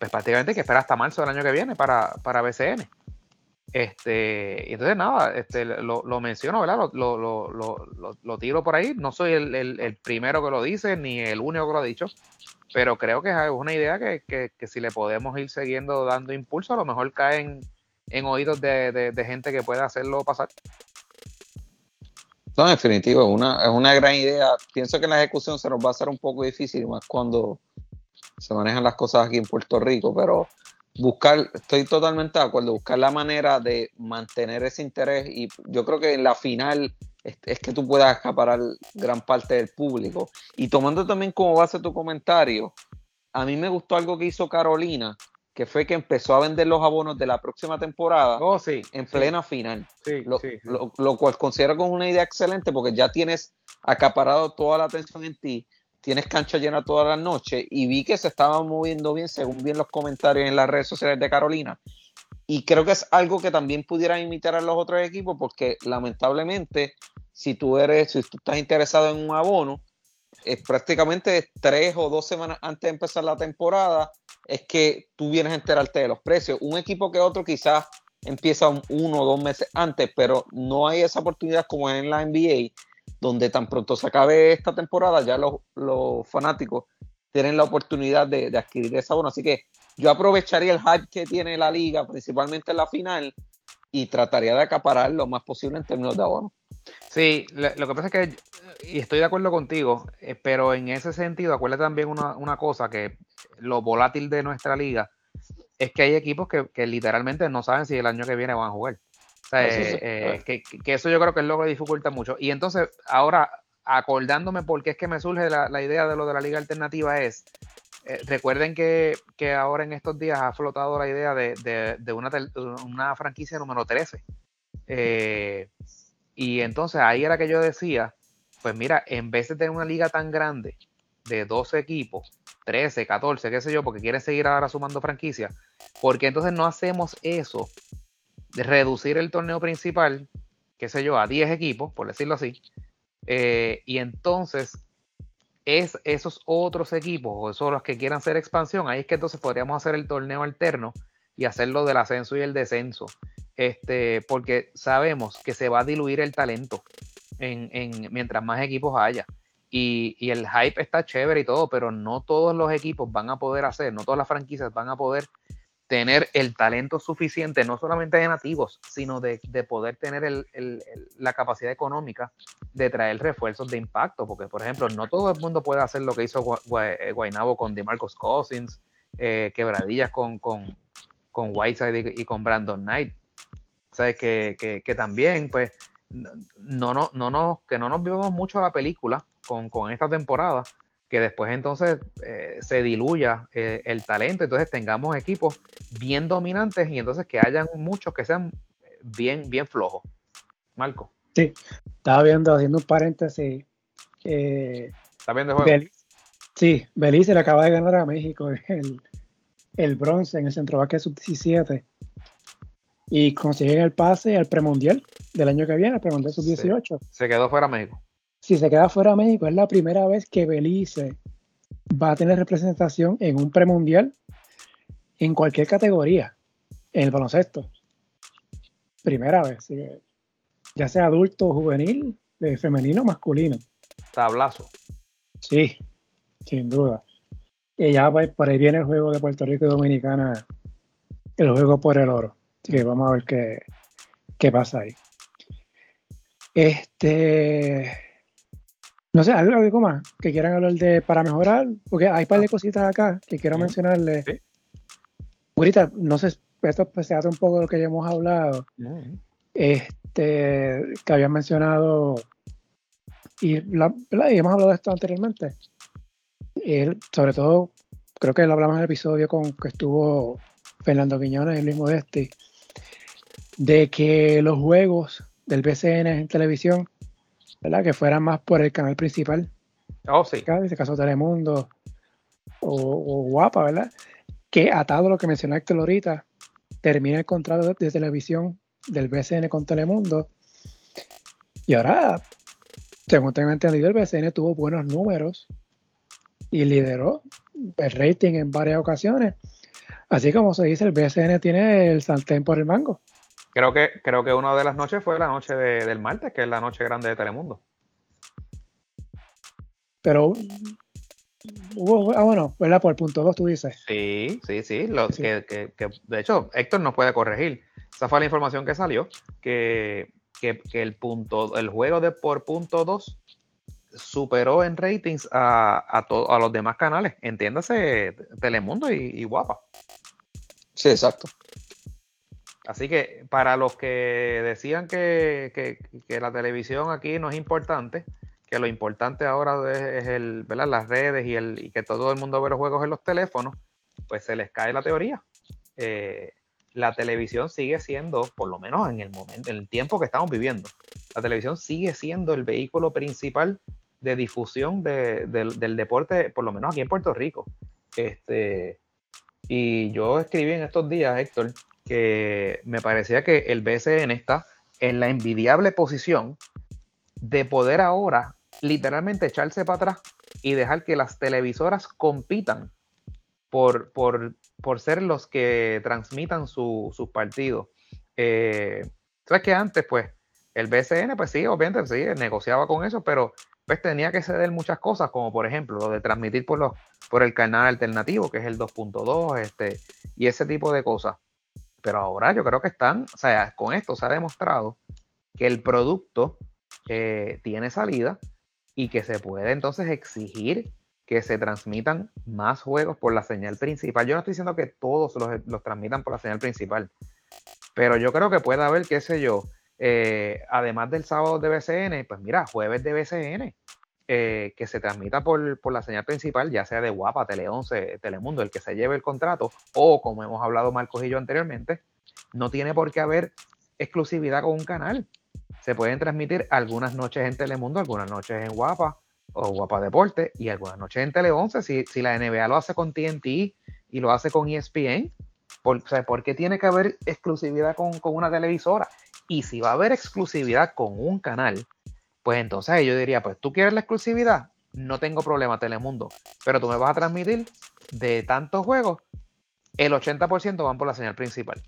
pues prácticamente hay que esperar hasta marzo del año que viene para, para BCN. Este, entonces nada, este, lo, menciono, ¿verdad? Lo, lo, lo, tiro por ahí. No soy el, primero que lo dice, ni el único que lo ha dicho, pero creo que es una idea que, si le podemos ir siguiendo dando impulso, a lo mejor caen en oídos de, de gente que pueda hacerlo pasar. No, en definitivo, una, es una gran idea. Pienso que la ejecución se nos va a hacer un poco difícil, más cuando se manejan las cosas aquí en Puerto Rico, pero buscar, estoy totalmente de acuerdo, buscar la manera de mantener ese interés y yo creo que en la final es, que tú puedas acaparar gran parte del público. Y tomando también como base tu comentario, a mí me gustó algo que hizo Carolina, que fue que empezó a vender los abonos de la próxima temporada oh, sí, en plena final. lo, cual considero como una idea excelente porque ya tienes acaparado toda la atención en ti, tienes cancha llena toda la noche y vi que se estaba moviendo bien según bien los comentarios en las redes sociales de Carolina. Y creo que es algo que también pudieran imitar a los otros equipos porque lamentablemente si tú eres, si tú estás interesado en un abono, es prácticamente tres o dos semanas antes de empezar la temporada, es que tú vienes a enterarte de los precios. Un equipo que otro quizás empieza uno o dos meses antes, pero no hay esa oportunidad como en la NBA, donde tan pronto se acabe esta temporada, ya los, fanáticos tienen la oportunidad de, de, adquirir ese abono. Así que yo aprovecharía el hype que tiene la liga, principalmente en la final, y trataría de acaparar lo más posible en términos de abono. Sí, lo que pasa es que, y estoy de acuerdo contigo, eh, pero en ese sentido, acuérdate también una, cosa, que lo volátil de nuestra liga es que hay equipos que, literalmente no saben si el año que viene van a jugar. O sea, eh, eh, que, eso yo creo que es lo que dificulta mucho. Y entonces, ahora, acordándome por qué es que me surge la, idea de lo de la liga alternativa es, recuerden que, ahora en estos días ha flotado la idea de, una, una, franquicia número 13. Eh, y entonces ahí era que yo decía, pues mira, en vez de tener una liga tan grande de 12 equipos, 13, 14, qué sé yo, porque quieren seguir ahora sumando franquicias, porque entonces no hacemos eso de reducir el torneo principal, qué sé yo, a 10 equipos, por decirlo así, eh, y entonces es esos otros equipos o esos los que quieran hacer expansión, ahí es que entonces podríamos hacer el torneo alterno y hacerlo del ascenso y el descenso este, porque sabemos que se va a diluir el talento en, mientras más equipos haya. Y, el hype está chévere y todo, pero no todos los equipos van a poder hacer, no todas las franquicias van a poder tener el talento suficiente, no solamente de nativos, sino de, poder tener la capacidad económica de traer refuerzos de impacto, porque por ejemplo, no todo el mundo puede hacer lo que hizo Guaynabo con DeMarcus Cousins, eh, quebradillas con, con, con Whiteside y, con Brandon Knight. O que, que, también, pues, no, no, no, no, que no nos vivamos mucho la película con, esta temporada, que después entonces eh, se diluya eh, el talento, entonces tengamos equipos bien dominantes y entonces que hayan muchos que sean bien, bien flojos. Marco. Sí, estaba viendo, haciendo un paréntesis. ¿Está viendo el juego? sí, Belice le acaba de ganar a México el, el bronce en el Centro Sub-17 y consiguen el pase al premundial del año que viene, el premundial sub-18. Se quedó fuera México. Si se queda fuera México, es la primera vez que Belice va a tener representación en un premundial en cualquier categoría, en el baloncesto. Primera vez, ya sea adulto, juvenil, femenino, masculino. Tablazo. Sí, sin duda. Y ya por ahí viene el juego de Puerto Rico y Dominicana, el juego por el oro. Así que vamos a ver qué, qué pasa ahí. Este. No sé, algo, más que quieran hablar de para mejorar, porque hay un par de ah. cositas acá que quiero mencionarles. Ahorita, no sé, esto pues, se hace un poco de lo que ya hemos hablado. Este, que habían mencionado, y, la, y hemos hablado de esto anteriormente. Sobre todo, creo que lo hablamos en el episodio con que estuvo Fernando Quiñones y Luis Modesti, de que los juegos del BCN en televisión, ¿verdad? Que fueran más por el canal principal. Oh, sí. En este caso Telemundo o, Guapa, ¿verdad? Que atado a lo que mencionó Héctor ahorita, termina el contrato de, televisión del BCN con Telemundo. Y ahora, según tengo entendido, el BCN tuvo buenos números y lideró el rating en varias ocasiones. Así como se dice, el BCN tiene el sartén por el mango. Creo que, creo que una de las noches fue la noche del martes, que es la noche grande de Telemundo. Pero hubo, ah, bueno, ¿verdad? Por el punto 2 tú dices. Sí, sí, sí. Que, de hecho, Héctor nos puede corregir. Esa fue la información que salió, que, el punto, el juego de por punto 2 superó en ratings a, a, a los demás canales, entiéndase Telemundo y Guapa. Sí, exacto. Así que para los que decían que, la televisión aquí no es importante, que lo importante ahora es, el, las redes y, el, y que todo el mundo ve los juegos en los teléfonos, pues se les cae la teoría. Eh, la televisión sigue siendo, por lo menos en el momento, en el tiempo que estamos viviendo, la televisión sigue siendo el vehículo principal de difusión del deporte, por lo menos aquí en Puerto Rico. Este, y yo escribí en estos días, Héctor, que me parecía que el BCN está en la envidiable posición de poder ahora literalmente echarse para atrás y dejar que las televisoras compitan por, por, por ser los que transmitan sus partidos. Eh, Sabes que antes, pues, el BCN, pues sí, obviamente, sí, negociaba con eso, pero pues tenía que ceder muchas cosas, como por ejemplo lo de transmitir por, los, por el canal alternativo, que es el 2.2, este, y ese tipo de cosas. Pero ahora yo creo que están, o sea, con esto se ha demostrado que el producto eh, tiene salida y que se puede entonces exigir que se transmitan más juegos por la señal principal. Yo no estoy diciendo que todos los, transmitan por la señal principal, pero yo creo que puede haber, qué sé yo, eh, además del sábado de BCN, pues mira, jueves de BCN, eh, que se transmita por, la señal principal, ya sea de Guapa, Tele 11, Telemundo, el que se lleve el contrato, o como hemos hablado Marcos y yo anteriormente, no tiene por qué haber exclusividad con un canal. Se pueden transmitir algunas noches en Telemundo, algunas noches en Guapa, o Guapa Deporte y algunas noches en Tele 11, si, si la NBA lo hace con TNT y lo hace con ESPN, por, ¿por qué tiene que haber exclusividad con, una televisora? Y si va a haber exclusividad con un canal, pues entonces yo diría, pues tú quieres la exclusividad, no tengo problema Telemundo, pero tú me vas a transmitir de tantos juegos, el 80% van por la señal principal.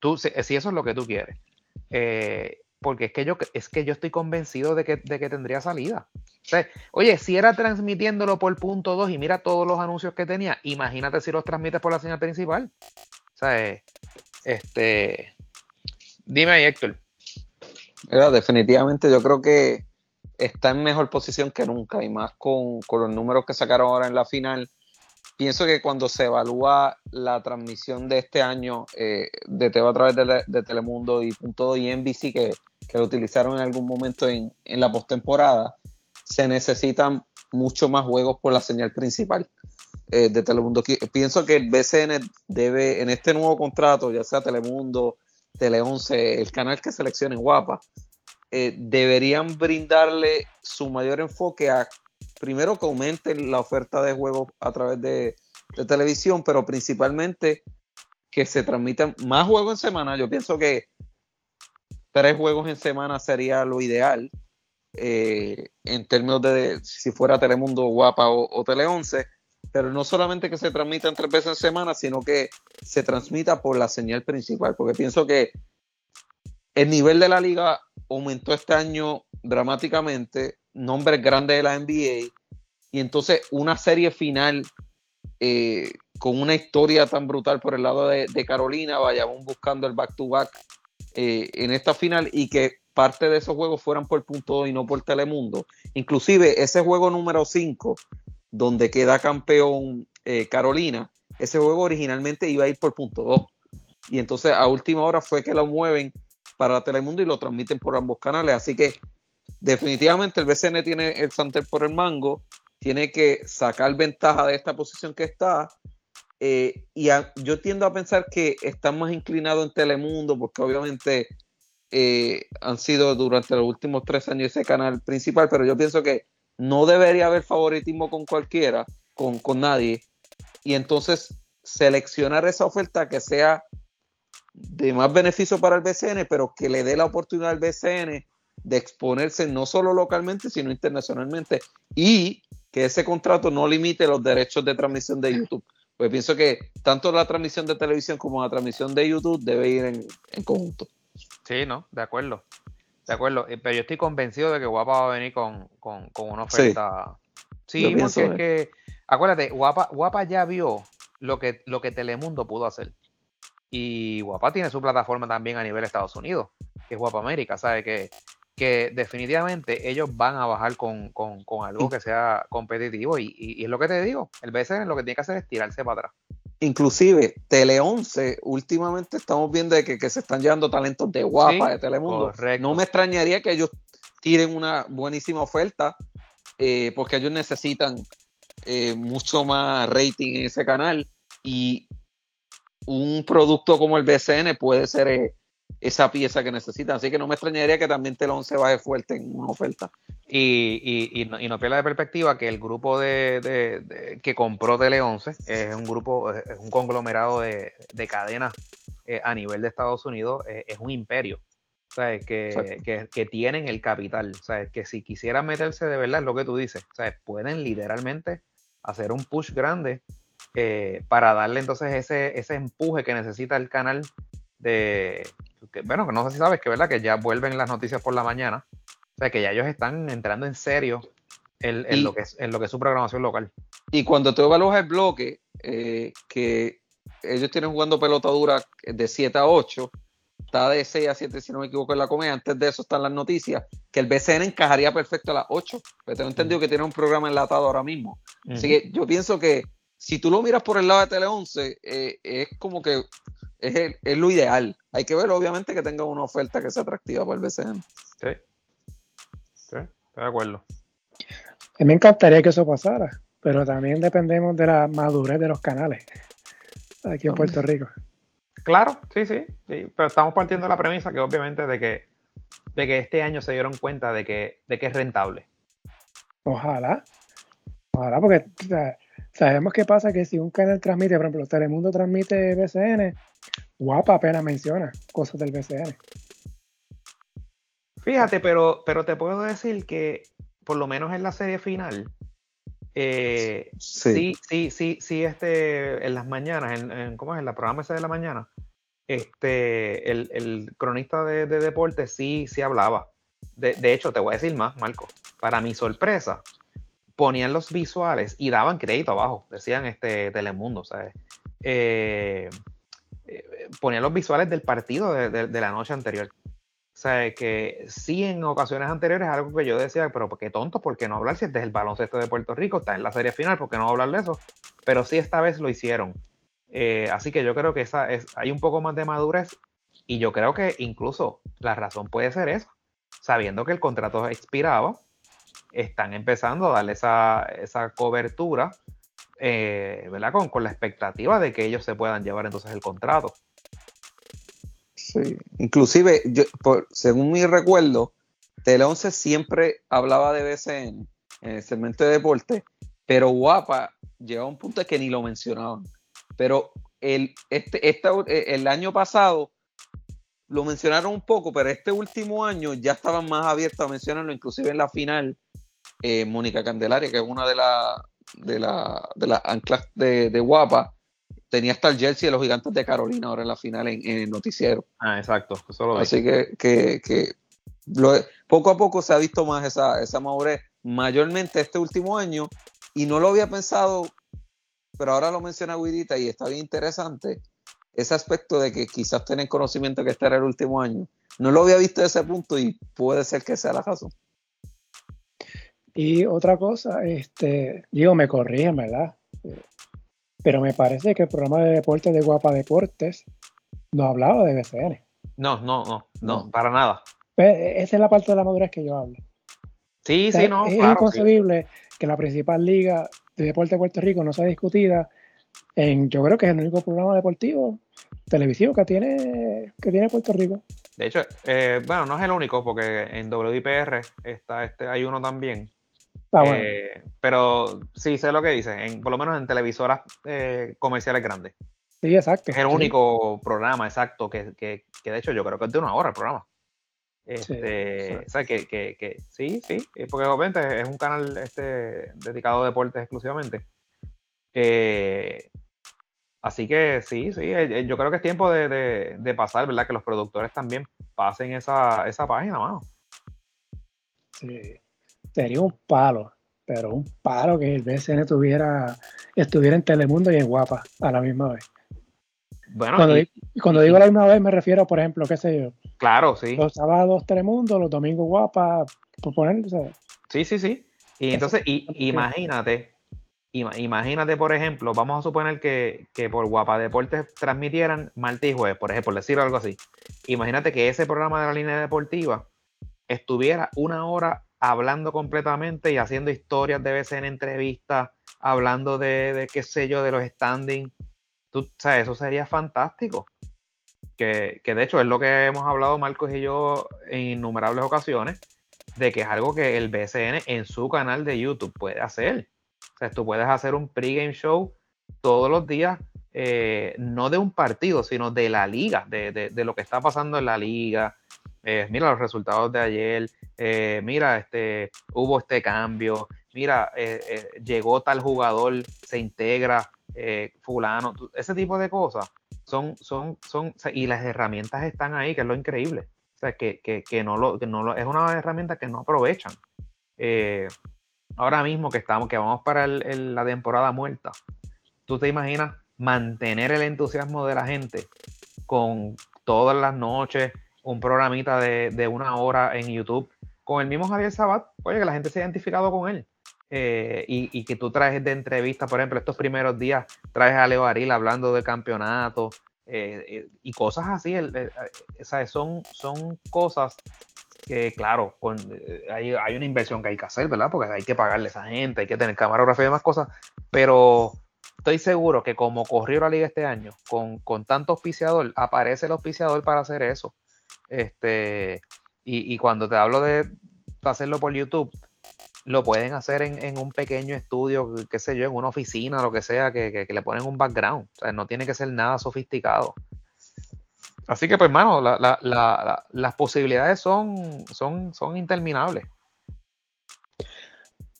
Tú, si, eso es lo que tú quieres. Eh, porque es que yo, es que yo estoy convencido de que, de que tendría salida oye, si era transmitiéndolo por punto 2 y mira todos los anuncios que tenía, imagínate si los transmites por la señal principal. O este. Dime ahí, Héctor. Definitivamente yo creo que está en mejor posición que nunca y más con, los números que sacaron ahora en la final. Pienso que cuando se evalúa la transmisión de este año eh, de TV a través de, Telemundo y Punto y NBC que, que lo utilizaron en algún momento en, en la postemporada, se necesitan mucho más juegos por la señal principal eh, de Telemundo. Pienso que el BCN debe, en este nuevo contrato, ya sea Telemundo, Tele 11, el canal que seleccionen Guapa, eh, deberían brindarle su mayor enfoque a, primero, que aumenten la oferta de juegos a través de, de televisión, pero principalmente que se transmitan más juegos en semana. Yo pienso que tres juegos en semana sería lo ideal eh, en términos de si fuera Telemundo, Guapa o, Tele 11, pero no solamente que se transmitan tres veces en semana, sino que se transmita por la señal principal, porque pienso que el nivel de la liga aumentó este año dramáticamente, nombres grandes de la NBA, y entonces una serie final eh, con una historia tan brutal por el lado de, Carolina, vayamos buscando el back-to-back eh, en esta final y que parte de esos juegos fueran por punto 2 y no por Telemundo. Inclusive ese juego número 5, donde queda campeón eh, Carolina, ese juego originalmente iba a ir por punto 2. Y entonces a última hora fue que lo mueven para Telemundo y lo transmiten por ambos canales. Así que definitivamente el BCN tiene el Santer por el mango, tiene que sacar ventaja de esta posición que está. Eh, y yo tiendo a pensar que está más inclinado en Telemundo, porque obviamente eh, han sido durante los últimos tres años ese canal principal, pero yo pienso que no debería haber favoritismo con cualquiera, con, con nadie, y entonces seleccionar esa oferta que sea de más beneficio para el BCN, pero que le dé la oportunidad al BCN de exponerse no solo localmente, sino internacionalmente, y que ese contrato no limite los derechos de transmisión de YouTube. Pues pienso que tanto la transmisión de televisión como la transmisión de YouTube debe ir en conjunto. Sí, no, de acuerdo. De acuerdo. Eh, pero yo estoy convencido de que Guapa va a venir con, una oferta. Sí, porque es que, acuérdate, Guapa, Guapa ya vio lo que, lo que Telemundo pudo hacer. Y Guapa tiene su plataforma también a nivel Estados Unidos, que es Guapa América, ¿sabe? Que, que definitivamente ellos van a bajar con, algo que sea competitivo. Y, y, es lo que te digo, el BCN lo que tiene que hacer es tirarse para atrás. Inclusive Tele 11, últimamente estamos viendo que, se están llevando talentos de guapa de Telemundo. No me extrañaría que ellos tiren una buenísima oferta eh, porque ellos necesitan eh, mucho más rating en ese canal y un producto como el BCN puede ser eh, esa pieza que necesitan. Así que no me extrañaría que también Telón se vaya fuerte en una oferta. Y, y, no, y no pierda de perspectiva que el grupo de, que compró Tele 11 es un grupo, es un conglomerado de, cadenas eh, a nivel de Estados Unidos, eh, es un imperio. Que, que, tienen el capital. ¿sabes? Que si quisieran meterse de verdad, es lo que tú dices. ¿sabes? Pueden literalmente hacer un push grande eh, para darle entonces ese, ese empuje que necesita el canal de, bueno, que no sé si sabes que verdad que ya vuelven las noticias por la mañana, o sea que ya ellos están entrando en serio en, lo, que es, en lo que es su programación local. Y cuando tú evalúas el bloque, eh, que ellos tienen jugando pelota dura de 7 a 8, está de 6 a 7 si no me equivoco en la comedia, antes de eso están las noticias, que el BCN encajaría perfecto a las 8, pero tengo entendido que tiene un programa enlatado ahora mismo. Así que yo pienso que si tú lo miras por el lado de Tele 11, eh, es como que es, lo ideal. Hay que ver, obviamente, que tenga una oferta que sea atractiva para el BCN. Sí. Sí, estoy de acuerdo. A mí me encantaría que eso pasara, pero también dependemos de la madurez de los canales aquí en Puerto Rico. Claro, sí, sí, pero estamos partiendo de la premisa que obviamente de que, de que este año se dieron cuenta de que, de que es rentable. Ojalá, ojalá, porque sabemos que pasa que si un canal transmite, por ejemplo, Telemundo transmite BCN, Guapa apenas menciona cosas del BCN. Fíjate, pero, pero te puedo decir que por lo menos en la serie final, eh, sí. sí, sí, sí, este, en las mañanas, en, ¿cómo es? En la programa ese de la mañana, este, el, cronista de, de deportes sí, sí hablaba. De, de, hecho, te voy a decir más, Marco. Para mi sorpresa, ponían los visuales y daban crédito abajo. Decían este Telemundo, ¿sabes? Eh, eh, ponían los visuales del partido de, la noche anterior. O sea, que sí en ocasiones anteriores algo que yo decía, pero qué tonto, ¿por qué no hablar si este es el baloncesto de Puerto Rico? Está en la serie final, ¿por qué no hablar de eso? Pero sí esta vez lo hicieron. Eh, así que yo creo que esa es, hay un poco más de madurez y yo creo que incluso la razón puede ser eso. Sabiendo que el contrato expiraba, están empezando a darle esa cobertura eh, ¿verdad? Con, con, la expectativa de que ellos se puedan llevar entonces el contrato. Sí, inclusive, yo, según mi recuerdo, Tele 11 siempre hablaba de BCN en el segmento de deporte, pero Guapa llegó a un punto que ni lo mencionaban. Pero el, este, eh, el año pasado lo mencionaron un poco, pero este último año ya estaban más abiertos a mencionarlo, inclusive en la final, eh, Mónica Candelaria, que es una de las de la, de las anclas de, Guapa, tenía hasta el jersey de los gigantes de Carolina ahora en la final en, el noticiero. Ah, exacto. Así que, que, poco a poco se ha visto más esa, esa madurez, mayormente este último año, y no lo había pensado, pero ahora lo menciona Guidita y está bien interesante, ese aspecto de que quizás tienen conocimiento que este era el último año. No lo había visto desde ese punto y puede ser que sea la razón. Y otra cosa, este, digo, me corrigen, ¿verdad? Pero me parece que el programa de deportes de Guapa Deportes no hablaba de BCN. No, no, no, no, para nada. Esa es la parte de la madurez que yo hablo. Sí, sí, no. Es inconcebible que la principal liga de deporte de Puerto Rico no sea discutida en, yo creo que es el único programa deportivo televisivo que tiene, que tiene Puerto Rico. De hecho, eh, bueno, no es el único, porque en WIPR está este, hay uno también, Ah, eh, pero sí sé lo que dice, en, por lo menos en televisoras eh, comerciales grandes. Sí, exacto. Es el único programa exacto que, que, que, de hecho yo creo que es de una hora el programa. Este, o sea, que, que, sí, sí, porque obviamente es un canal este, dedicado a deportes exclusivamente. Eh, así que sí, sí, yo creo que es tiempo de, de, de, pasar, ¿verdad? Que los productores también pasen esa, esa página, mano. Sí sería un palo, pero un palo que el BCN tuviera, estuviera en Telemundo y en Guapa a la misma vez. Bueno, cuando, y, cuando digo la misma vez me refiero, por ejemplo, qué sé yo. Claro, sí. Los sábados Telemundo, los domingos Guapa, por poner, Sí, sí, sí. Y entonces, y, imagínate imagínate, por ejemplo, vamos a suponer que, por Guapa Deportes transmitieran martes y jueves, por ejemplo, decir algo así. Imagínate que ese programa de la línea deportiva estuviera una hora hablando completamente y haciendo historias de veces en entrevistas, hablando de, qué sé yo, de los standings. Tú, sabes, eso sería fantástico. Que, que, de hecho es lo que hemos hablado Marcos y yo en innumerables ocasiones, de que es algo que el BCN en su canal de YouTube puede hacer. O sea, tú puedes hacer un pregame show todos los días, eh, no de un partido, sino de la liga, de, lo que está pasando en la liga. Eh, mira los resultados de ayer, eh, mira, este, hubo este cambio, mira, llegó tal jugador, se integra, fulano, ese tipo de cosas. Son, son, son, y las herramientas están ahí, que es lo increíble. O sea, que, no lo, que no lo, es una herramienta que no aprovechan ahora mismo que estamos, que vamos para la temporada muerta, ¿tú te imaginas mantener el entusiasmo de la gente con todas las noches un programita de, una hora en YouTube con el mismo Javier Sabat? Oye, que la gente se ha identificado con él. Eh, y, que tú traes de entrevistas, por ejemplo, estos primeros días traes a Leo Aril hablando del campeonato eh, eh, y cosas así. son, son cosas que claro, eh, hay, una inversión que hay que hacer, ¿verdad? Porque hay que pagarle a esa gente, hay que tener camarógrafo y demás cosas, pero estoy seguro que como corrió la liga este año, con, con tanto auspiciador, aparece el auspiciador para hacer eso. Este, y, cuando te hablo de hacerlo por YouTube, lo pueden hacer en, un pequeño estudio, qué sé yo, en una oficina, lo que sea, que, que le ponen un background. O sea, no tiene que ser nada sofisticado. Así que, pues, hermano, las posibilidades son, son, son interminables.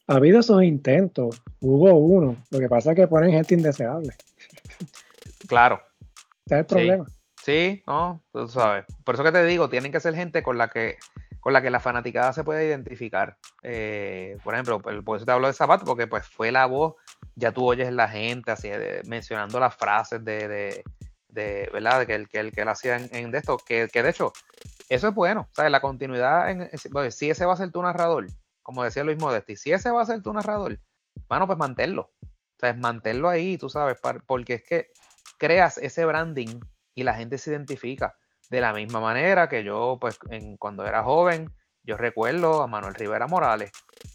Ha habido esos intentos, hubo uno, lo que pasa es que ponen gente indeseable. Claro. Ese es el problema. Sí, no, tú sabes. Por eso que te digo, tienen que ser gente con la que con la que la fanaticada se puede identificar. Eh, por ejemplo, por eso te hablo de Zapato, porque pues fue la voz, ya tú oyes la gente así mencionando las frases de, de, ¿verdad? Que el que, el que él hacía en, de esto, que, de hecho, eso es bueno, ¿sabes? La continuidad, en, si ese va a ser tu narrador, como decía Luis Modesti, si ese va a ser tu narrador, bueno, pues manténlo, o sea, manténlo ahí, tú sabes, porque es que creas ese branding y la gente se identifica. De la misma manera que yo, pues, cuando era joven, yo recuerdo a Manuel Rivera Morales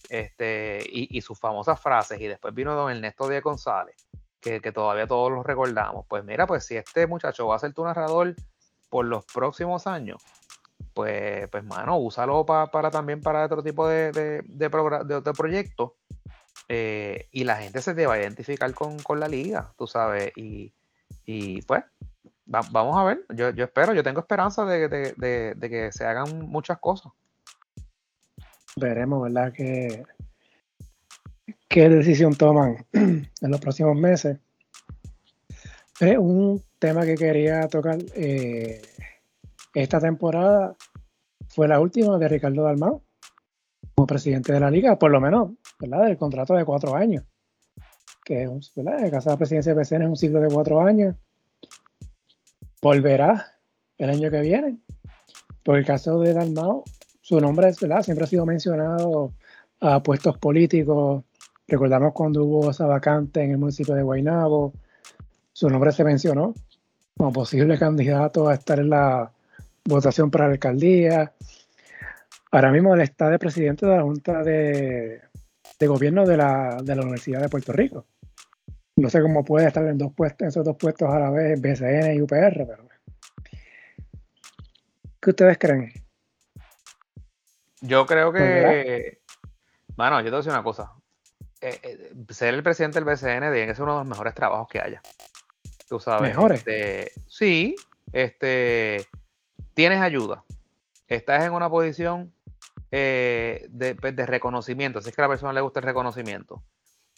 este, y, y sus famosas frases, y después vino don Ernesto Díaz González, que, todavía todos los recordamos. Pues mira, pues si este muchacho va a ser tu narrador por los próximos años, pues, pues mano, úsalo para también para otro tipo de, de, de, proyectos. Eh, y la gente se te va a identificar con, la liga, tú sabes. Y, pues, vamos a ver. Yo, yo, espero, yo tengo esperanza de, de, que se hagan muchas cosas. Veremos, ¿verdad? Que qué decisión toman en los próximos meses. un tema que quería tocar eh, esta temporada fue la última de Ricardo Dalmau como presidente de la liga, por lo menos, ¿verdad? Del contrato de cuatro años, que es, ¿verdad? El caso de la presidencia de PCN es un ciclo de cuatro años. Volverá el año que viene. Por el caso de Dalmau, su nombre ¿verdad? siempre ha sido mencionado a puestos políticos Recordamos cuando hubo esa vacante en el municipio de Guaynabo, su nombre se mencionó como posible candidato a estar en la votación para la alcaldía. Ahora mismo él está de presidente de la Junta de, Gobierno de la, Universidad de Puerto Rico. No sé cómo puede estar en, dos puestos, en esos dos puestos a la vez, BCN y UPR, pero. ¿Qué ustedes creen? Yo creo que. Bueno, yo te voy a decir una cosa. Eh, eh, ser el presidente del BCN que ser uno de los mejores trabajos que haya. Tú sabes. Mejores. Este, sí, este, tienes ayuda. Estás en una posición eh, pues, de, reconocimiento. Si es que a la persona le gusta el reconocimiento.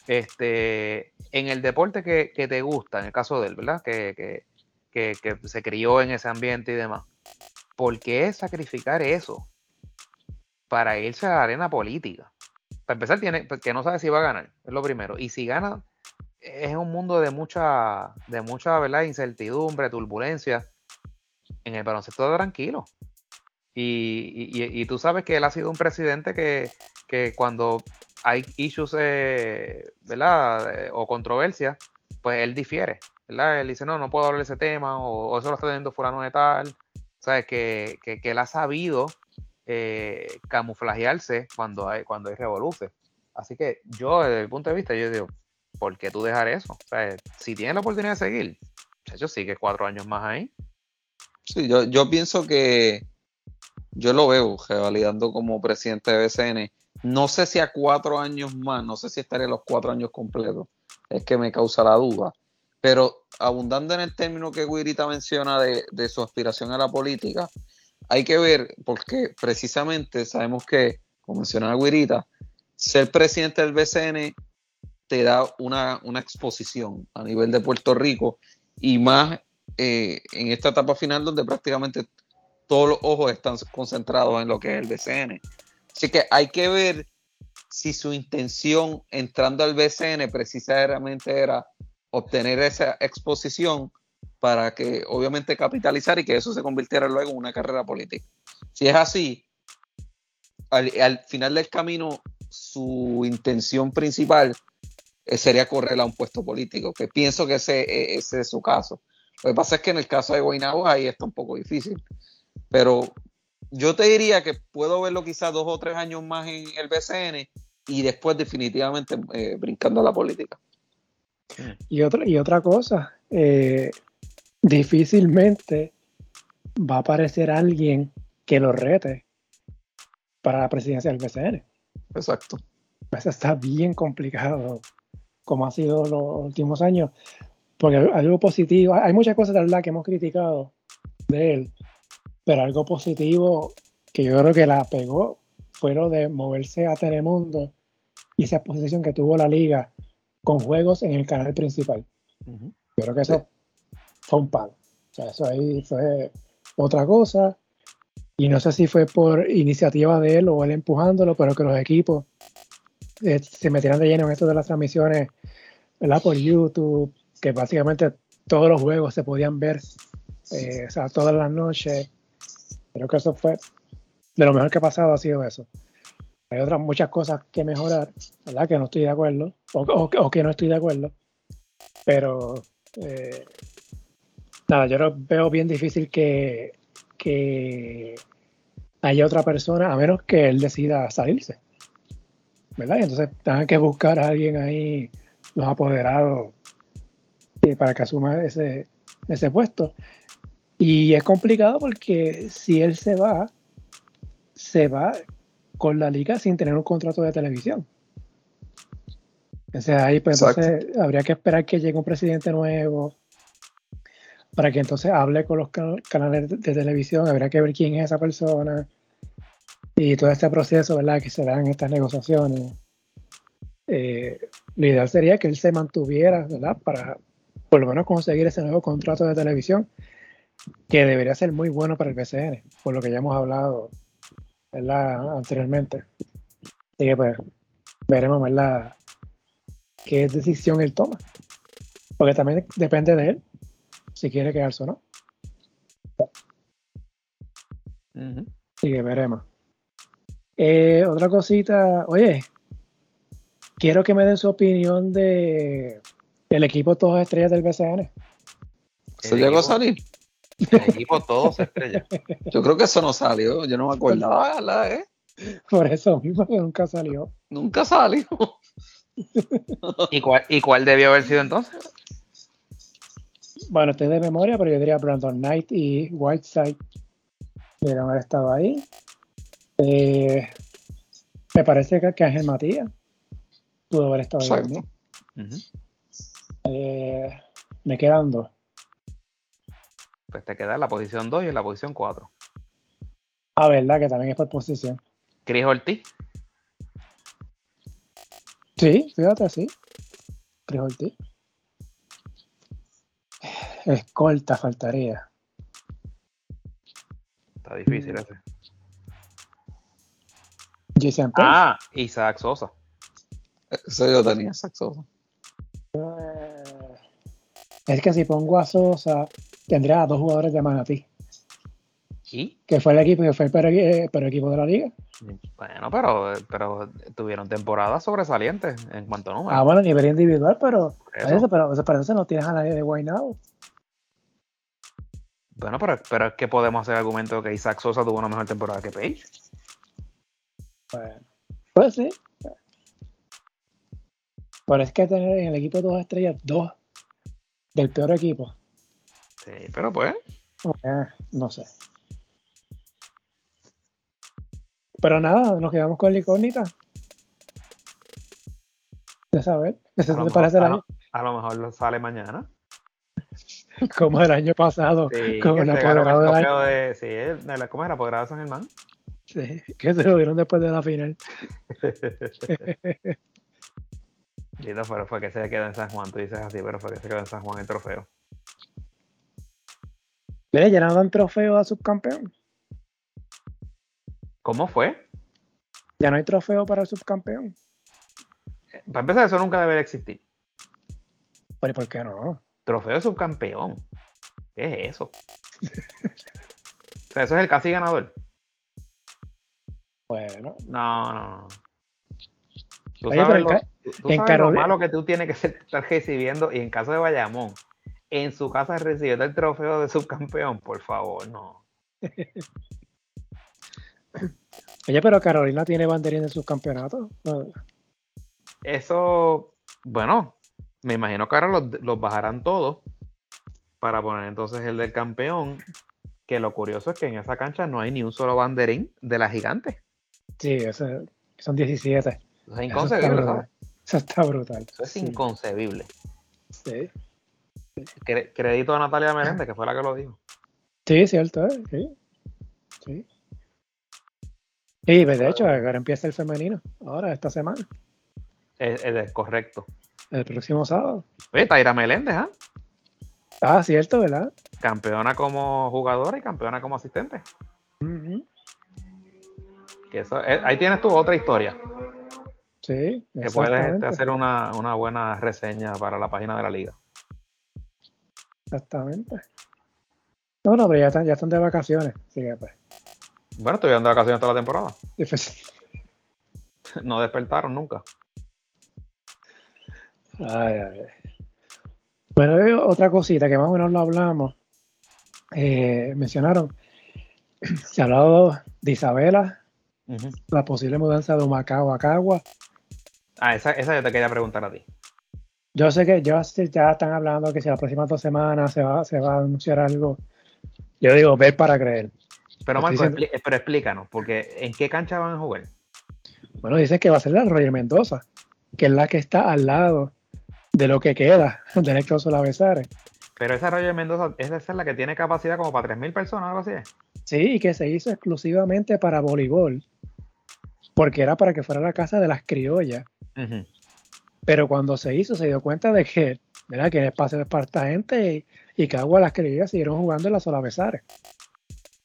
Este, en el deporte que, te gusta, en el caso de él, ¿verdad? Que, que, se crió en ese ambiente y demás. ¿Por qué sacrificar eso para irse a la arena política? para empezar, tiene, pues, que no sabe si va a ganar, es lo primero. Y si gana, es un mundo de mucha, de mucha ¿verdad? incertidumbre, turbulencia. En el baloncesto tranquilo. Y, tú sabes que él ha sido un presidente que, cuando hay issues, eh, ¿verdad? O controversias, pues él difiere, ¿verdad? Él dice, no, no puedo hablar de ese tema, o, eso lo está teniendo fulano de tal. ¿Sabes? Que, que, él ha sabido eh, camuflajearse cuando hay, cuando hay revoluce. Así que yo, desde el punto de vista, yo digo, ¿por qué tú dejar eso? Si tienes la oportunidad de seguir, yo sigue cuatro años más ahí. Sí, yo, yo pienso que yo lo veo revalidando como presidente de BCN. No sé si a cuatro años más, no sé si estaré los cuatro años completos, es que me causa la duda. Pero abundando en el término que Guirita menciona de, su aspiración a la política, hay que ver, porque precisamente sabemos que, como mencionaba Guirita, ser presidente del BCN te da una, una exposición a nivel de Puerto Rico y más eh, en esta etapa final donde prácticamente todos los ojos están concentrados en lo que es el BCN. Así que hay que ver si su intención entrando al BCN precisamente era obtener esa exposición para que obviamente capitalizar y que eso se convirtiera luego en una carrera política. Si es así, al, final del camino su intención principal eh, sería correr a un puesto político, que pienso que ese, e, ese, es su caso. Lo que pasa es que en el caso de Guaynabo ahí está un poco difícil, pero yo te diría que puedo verlo quizás dos o tres años más en el BCN y después definitivamente eh, brincando a la política. Y otra, y otra cosa, eh, difícilmente va a aparecer alguien que lo rete para la presidencia del BCN. Exacto. Eso está bien complicado, como ha sido los últimos años, porque algo positivo, hay muchas cosas verdad que hemos criticado de él, pero algo positivo que yo creo que la pegó fue lo de moverse a Telemundo y esa posición que tuvo la liga con juegos en el canal principal. Yo creo que eso fue un palo. O sea, eso ahí fue otra cosa. Y no sé si fue por iniciativa de él o él empujándolo, pero que los equipos eh, se metieran de lleno en esto de las transmisiones, ¿verdad? Por YouTube, que básicamente todos los juegos se podían ver, eh, o sea, todas las noches. Creo que eso fue de lo mejor que ha pasado, ha sido eso. Hay otras muchas cosas que mejorar, ¿verdad? Que no estoy de acuerdo, o, que no estoy de acuerdo, pero eh, nada, yo lo veo bien difícil que, que haya otra persona, a menos que él decida salirse. ¿Verdad? Entonces tengan que buscar a alguien ahí, los apoderados, eh, para que asuma ese, ese puesto. Y es complicado porque si él se va, se va con la liga sin tener un contrato de televisión. O sea, ahí pues entonces habría que esperar que llegue un presidente nuevo, para que entonces hable con los canales de, televisión, habrá que ver quién es esa persona y todo este proceso, ¿verdad? Que se dan estas negociaciones. Eh, lo ideal sería que él se mantuviera, ¿verdad? Para por lo menos conseguir ese nuevo contrato de televisión, que debería ser muy bueno para el BCN, por lo que ya hemos hablado, ¿verdad? Anteriormente. Así que pues veremos, ¿verdad? qué decisión él toma. Porque también depende de él si quiere quedarse o no. Así que veremos. Eh, otra cosita, oye, quiero que me den su opinión de el equipo todos estrellas del BCN. ¿Se llegó a salir? El equipo todos estrellas. Yo creo que eso no salió, yo no me acordaba, ¿eh? Por eso mismo que nunca salió. Nunca salió. ¿Y cuál, ¿Y cuál debió haber sido entonces? bueno, estoy de memoria, pero yo diría Brandon Knight y Whiteside debieron haber estado ahí. Eh, me parece que, Ángel Matías pudo haber estado ahí. Eh, me quedan dos. Pues te queda en la posición 2 y en la posición 4. Ah, verdad, que también es por posición. Chris Ortiz. Sí, fíjate, sí. Chris Ortiz. Escolta faltaría. Está difícil ese. Jason Ah, Isaac Sosa. Eso yo tenía, Isaac Sosa. Eh, es que si pongo a Sosa, tendría a dos jugadores de Manatí. ¿Y? Que fue el equipo, que fue el peor, eh, peor equipo de la liga. Bueno, pero, pero tuvieron temporadas sobresalientes en cuanto a números. Ah, bueno, a nivel individual, pero Eso. eso, pero eso, para eso no tienes a nadie de Guaynabo. Bueno, pero, pero es que podemos hacer el argumento que Isaac Sosa tuvo una mejor temporada que Page. Bueno, pues sí. Pero es que tener en el equipo dos estrellas, dos del peor equipo, Sí, pero pues. eh, no sé. Pero nada, nos quedamos con la incógnita. De saber. Eso A lo, te mejor, parece el a año, lo- a lo mejor lo sale mañana. como el año pasado, Sí, el apoderado el del año. de. Sí, de la- ¿cómo era? Apoderado de San Germán. Sí, que se lo dieron después de la final. Listo, pero fue que se quedó en San Juan. Tú dices así, pero fue que se quedó en San Juan el trofeo. Mire, ya no dan trofeo a subcampeón. ¿Cómo fue? Ya no hay trofeo para el subcampeón. Para empezar, eso nunca debería existir. Pero ¿y ¿por qué no? Trofeo de subcampeón. ¿Qué es eso? o sea, eso es el casi ganador. Bueno, No, no, no. Tú Oye, sabes, lo, ca- tú- tú en sabes lo malo que tú tienes que estar recibiendo. Y en caso de Bayamón, en su casa recibiendo el trofeo de subcampeón, por favor, no. oye, pero Carolina tiene banderín campeonatos. No, Eso, bueno, me imagino que ahora los, los bajarán todos para poner entonces el del campeón. Que lo curioso es que en esa cancha no hay ni un solo banderín de la gigante. Sí, ese- son 17. Eso es Eso está inconcebible, brutal. Eso está brutal. Eso es Sí, inconcebible. sí. Cre- crédito a Natalia Meléndez, que fue la que lo dijo. Sí, cierto, ¿eh? sí. Sí. Y de hecho, ahora empieza el femenino, ahora, esta semana, Es, correcto. el próximo sábado. Oye, Taira Meléndez, ¿ah? Ah, cierto, ¿verdad? Campeona como jugadora y campeona como asistente. Ujú. Que eso, eh, ahí tienes tu otra historia. Sí, Que puedes este, hacer una, una buena reseña para la página de la liga. Exactamente. No, no, pero ya están, ya están de vacaciones. Así que, pues, Bueno, estuvieron de vacaciones toda la temporada. y pues, No despertaron nunca. ay, ay. Bueno, y otra cosita que más o menos lo hablamos. eh, mencionaron, se ha hablado de Isabela, la posible mudanza de Humacao a Cagua. Ah, esa, esa yo te quería preguntar a ti. Yo sé que ya, ya están hablando que si las próximas dos semanas se va, se va a anunciar algo. Yo digo, ver para creer. Pero Marco, diciendo- pero explícanos, porque ¿en qué cancha van a jugar? Bueno, dicen que va a ser la Roger Mendoza, que es la que está al lado de lo que queda del Héctor Solavesares. Pero esa Roger Mendoza, esa es la que tiene capacidad como para 3.000 personas, algo así. es? Sí, y que se hizo exclusivamente para voleibol, porque era para que fuera la casa de las criollas. Ujú. Pero cuando se hizo, se dio cuenta de que, ¿verdad? que el espacio es para esta gente y, y las criollas siguieron jugando en la Solavesares.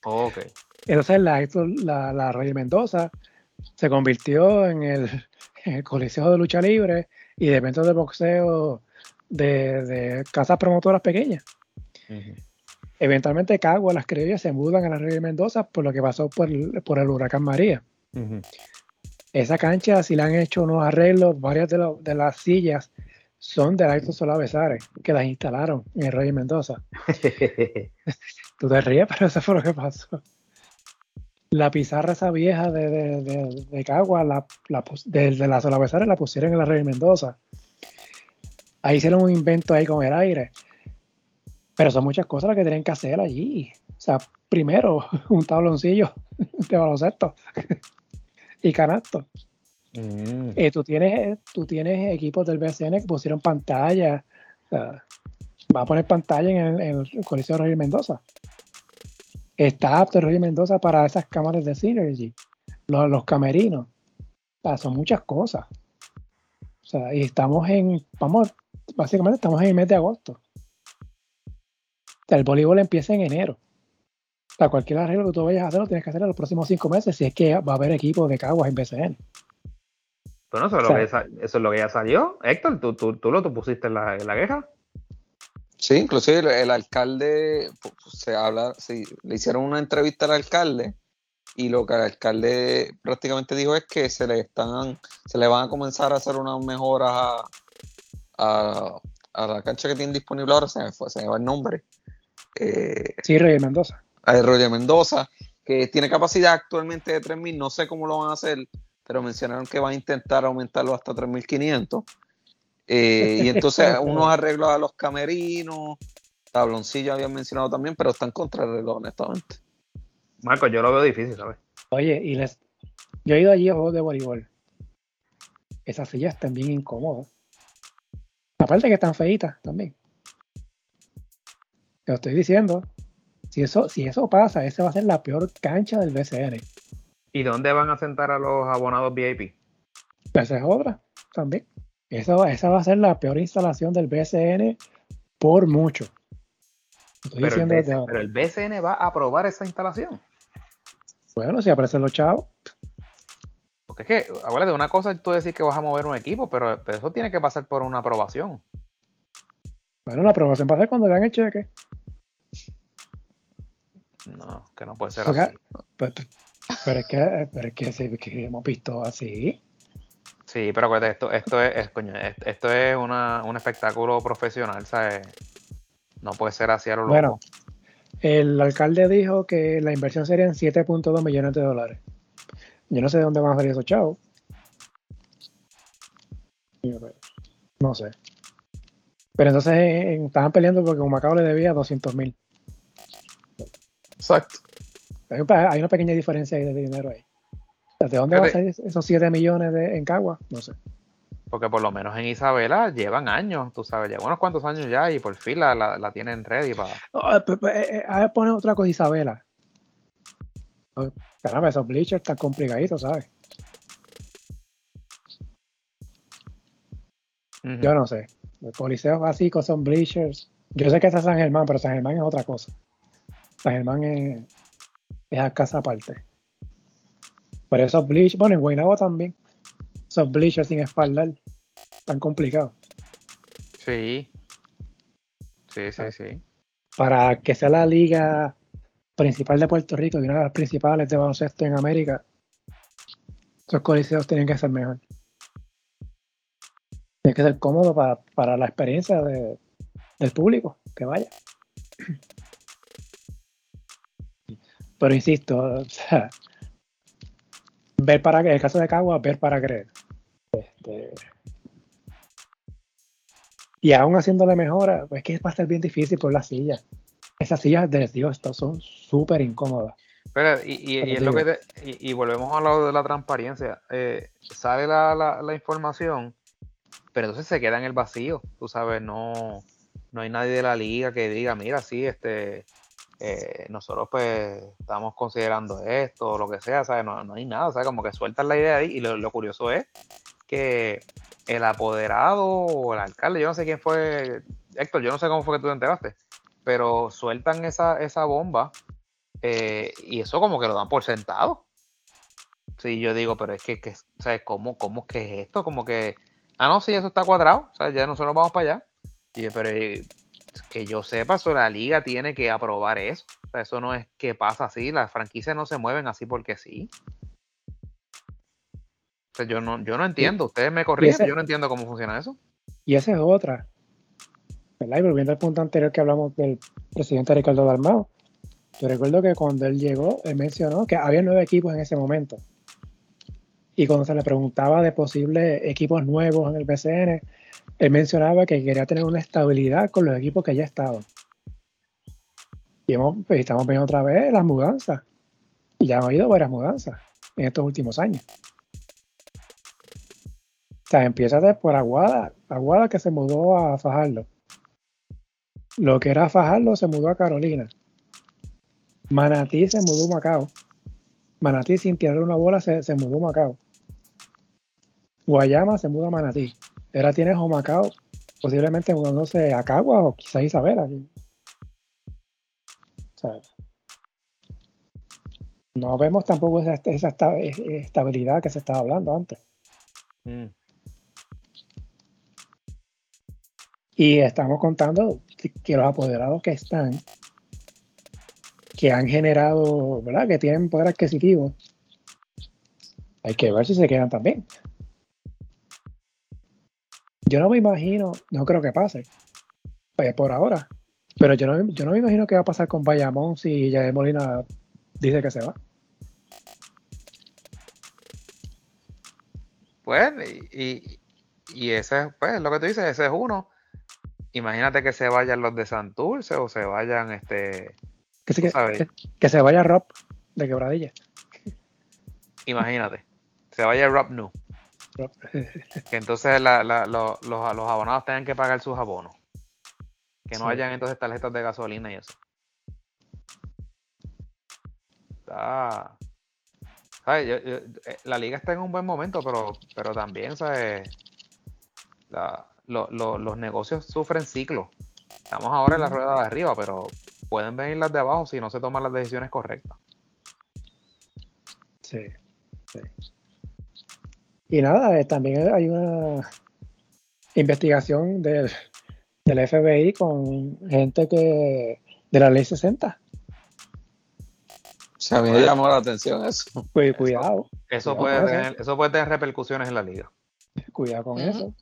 Ok. Entonces la, la, la Roger Mendoza se convirtió en el, en el Coliseo de Lucha Libre y de eventos de boxeo de, de casas promotoras pequeñas. Ujú. Eventualmente Cagua, las criollas se mudan a la Roger Mendoza por lo que pasó por el, por el huracán María. Ujú. Esa cancha, si le han hecho unos arreglos, varias de, lo- de las sillas son de la Héctor Solá Besares, que las instalaron en el Roger Mendoza. Tú te ríes, pero eso fue lo que pasó. La pizarra esa vieja de, de, de, de Cagua, la, la, de, de la Sola Besares, la pusieron en la Rey Mendoza. Ahí hicieron un invento ahí con el aire. Pero son muchas cosas las que tienen que hacer allí. O sea, primero, un tabloncillo de baloncesto y canasto. Mm. Eh, tú, tienes, tú tienes equipos del BCN que pusieron pantalla. Va a poner pantalla en el, en el Coliseo Roger Mendoza. Está apto Roger Mendoza para esas cámaras de Synergy. Los, los camerinos. O sea, son muchas cosas. O sea, y estamos en, vamos, básicamente estamos en el mes de agosto. O sea, el voleibol empieza en enero. O sea, cualquier arreglo que tú vayas a hacer lo tienes que hacer en los próximos cinco meses si es que va a haber equipos de Caguas en BCN. Bueno, eso es, O lo que sa- eso es lo que ya salió. Héctor, ¿tú, tú, tú lo tú pusiste en la, en la queja? Sí, inclusive el, alcalde, se habla, sí, le hicieron una entrevista al alcalde y lo que el alcalde prácticamente dijo es que se le están, se le van a comenzar a hacer unas mejoras a, la cancha que tiene disponible ahora, se me, fue, se me va el nombre. Eh, sí, Roger Mendoza. A Roger Mendoza, que tiene capacidad actualmente de 3.000, no sé cómo lo van a hacer, pero mencionaron que van a intentar aumentarlo hasta 3.500. Eh, y entonces unos arreglos a los camerinos, tabloncillo habían mencionado también, pero están contra el reloj, honestamente. Marco, yo lo veo difícil, ¿sabes? Oye, y les... yo he ido allí a juegos de voleibol. Esas sillas están bien incómodas. Aparte que están feitas también. Te lo estoy diciendo. Si eso, si eso pasa, esa va a ser la peor cancha del BCN. ¿Y dónde van a sentar a los abonados VIP? Esa es otra también. Esa, esa va a ser la peor instalación del BCN por mucho. pero, el BCN, va a aprobar esa instalación. Bueno, si aparecen los chavos. Porque es que, de una cosa es tú decir que vas a mover un equipo, pero, eso tiene que pasar por una aprobación. Bueno, la aprobación pasa cuando dan el cheque. No, que no puede ser así. Pero, pero, es que, pero es que hemos visto así. Sí, pero esto, esto es, coño, esto es un espectáculo profesional, ¿sabes? No puede ser así a lo loco. Bueno, el alcalde dijo que la inversión sería en 7.2 millones de dólares. Yo no sé de dónde van a salir esos chavos. No sé. Pero entonces eh, estaban peleando porque Macao le debía 200 mil. Exacto. Hay, una pequeña diferencia de dinero ahí. ¿De dónde van a salir esos 7 millones de, en Cagua? No sé. Porque por lo menos en Isabela llevan años, tú sabes, llevan unos cuantos años ya y por fin la, la, tienen ready para. Eh, a ver, poner otra cosa, Isabela. Caramba, esos bleachers están complicaditos, ¿sabes? Yo no sé. Los coliseos básicos son bleachers. Yo sé que es San Germán, pero San Germán es otra cosa. San Germán es, es a casa aparte. Pero esos bleachers, bueno, en Guaynabo también. Esos bleachers sin espaldar, tan complicados. Sí. Sí, sí, sí. Para que sea la liga principal de Puerto Rico y una de las principales de baloncesto en América, esos coliseos tienen que ser mejor. Tiene que ser cómodo para, la experiencia del público que vaya. Pero insisto, o sea, ver para en el caso de Cagua, ver para creer. Este, y aún haciéndole mejora, pues que va a estar bien difícil por las sillas. Esas sillas de Dios son súper incómodas. Pero, y, y, lo que y, volvemos a lo de la transparencia. Eh, sale la, la, información, pero entonces se queda en el vacío. Tú sabes, no, no hay nadie de la liga que diga, mira, sí, este, eh, nosotros pues estamos considerando esto o lo que sea, ¿sabes? No, no hay nada, ¿sabes? Como que sueltan la idea ahí y lo, curioso es que el apoderado o el alcalde, yo no sé quién fue, Héctor, yo no sé cómo fue que tú te enteraste, pero sueltan esa, esa bomba eh, y eso como que lo dan por sentado. Sí, yo digo, pero es que, que ¿sabes? ¿Cómo, ¿Cómo que es esto? Como que, ah, no, sí, eso está cuadrado, o sea, ya nosotros vamos para allá. Y, pero que yo sepa, eso, la liga tiene que aprobar eso. eso no es que pasa así, las franquicias no se mueven así porque sí. yo no, yo no entiendo, ustedes me corrigen, yo no entiendo cómo funciona eso. Y esa es otra. ¿verdad? Y volviendo al punto anterior que hablamos del presidente Ricardo Dalmao, yo recuerdo que cuando él llegó, él mencionó que había nueve equipos en ese momento. Y cuando se le preguntaba de posibles equipos nuevos en el BCN, él mencionaba que quería tener una estabilidad con los equipos que ya estaban. Y pues, estamos viendo otra vez las mudanzas. Y ya han habido varias mudanzas en estos últimos años. O sea, empieza por Aguada, Aguada que se mudó a Fajardo. Lo que era Fajardo se mudó a Carolina. Manatí se mudó a Macao. Manatí sin tirar una bola se, se mudó a Macao. Guayama se mudó a Manatí. Ahora tienes Homacao, posiblemente mudándose a Cagua o quizás Isabela. no vemos tampoco esa, estabilidad que se estaba hablando antes. Mm. Y estamos contando que los apoderados que están, que han generado, ¿verdad? Que tienen poder adquisitivo, hay que ver si se quedan también. Yo no me imagino, no creo que pase, pues, por ahora, pero yo no, yo no me imagino qué va a pasar con Bayamón si de Molina dice que se va. Pues, y, y ese, pues, lo que tú dices, ese es uno. Imagínate que se vayan los de Santurce o se vayan, este. Que, se, que, se vaya Rob de quebradilla. Imagínate. Se vaya Rob New. que entonces la, la, los, los abonados tengan que pagar sus abonos. Que no hayan entonces tarjetas de gasolina y eso. Está. Eh, la liga está en un buen momento, pero, pero también, ¿sabes? los negocios sufren ciclos. Estamos ahora en la rueda de arriba, pero pueden venir las de abajo si no se toman las decisiones correctas. Sí. Y nada, eh, también hay una investigación del, del FBI con gente que de la ley 60. Se me llamó la atención eso. Pues cuidado. Eso, puede, tener, eso. puede tener repercusiones en la liga. Cuidado con eso.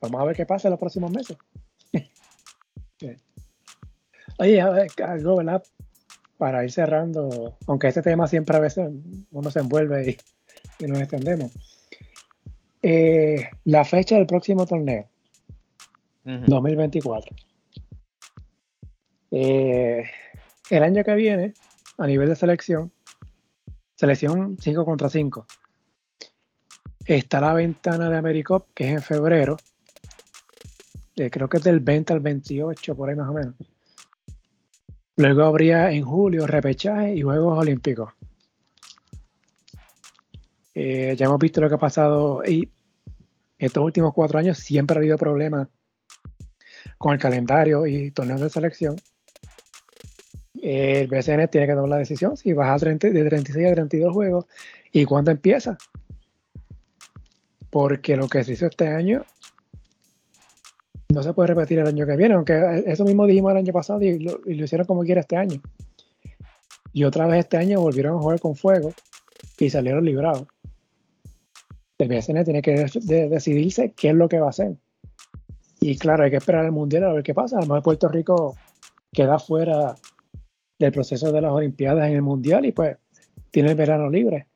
Vamos a ver qué pasa en los próximos meses. Oye, algo, ¿verdad? Para ir cerrando, aunque este tema siempre a veces uno se envuelve y, nos extendemos. Eh, la fecha del próximo torneo, 2024. Eh, el año que viene, a nivel de selección, selección 5 contra 5, está la ventana de AmeriCop, que es en febrero, creo que es del 20 al 28, por ahí más o menos. Luego habría en julio repechaje y Juegos Olímpicos. Eh, ya hemos visto lo que ha pasado y estos últimos cuatro años siempre ha habido problemas con el calendario y torneos de selección. El BCN tiene que tomar la decisión si vas a 30, de 36 a 32 juegos y cuándo empieza. Porque lo que se hizo este año no se puede repetir el año que viene, aunque eso mismo dijimos el año pasado y lo, hicieron como quiera este año. Y otra vez este año volvieron a jugar con fuego y salieron librados. El BSN tiene que decidirse qué es lo que va a hacer. Y claro, hay que esperar el mundial a ver qué pasa. Además, Puerto Rico queda fuera del proceso de las Olimpiadas en el mundial y pues tiene el verano libre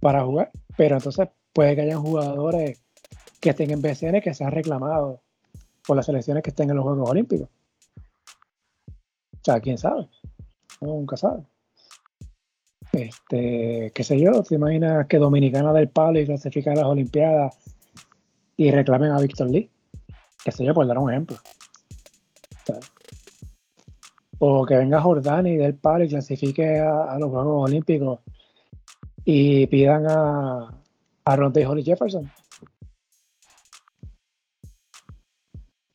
para jugar. Pero entonces puede que haya jugadores que estén en BCN que se han reclamado por las selecciones que estén en los Juegos Olímpicos. O sea, quién sabe. nunca sabe. Este, qué sé yo, te imaginas que Dominicana del palo y clasifica a las Olimpiadas y reclamen a Víctor Lee. Qué sé yo, por dar un ejemplo. O, que venga Jordani del palo y clasifique a, los Juegos Olímpicos y pidan a, a Ronde Holly Jefferson.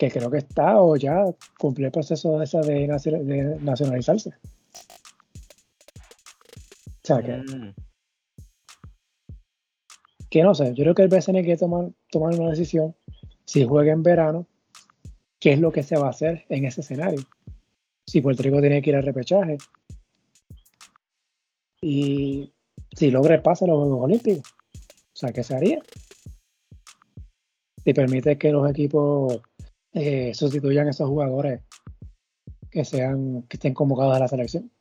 Que creo que está o ya cumplió el proceso de, de, nacionalizarse. O sea que, mm. que no sé, yo creo que el BCN quiere tomar, tomar una decisión si juega en verano, qué es lo que se va a hacer en ese escenario. Si Puerto Rico tiene que ir al repechaje y si logra el pase a los Juegos Olímpicos. O sea, ¿qué se haría? Si permite que los equipos eh, sustituyan a esos jugadores que sean que estén convocados a la selección.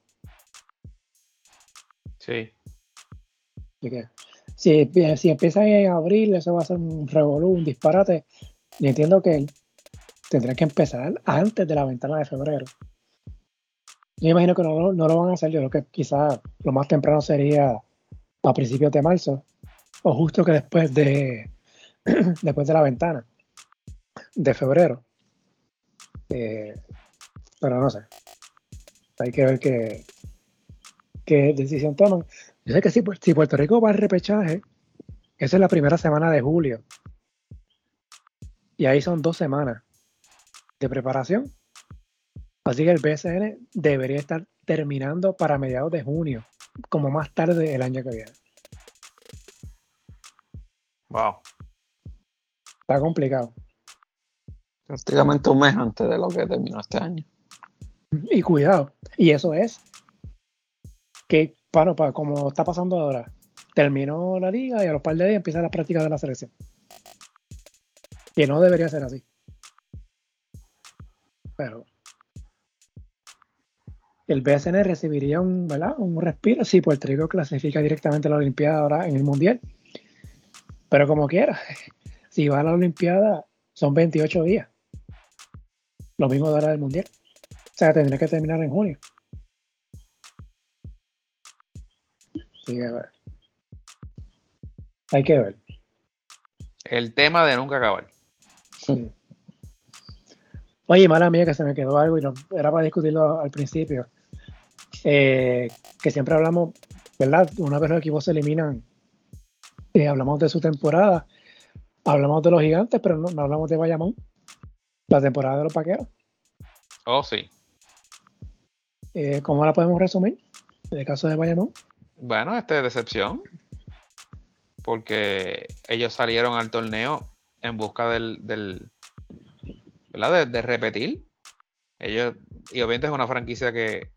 Sí. si, si empiezan en abril, eso va a ser un revolú, un disparate. Y entiendo que tendrá que empezar antes de la ventana de febrero. Yo imagino que no, no lo van a hacer. Yo creo que quizás lo más temprano sería a principios de marzo o justo que después de después de la ventana de febrero. Eh, pero no sé. Hay que ver qué, qué decisión toman. Yo sé que si, si Puerto Rico va al repechaje, esa es la primera semana de julio. Y ahí son dos semanas de preparación. Así que el BSN debería estar terminando para mediados de junio, como más tarde el año que viene. Wow. Está complicado. Prácticamente un mes antes de lo que terminó este año. Y cuidado. Y eso es que, para, para como está pasando ahora, terminó la liga y a los par de días empiezan las prácticas de la selección. Que no debería ser así. Pero el BSN recibiría un, ¿verdad? un respiro si Puerto Rico clasifica directamente a la Olimpiada ahora en el Mundial. Pero como quiera, si va a la Olimpiada son 28 días. Lo mismo de ahora del Mundial. O sea, tendría que terminar en junio. Así que, bueno. Hay que ver. El tema de nunca acabar. Sí. Oye, mala mía que se me quedó algo y no, era para discutirlo al principio. Eh, que siempre hablamos, ¿verdad? Una vez los equipos se eliminan, eh, hablamos de su temporada, hablamos de los gigantes, pero no, no hablamos de Bayamón, la temporada de los paqueros. Oh, sí. Eh, ¿Cómo la podemos resumir? En el caso de Bayamón. Bueno, este decepción. Porque ellos salieron al torneo en busca del, del ¿verdad? De, de repetir. Ellos, y obviamente es una franquicia que,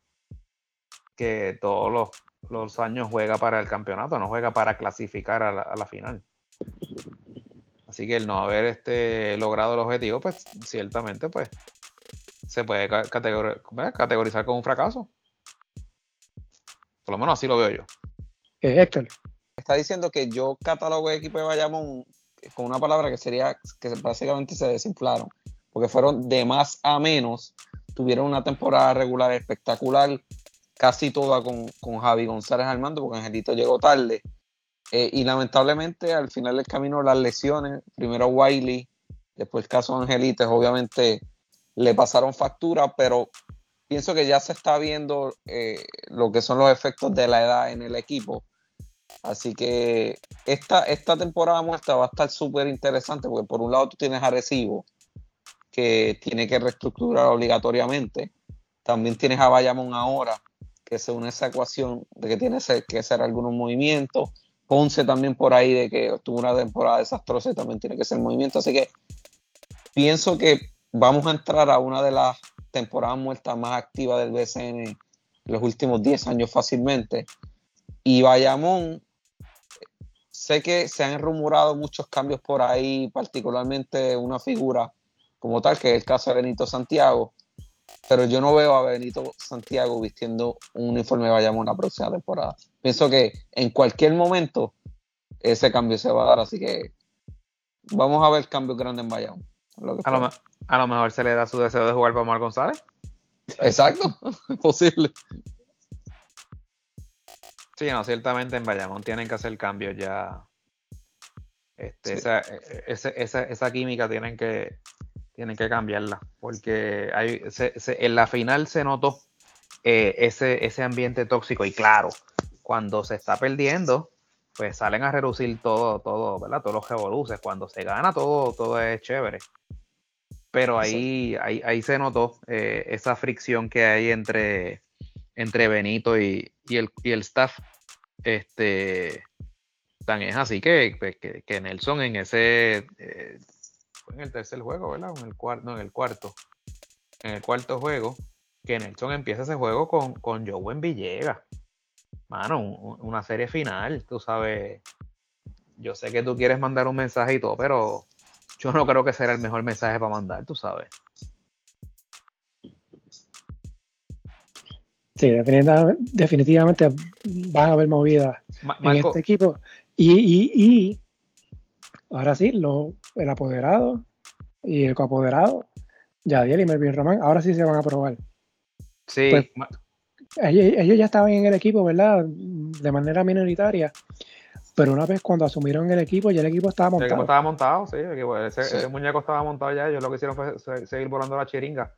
que todos los, los años juega para el campeonato, no juega para clasificar a la, a la final. Así que el no haber este, logrado el objetivo, pues ciertamente pues se puede categorizar como un fracaso. Por lo menos así lo veo yo. Eh, Héctor, Está diciendo que yo catalogo el equipo de Bayamón con una palabra que sería que básicamente se desinflaron, porque fueron de más a menos, tuvieron una temporada regular espectacular, casi toda con, con Javi González al mando, porque Angelito llegó tarde. Eh, y lamentablemente al final del camino las lesiones, primero Wiley, después el caso de Angelitos, obviamente le pasaron factura, pero pienso que ya se está viendo eh, lo que son los efectos de la edad en el equipo. Así que esta, esta temporada muestra va a estar súper interesante porque por un lado tú tienes Arecibo que tiene que reestructurar obligatoriamente. También tienes a Bayamón ahora que se une esa ecuación de que tiene que hacer algunos movimientos. Ponce también por ahí de que tuvo una temporada desastrosa y también tiene que hacer movimiento. Así que pienso que vamos a entrar a una de las temporadas muertas más activas del BCN en los últimos 10 años fácilmente. Y Bayamón, sé que se han rumorado muchos cambios por ahí, particularmente una figura como tal, que es el caso de Benito Santiago, pero yo no veo a Benito Santiago vistiendo un uniforme de Bayamón la próxima temporada. Pienso que en cualquier momento ese cambio se va a dar, así que vamos a ver cambios grandes en Bayamón. Lo A lo, a lo mejor se le da su deseo de jugar para Omar González. Exacto, es posible. Sí, no, ciertamente en Bayamón tienen que hacer cambios ya. Este, Sí. esa, e- ese- esa, esa química tienen que, tienen que cambiarla. Porque hay, se- se- en la final se notó eh, ese, ese ambiente tóxico. Y claro, cuando se está perdiendo, pues salen a reducir todo, todo, ¿verdad? Todos los revoluces. Cuando se gana, todo, todo es chévere. Pero ahí, ahí, ahí se notó eh, esa fricción que hay entre, entre Benito y, y el, y el staff. Este, tan es así que, pues, que, que Nelson en ese, eh, fue en el tercer juego, ¿verdad? En el cuarto, no, en el cuarto. En el cuarto juego, que Nelson empieza ese juego con, con Joven Villegas. Mano, un- un- una serie final, tú sabes. Yo sé que tú quieres mandar un mensaje y todo, pero yo no creo que será el mejor mensaje para mandar, tú sabes. sí, definitivamente, definitivamente van a haber movidas Ma- en este equipo. Y, y, y ahora sí, lo, el apoderado y el coapoderado, Yadiel y Melvin Román, ahora sí se van a probar. sí, pues, Ellos, ellos ya estaban en el equipo, ¿verdad? De manera minoritaria. Pero una vez cuando asumieron el equipo, ya el equipo estaba el montado. equipo estaba montado, sí, el equipo- ese, Sí. muñeco estaba montado ya, ellos lo que hicieron fue se- seguir volando la chiringa.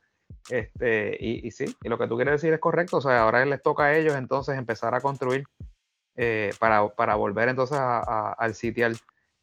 Este, y, y sí, y lo que tú quieres decir es correcto, o sea, ahora les toca a ellos entonces empezar a construir eh, para, para volver entonces a- a- al sitial.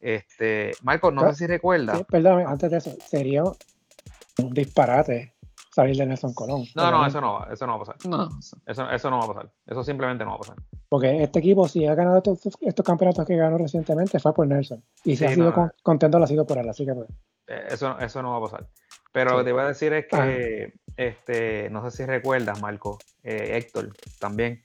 Este, Marco, no Ah, sé si recuerdas. Sí, perdón, antes de eso, sería un disparate salir de Nelson Colón. No, no, eso no, va- eso no va a pasar. No, Eso, eso no va a pasar. Eso simplemente no va a pasar. Porque este equipo, si ha ganado estos, estos campeonatos que ganó recientemente, fue por Nelson. Y si ha sido contento, lo ha sido por él. Así que pues. Eh, eso, eso no va a pasar. Pero lo que te iba a decir es que, este, no sé si recuerdas, Marco, eh, Héctor, también,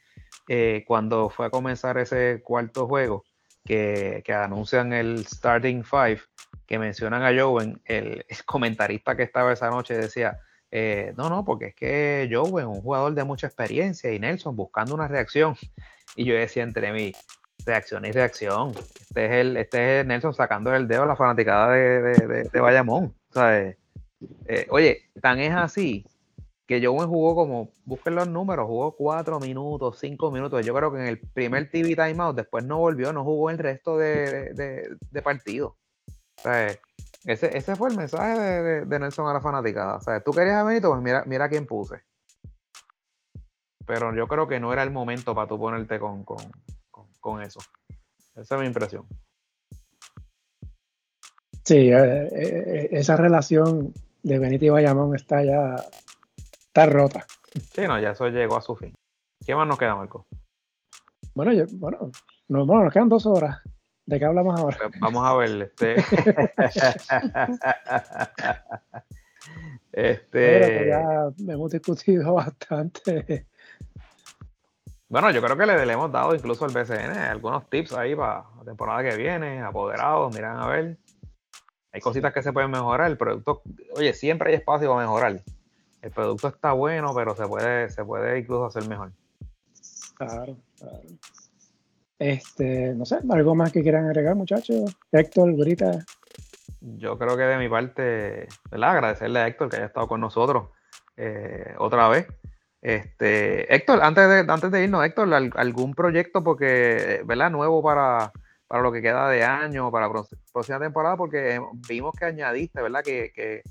eh, cuando fue a comenzar ese cuarto juego, que, anuncian el Starting Five, que mencionan a Joven, el, comentarista que estaba esa noche decía, eh, no, no, porque es que Joven, un jugador de mucha experiencia, y Nelson buscando una reacción. Y yo decía entre mí, reacción y reacción. Este es el, este es Nelson sacando el dedo a la fanaticada de, de, de, Bayamón. Eh, eh, oye, tan es así que Joven jugó como, busquen los números, jugó cuatro minutos, cinco minutos. Yo creo que en el primer TV timeout, después no volvió, no jugó el resto de, de partido. ese, ese fue el mensaje de, Nelson a la fanaticada. O tú querías a Benito, pues mira, mira quién puse. Pero yo creo que no era el momento para tú ponerte con, con, eso. Esa es mi impresión. Sí, eh, eh, esa relación de Benito y Bayamón está ya está rota. Sí, no, ya eso llegó a su fin. ¿Qué más nos queda, Marco? Bueno, yo, bueno, bueno, nos quedan dos horas. ¿De qué hablamos ahora? Pues vamos a ver, este. este. ya hemos discutido bastante. Bueno, yo creo que le, hemos dado incluso al BCN algunos tips ahí para la temporada que viene, apoderados, miran a ver. Hay cositas que se pueden mejorar. El producto, oye, siempre hay espacio para mejorar. El producto está bueno, pero se puede, se puede incluso hacer mejor. Claro, claro. Este, no sé, algo más que quieran agregar, muchachos. Héctor, Grita. Yo creo que de mi parte, ¿verdad? Agradecerle a Héctor que haya estado con nosotros eh, otra vez. Este, Héctor, antes de, antes de irnos, Héctor, algún proyecto porque, ¿verdad? Nuevo para, para lo que queda de año, para la próxima temporada, porque vimos que añadiste, ¿verdad? Que, que,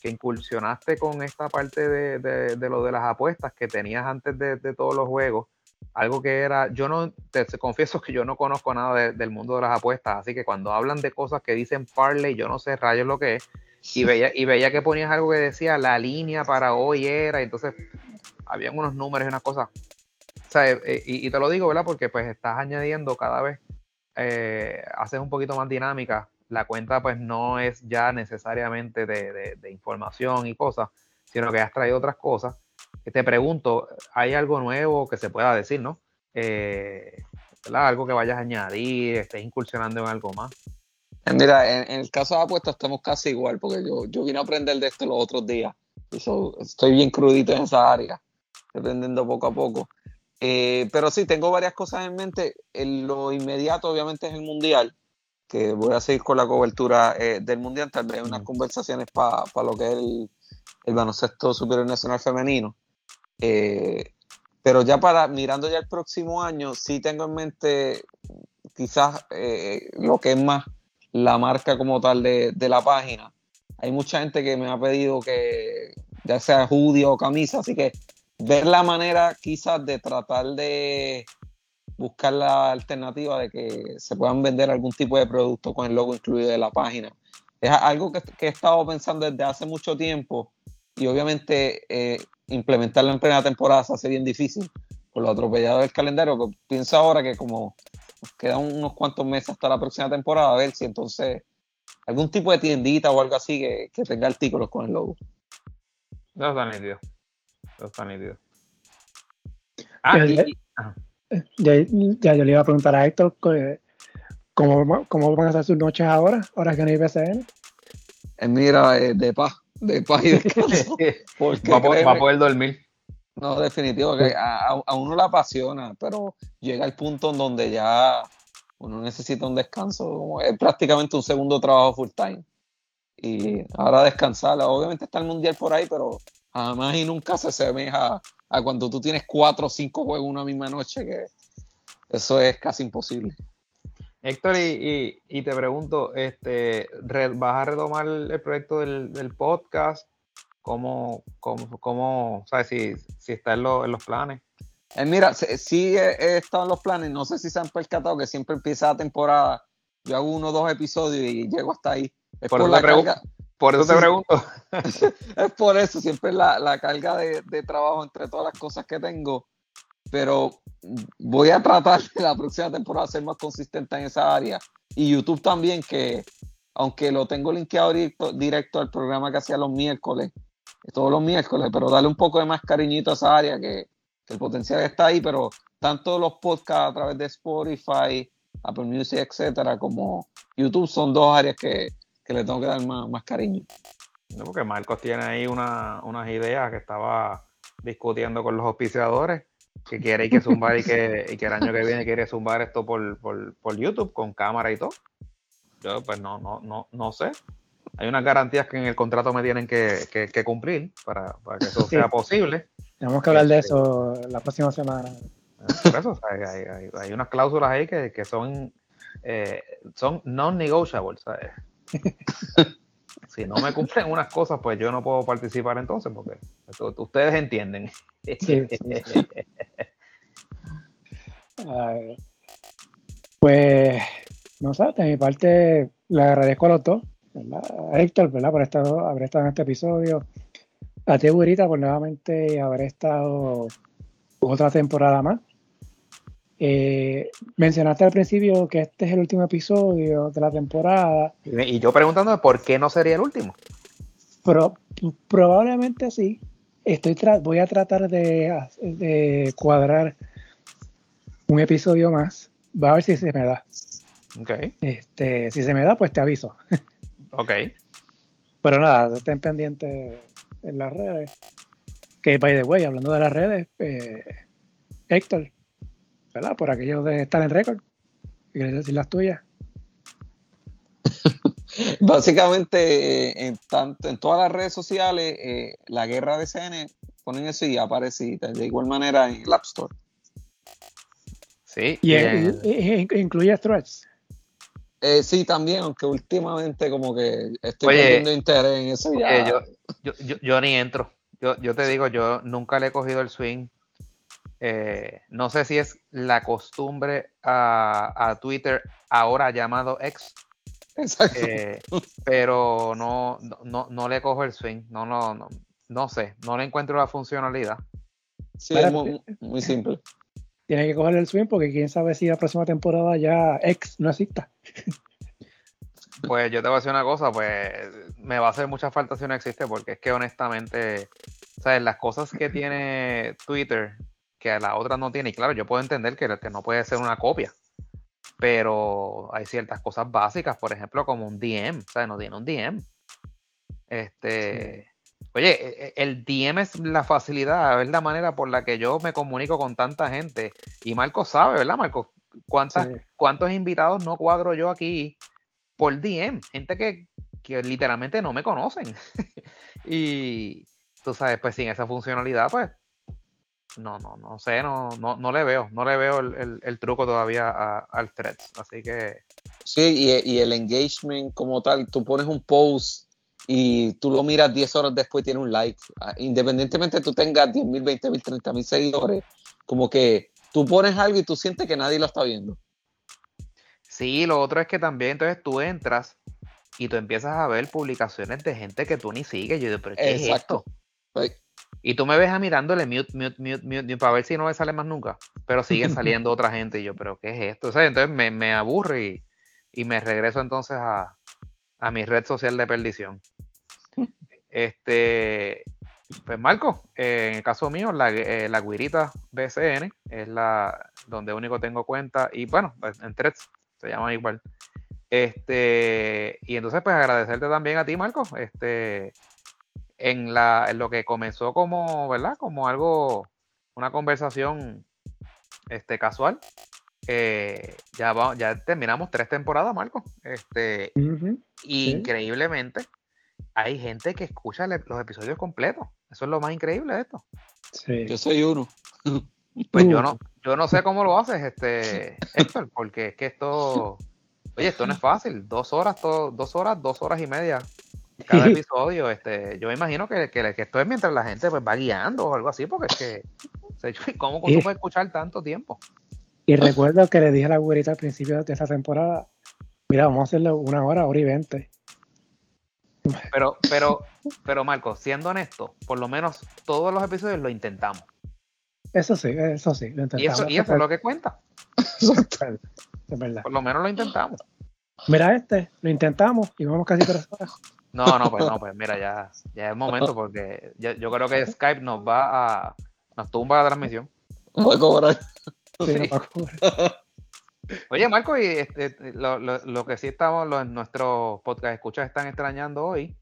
que incursionaste con esta parte de, de, de, lo de las apuestas que tenías antes de, de todos los juegos algo que era, yo no, te confieso que yo no conozco nada del mundo de las apuestas, así que cuando hablan de cosas que dicen parlay, yo no sé rayos lo que es, y veía, y veía que ponías algo que decía la línea para hoy era, y entonces habían unos números y unas cosas. O sea, eh, y, te lo digo, ¿verdad? Porque pues estás añadiendo cada vez, eh, haces un poquito más dinámica, la cuenta pues no es ya necesariamente de, de información y cosas, sino que has traído otras cosas te pregunto, ¿hay algo nuevo que se pueda decir, no? Eh, algo que vayas a añadir, estés incursionando en algo más. Eh, mira, en, el caso de apuestas estamos casi igual, porque yo, yo vine a aprender de esto los otros días. estoy bien crudito en esa área, aprendiendo poco a poco. Eh, pero sí, tengo varias cosas en mente. En lo inmediato, obviamente, es el Mundial, que voy a seguir con la cobertura del Mundial, tal vez unas conversaciones para lo que es el, el baloncesto superior nacional femenino. Eh, pero ya para, mirando ya el próximo año, sí tengo en mente quizás eh, lo que es más la marca como tal de, la página. Hay mucha gente que me ha pedido que ya sea hoodie o camisa, así que ver la manera quizás de tratar de buscar la alternativa de que se puedan vender algún tipo de producto con el logo incluido de la página. Es algo que, que he estado pensando desde hace mucho tiempo y obviamente eh, implementarlo en plena temporada se hace bien difícil por lo atropellado del calendario, que pienso ahora que como quedan unos cuantos meses hasta la próxima temporada, a ver si entonces algún tipo de tiendita o algo así que, tenga artículos con el logo. No está nítido. No está nítido. Ah, ya, ya, yo le iba a preguntar a Héctor cómo, cómo van a ser sus noches ahora, ahora que no hay BCN. Eh, mira, eh, de paz de paz y descanso. va, a poder dormir. No, definitivo, que a, uno le apasiona, pero llega el punto en donde ya uno necesita un descanso, es prácticamente un segundo trabajo full time. Y ahora descansar, obviamente está el mundial por ahí, pero jamás y nunca se asemeja a cuando tú tienes cuatro o cinco juegos una misma noche, que eso es casi imposible. Héctor, y, y, te pregunto, este, ¿vas a retomar el proyecto del, podcast? ¿Cómo, cómo, cómo sabes si, si está en, en, los planes? Eh, mira, sí he, estado en los planes, no sé si se han percatado que siempre empieza la temporada, yo hago uno o dos episodios y llego hasta ahí. Es por, la carga, por eso te pregunto. es por eso, siempre la, la carga de, de trabajo entre todas las cosas que tengo pero voy a tratar la próxima temporada ser más consistente en esa área. Y YouTube también, que aunque lo tengo linkeado directo, directo al programa que hacía los miércoles, todos los miércoles, pero darle un poco de más cariñito a esa área que, el potencial está ahí, pero tanto los podcasts a través de Spotify, Apple Music, etcétera, como YouTube son dos áreas que, le tengo que dar más, cariño. porque Marcos tiene ahí unas ideas que estaba discutiendo con los auspiciadores que quiere y que zumbar y que, el año que viene quiere zumbar esto por, por, YouTube con cámara y todo. Yo pues no, no, no, no sé. Hay unas garantías que en el contrato me tienen que, cumplir para, que eso sea posible. Tenemos que hablar de este, eso la próxima semana. Por eso, hay, unas cláusulas ahí que, son, eh, son non-negotiables. si no me cumplen unas cosas, pues yo no puedo participar entonces, porque ustedes entienden. pues, no sé, de mi parte le agradezco a los dos, a Héctor, ¿verdad? Por estar, haber estado en este episodio, a ti, por nuevamente haber estado otra temporada más. Eh, mencionaste al principio que este es el último episodio de la temporada. Y yo preguntándome por qué no sería el último. Pero probablemente sí. Estoy voy a tratar de, cuadrar un episodio más. Va a ver si se me da. Okay. Este, si se me da, pues te aviso. Ok. Pero nada, estén pendientes en las redes. Que by the way, hablando de las redes, eh, Héctor, ¿verdad? Por aquello de estar en récord. ¿Quieres decir las tuyas? Básicamente, eh, en, tanto, en todas las redes sociales, eh, la guerra de CN, ponen eso y aparece de igual manera en el App Store. Sí. Y, incluye threads. Eh, sí, también, aunque últimamente como que estoy perdiendo interés en eso ya. Yo, yo, yo, ni entro. Yo, yo te digo, yo nunca le he cogido el swing eh, no sé si es la costumbre a, Twitter ahora llamado X. Eh, pero no, no, no, le cojo el swing. No, no, no, sé. No le encuentro la funcionalidad. Sí, es muy, simple. Tiene que coger el swing porque quién sabe si la próxima temporada ya X no exista. Pues yo te voy a decir una cosa, pues me va a hacer mucha falta si no existe, porque es que honestamente, ¿sabes? Las cosas que tiene Twitter que la otra no tiene. Y claro, yo puedo entender que, que no puede ser una copia, pero hay ciertas cosas básicas, por ejemplo, como un DM, o sea, no tiene un DM. Este, oye, e, e, el DM es la facilidad, es la manera por la que yo me comunico con tanta gente. Y Marco sabe, ¿verdad, Marco? ¿Cuántas, ¿Cuántos invitados no cuadro yo aquí por DM? Gente que, que literalmente no me conocen. y tú sabes, pues sin esa funcionalidad, pues no, no, no sé, no, no, no le veo, no le veo el, truco todavía al threads, así que... Sí, y, el engagement como tal, tú pones un post y tú lo miras 10 horas después tiene un like, ah, independientemente tú tengas 10 mil, 20 mil, 30 mil seguidores, como que tú pones algo y tú sientes que nadie lo está viendo. Sí, lo otro es que también entonces tú entras y tú empiezas a ver publicaciones de gente que tú ni sigues, yo digo, pero ¿qué Exacto. es esto? Y tú me ves a mirándole mute, mute, mute, mute, para ver si no me sale más nunca. Pero sigue saliendo otra gente y yo, ¿pero qué es esto? entonces me, me aburre y, me regreso entonces a, mi red social de perdición. Este, pues Marco, eh, en el caso mío, la, eh, la guirita BCN es la donde único tengo cuenta y bueno, pues, en threads se llama igual. Este, y entonces pues agradecerte también a ti, Marco, este, en, la, en lo que comenzó como, ¿verdad? Como algo, una conversación este, casual. Eh, ya, ya terminamos tres temporadas, Marco. Este, Increíblemente, hay gente que escucha los episodios completos. Eso es lo más increíble de esto. Yo soy uno. Pues yo no, yo no sé cómo lo haces, este, Héctor, porque es que esto, oye, esto no es fácil. Dos horas, dos horas, dos horas y media cada episodio, este, yo me imagino que, que, esto es mientras la gente pues, va guiando o algo así, porque es que, ¿cómo tú puedes escuchar tanto tiempo? Y recuerdo que le dije a la güerita al principio de esa temporada, mira, vamos a hacerle una hora, hora y veinte. Pero, pero, pero Marco, siendo honesto, por lo menos todos los episodios lo intentamos. Eso sí, eso sí. Lo Y intentamos. eso, y eso es lo que cuenta. Es verdad. Por lo menos lo intentamos. Mira este, lo intentamos y vamos casi tres horas. No, no, pues no, pues mira, ya, ya es momento porque ya- yo creo que Skype nos va a. nos tumba la transmisión. Voy a cobrar. Sí, Sí. no va a cobrar. Oye, Marco, y este, lo, lo- lo que sí estamos, los, nuestros podcast escuchas están extrañando hoy,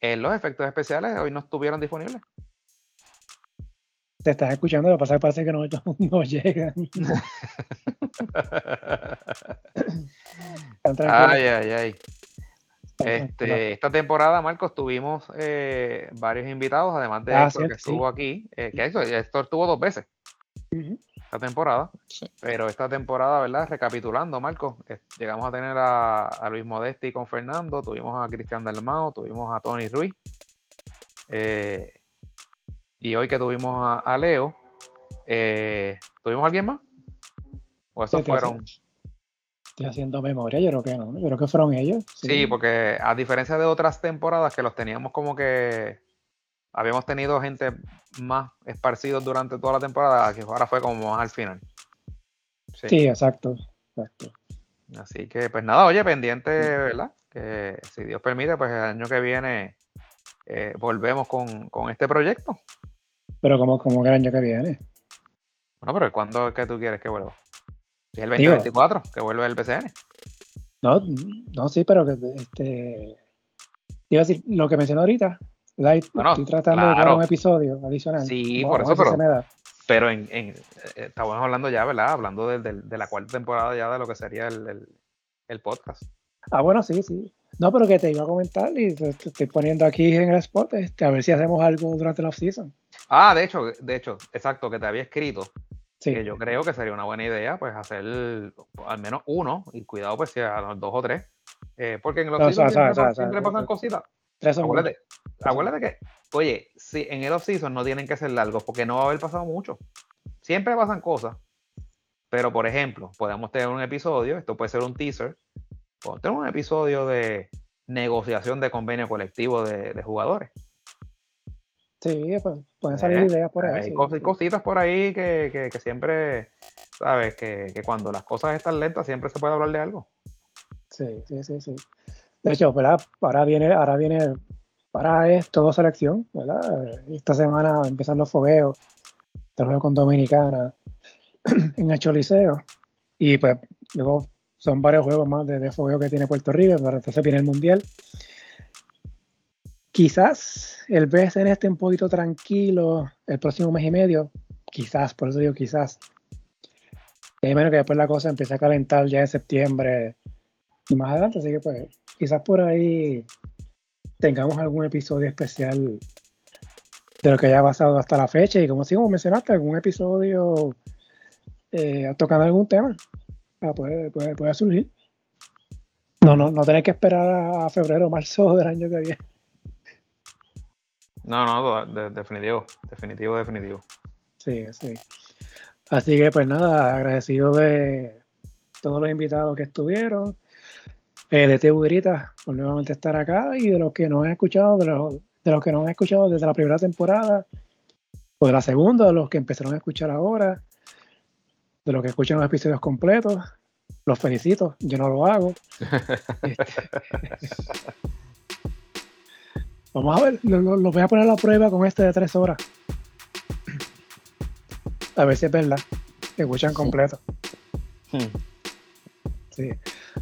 es los efectos especiales hoy no estuvieron disponibles. Te estás escuchando, lo que pasa es que parece que no, no llegan. Están tranquilos, ay, ay, ay. Este, esta temporada, Marcos, tuvimos eh, varios invitados, además de Ah, Héctor, que sí. estuvo aquí. eh, que Héctor, Héctor estuvo dos veces esta temporada. Sí. Pero esta temporada, ¿verdad? Recapitulando, Marcos, eh, llegamos a tener a, a Luis Modesti con Fernando, tuvimos a Cristian Dalmao, tuvimos a Tony Ruiz. eh, y hoy que tuvimos a, a Leo, eh, ¿tuvimos a alguien más? ¿O esos fueron? Estoy haciendo memoria, yo creo que no. Yo creo que fueron ellos. Sí, porque a diferencia de otras temporadas que los teníamos como que habíamos tenido gente más esparcidos durante toda la temporada, que ahora fue como más al final. Sí. Sí, exacto. exacto. Así que, pues nada, oye, pendiente, ¿verdad? Que si Dios permite, pues el año que viene eh, volvemos con, con este proyecto. Pero como, como el año que viene. Bueno, pero ¿cuándo es que tú quieres que vuelva? Es el Digo. 2024, que vuelve el BCN. No, no, sí, pero que este. Iba a decir, lo que mencioné ahorita, Light, Bueno, estoy tratando de crear un episodio adicional. Sí, por eso, pero- se me da. Pero en, en- eh, estamos hablando ya, ¿verdad? Hablando del- de, la cuarta temporada ya de lo que sería el, el- el podcast. Ah, bueno, sí, sí. No, pero que te iba a comentar y te, te estoy poniendo aquí en el spot, este, a ver si hacemos algo durante la off-season. Ah, de hecho, de hecho, exacto, que te había escrito, Sí, que yo creo que sería una buena idea, pues hacer al menos uno, y cuidado, pues si a los dos o tres, eh, porque en el No, off-season o sea, o siempre, pasan cositas. Acuérdate, acuérdate que, oye, si en el off-season no tienen que ser largos, porque no va a haber pasado mucho. Siempre pasan cosas, pero por ejemplo, podemos tener un episodio, esto puede ser un teaser, podemos tener un episodio de negociación de convenio colectivo de, de jugadores. Sí, pues, pueden salir Eh, ideas por ahí. Hay sí, cos- sí. cositas por ahí que, que- que siempre, sabes, que, que cuando las cosas están lentas siempre se puede hablar de algo. Sí, sí, sí, sí. De hecho, ¿verdad? Ahora viene, ahora viene, para es todo selección, ¿verdad? Esta semana empiezan los fogueos, trabajo con Dominicana en el Choliseo. Y pues luego son varios juegos más de, de fogueo que tiene Puerto Rico, pero entonces viene el Mundial. Quizás el BSN esté un poquito tranquilo el próximo mes y medio, quizás, por eso digo quizás. Y menos que después la cosa empiece a calentar ya en septiembre y más adelante, así que pues quizás por ahí tengamos algún episodio especial de lo que haya pasado hasta la fecha y como si como mencionaste, algún episodio eh, tocando algún tema. Ah, puede, puede, puede surgir. No, no, no tener que esperar a febrero o marzo del año que viene. No, no, de- definitivo, definitivo, definitivo. Sí, sí. Así que pues nada, agradecido de todos los invitados que estuvieron, eh, de Tebugrita por nuevamente estar acá y de los que nos han escuchado, de los, de los que nos han escuchado desde la primera temporada, o de la segunda, de los que empezaron a escuchar ahora, de los que escuchan los episodios completos, los felicito, yo no lo hago. Este, Vamos a ver, lo- lo- los voy a poner a prueba con este de tres horas. A ver si es verdad. Escuchan completo. Hmm. Sí.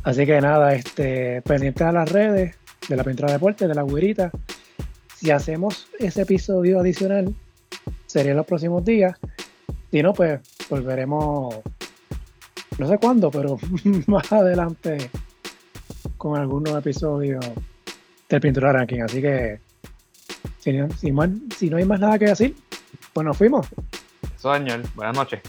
Así que nada, este, pendiente a las redes de la pintura de deporte, de la güerita. Si hacemos ese episodio adicional, sería en los próximos días. Si no, pues volveremos, no sé cuándo, pero más adelante con algunos episodios del Pintura Ranking. Así que, si no, si no hay más nada que decir, pues nos fuimos. Eso, señor. Buenas noches.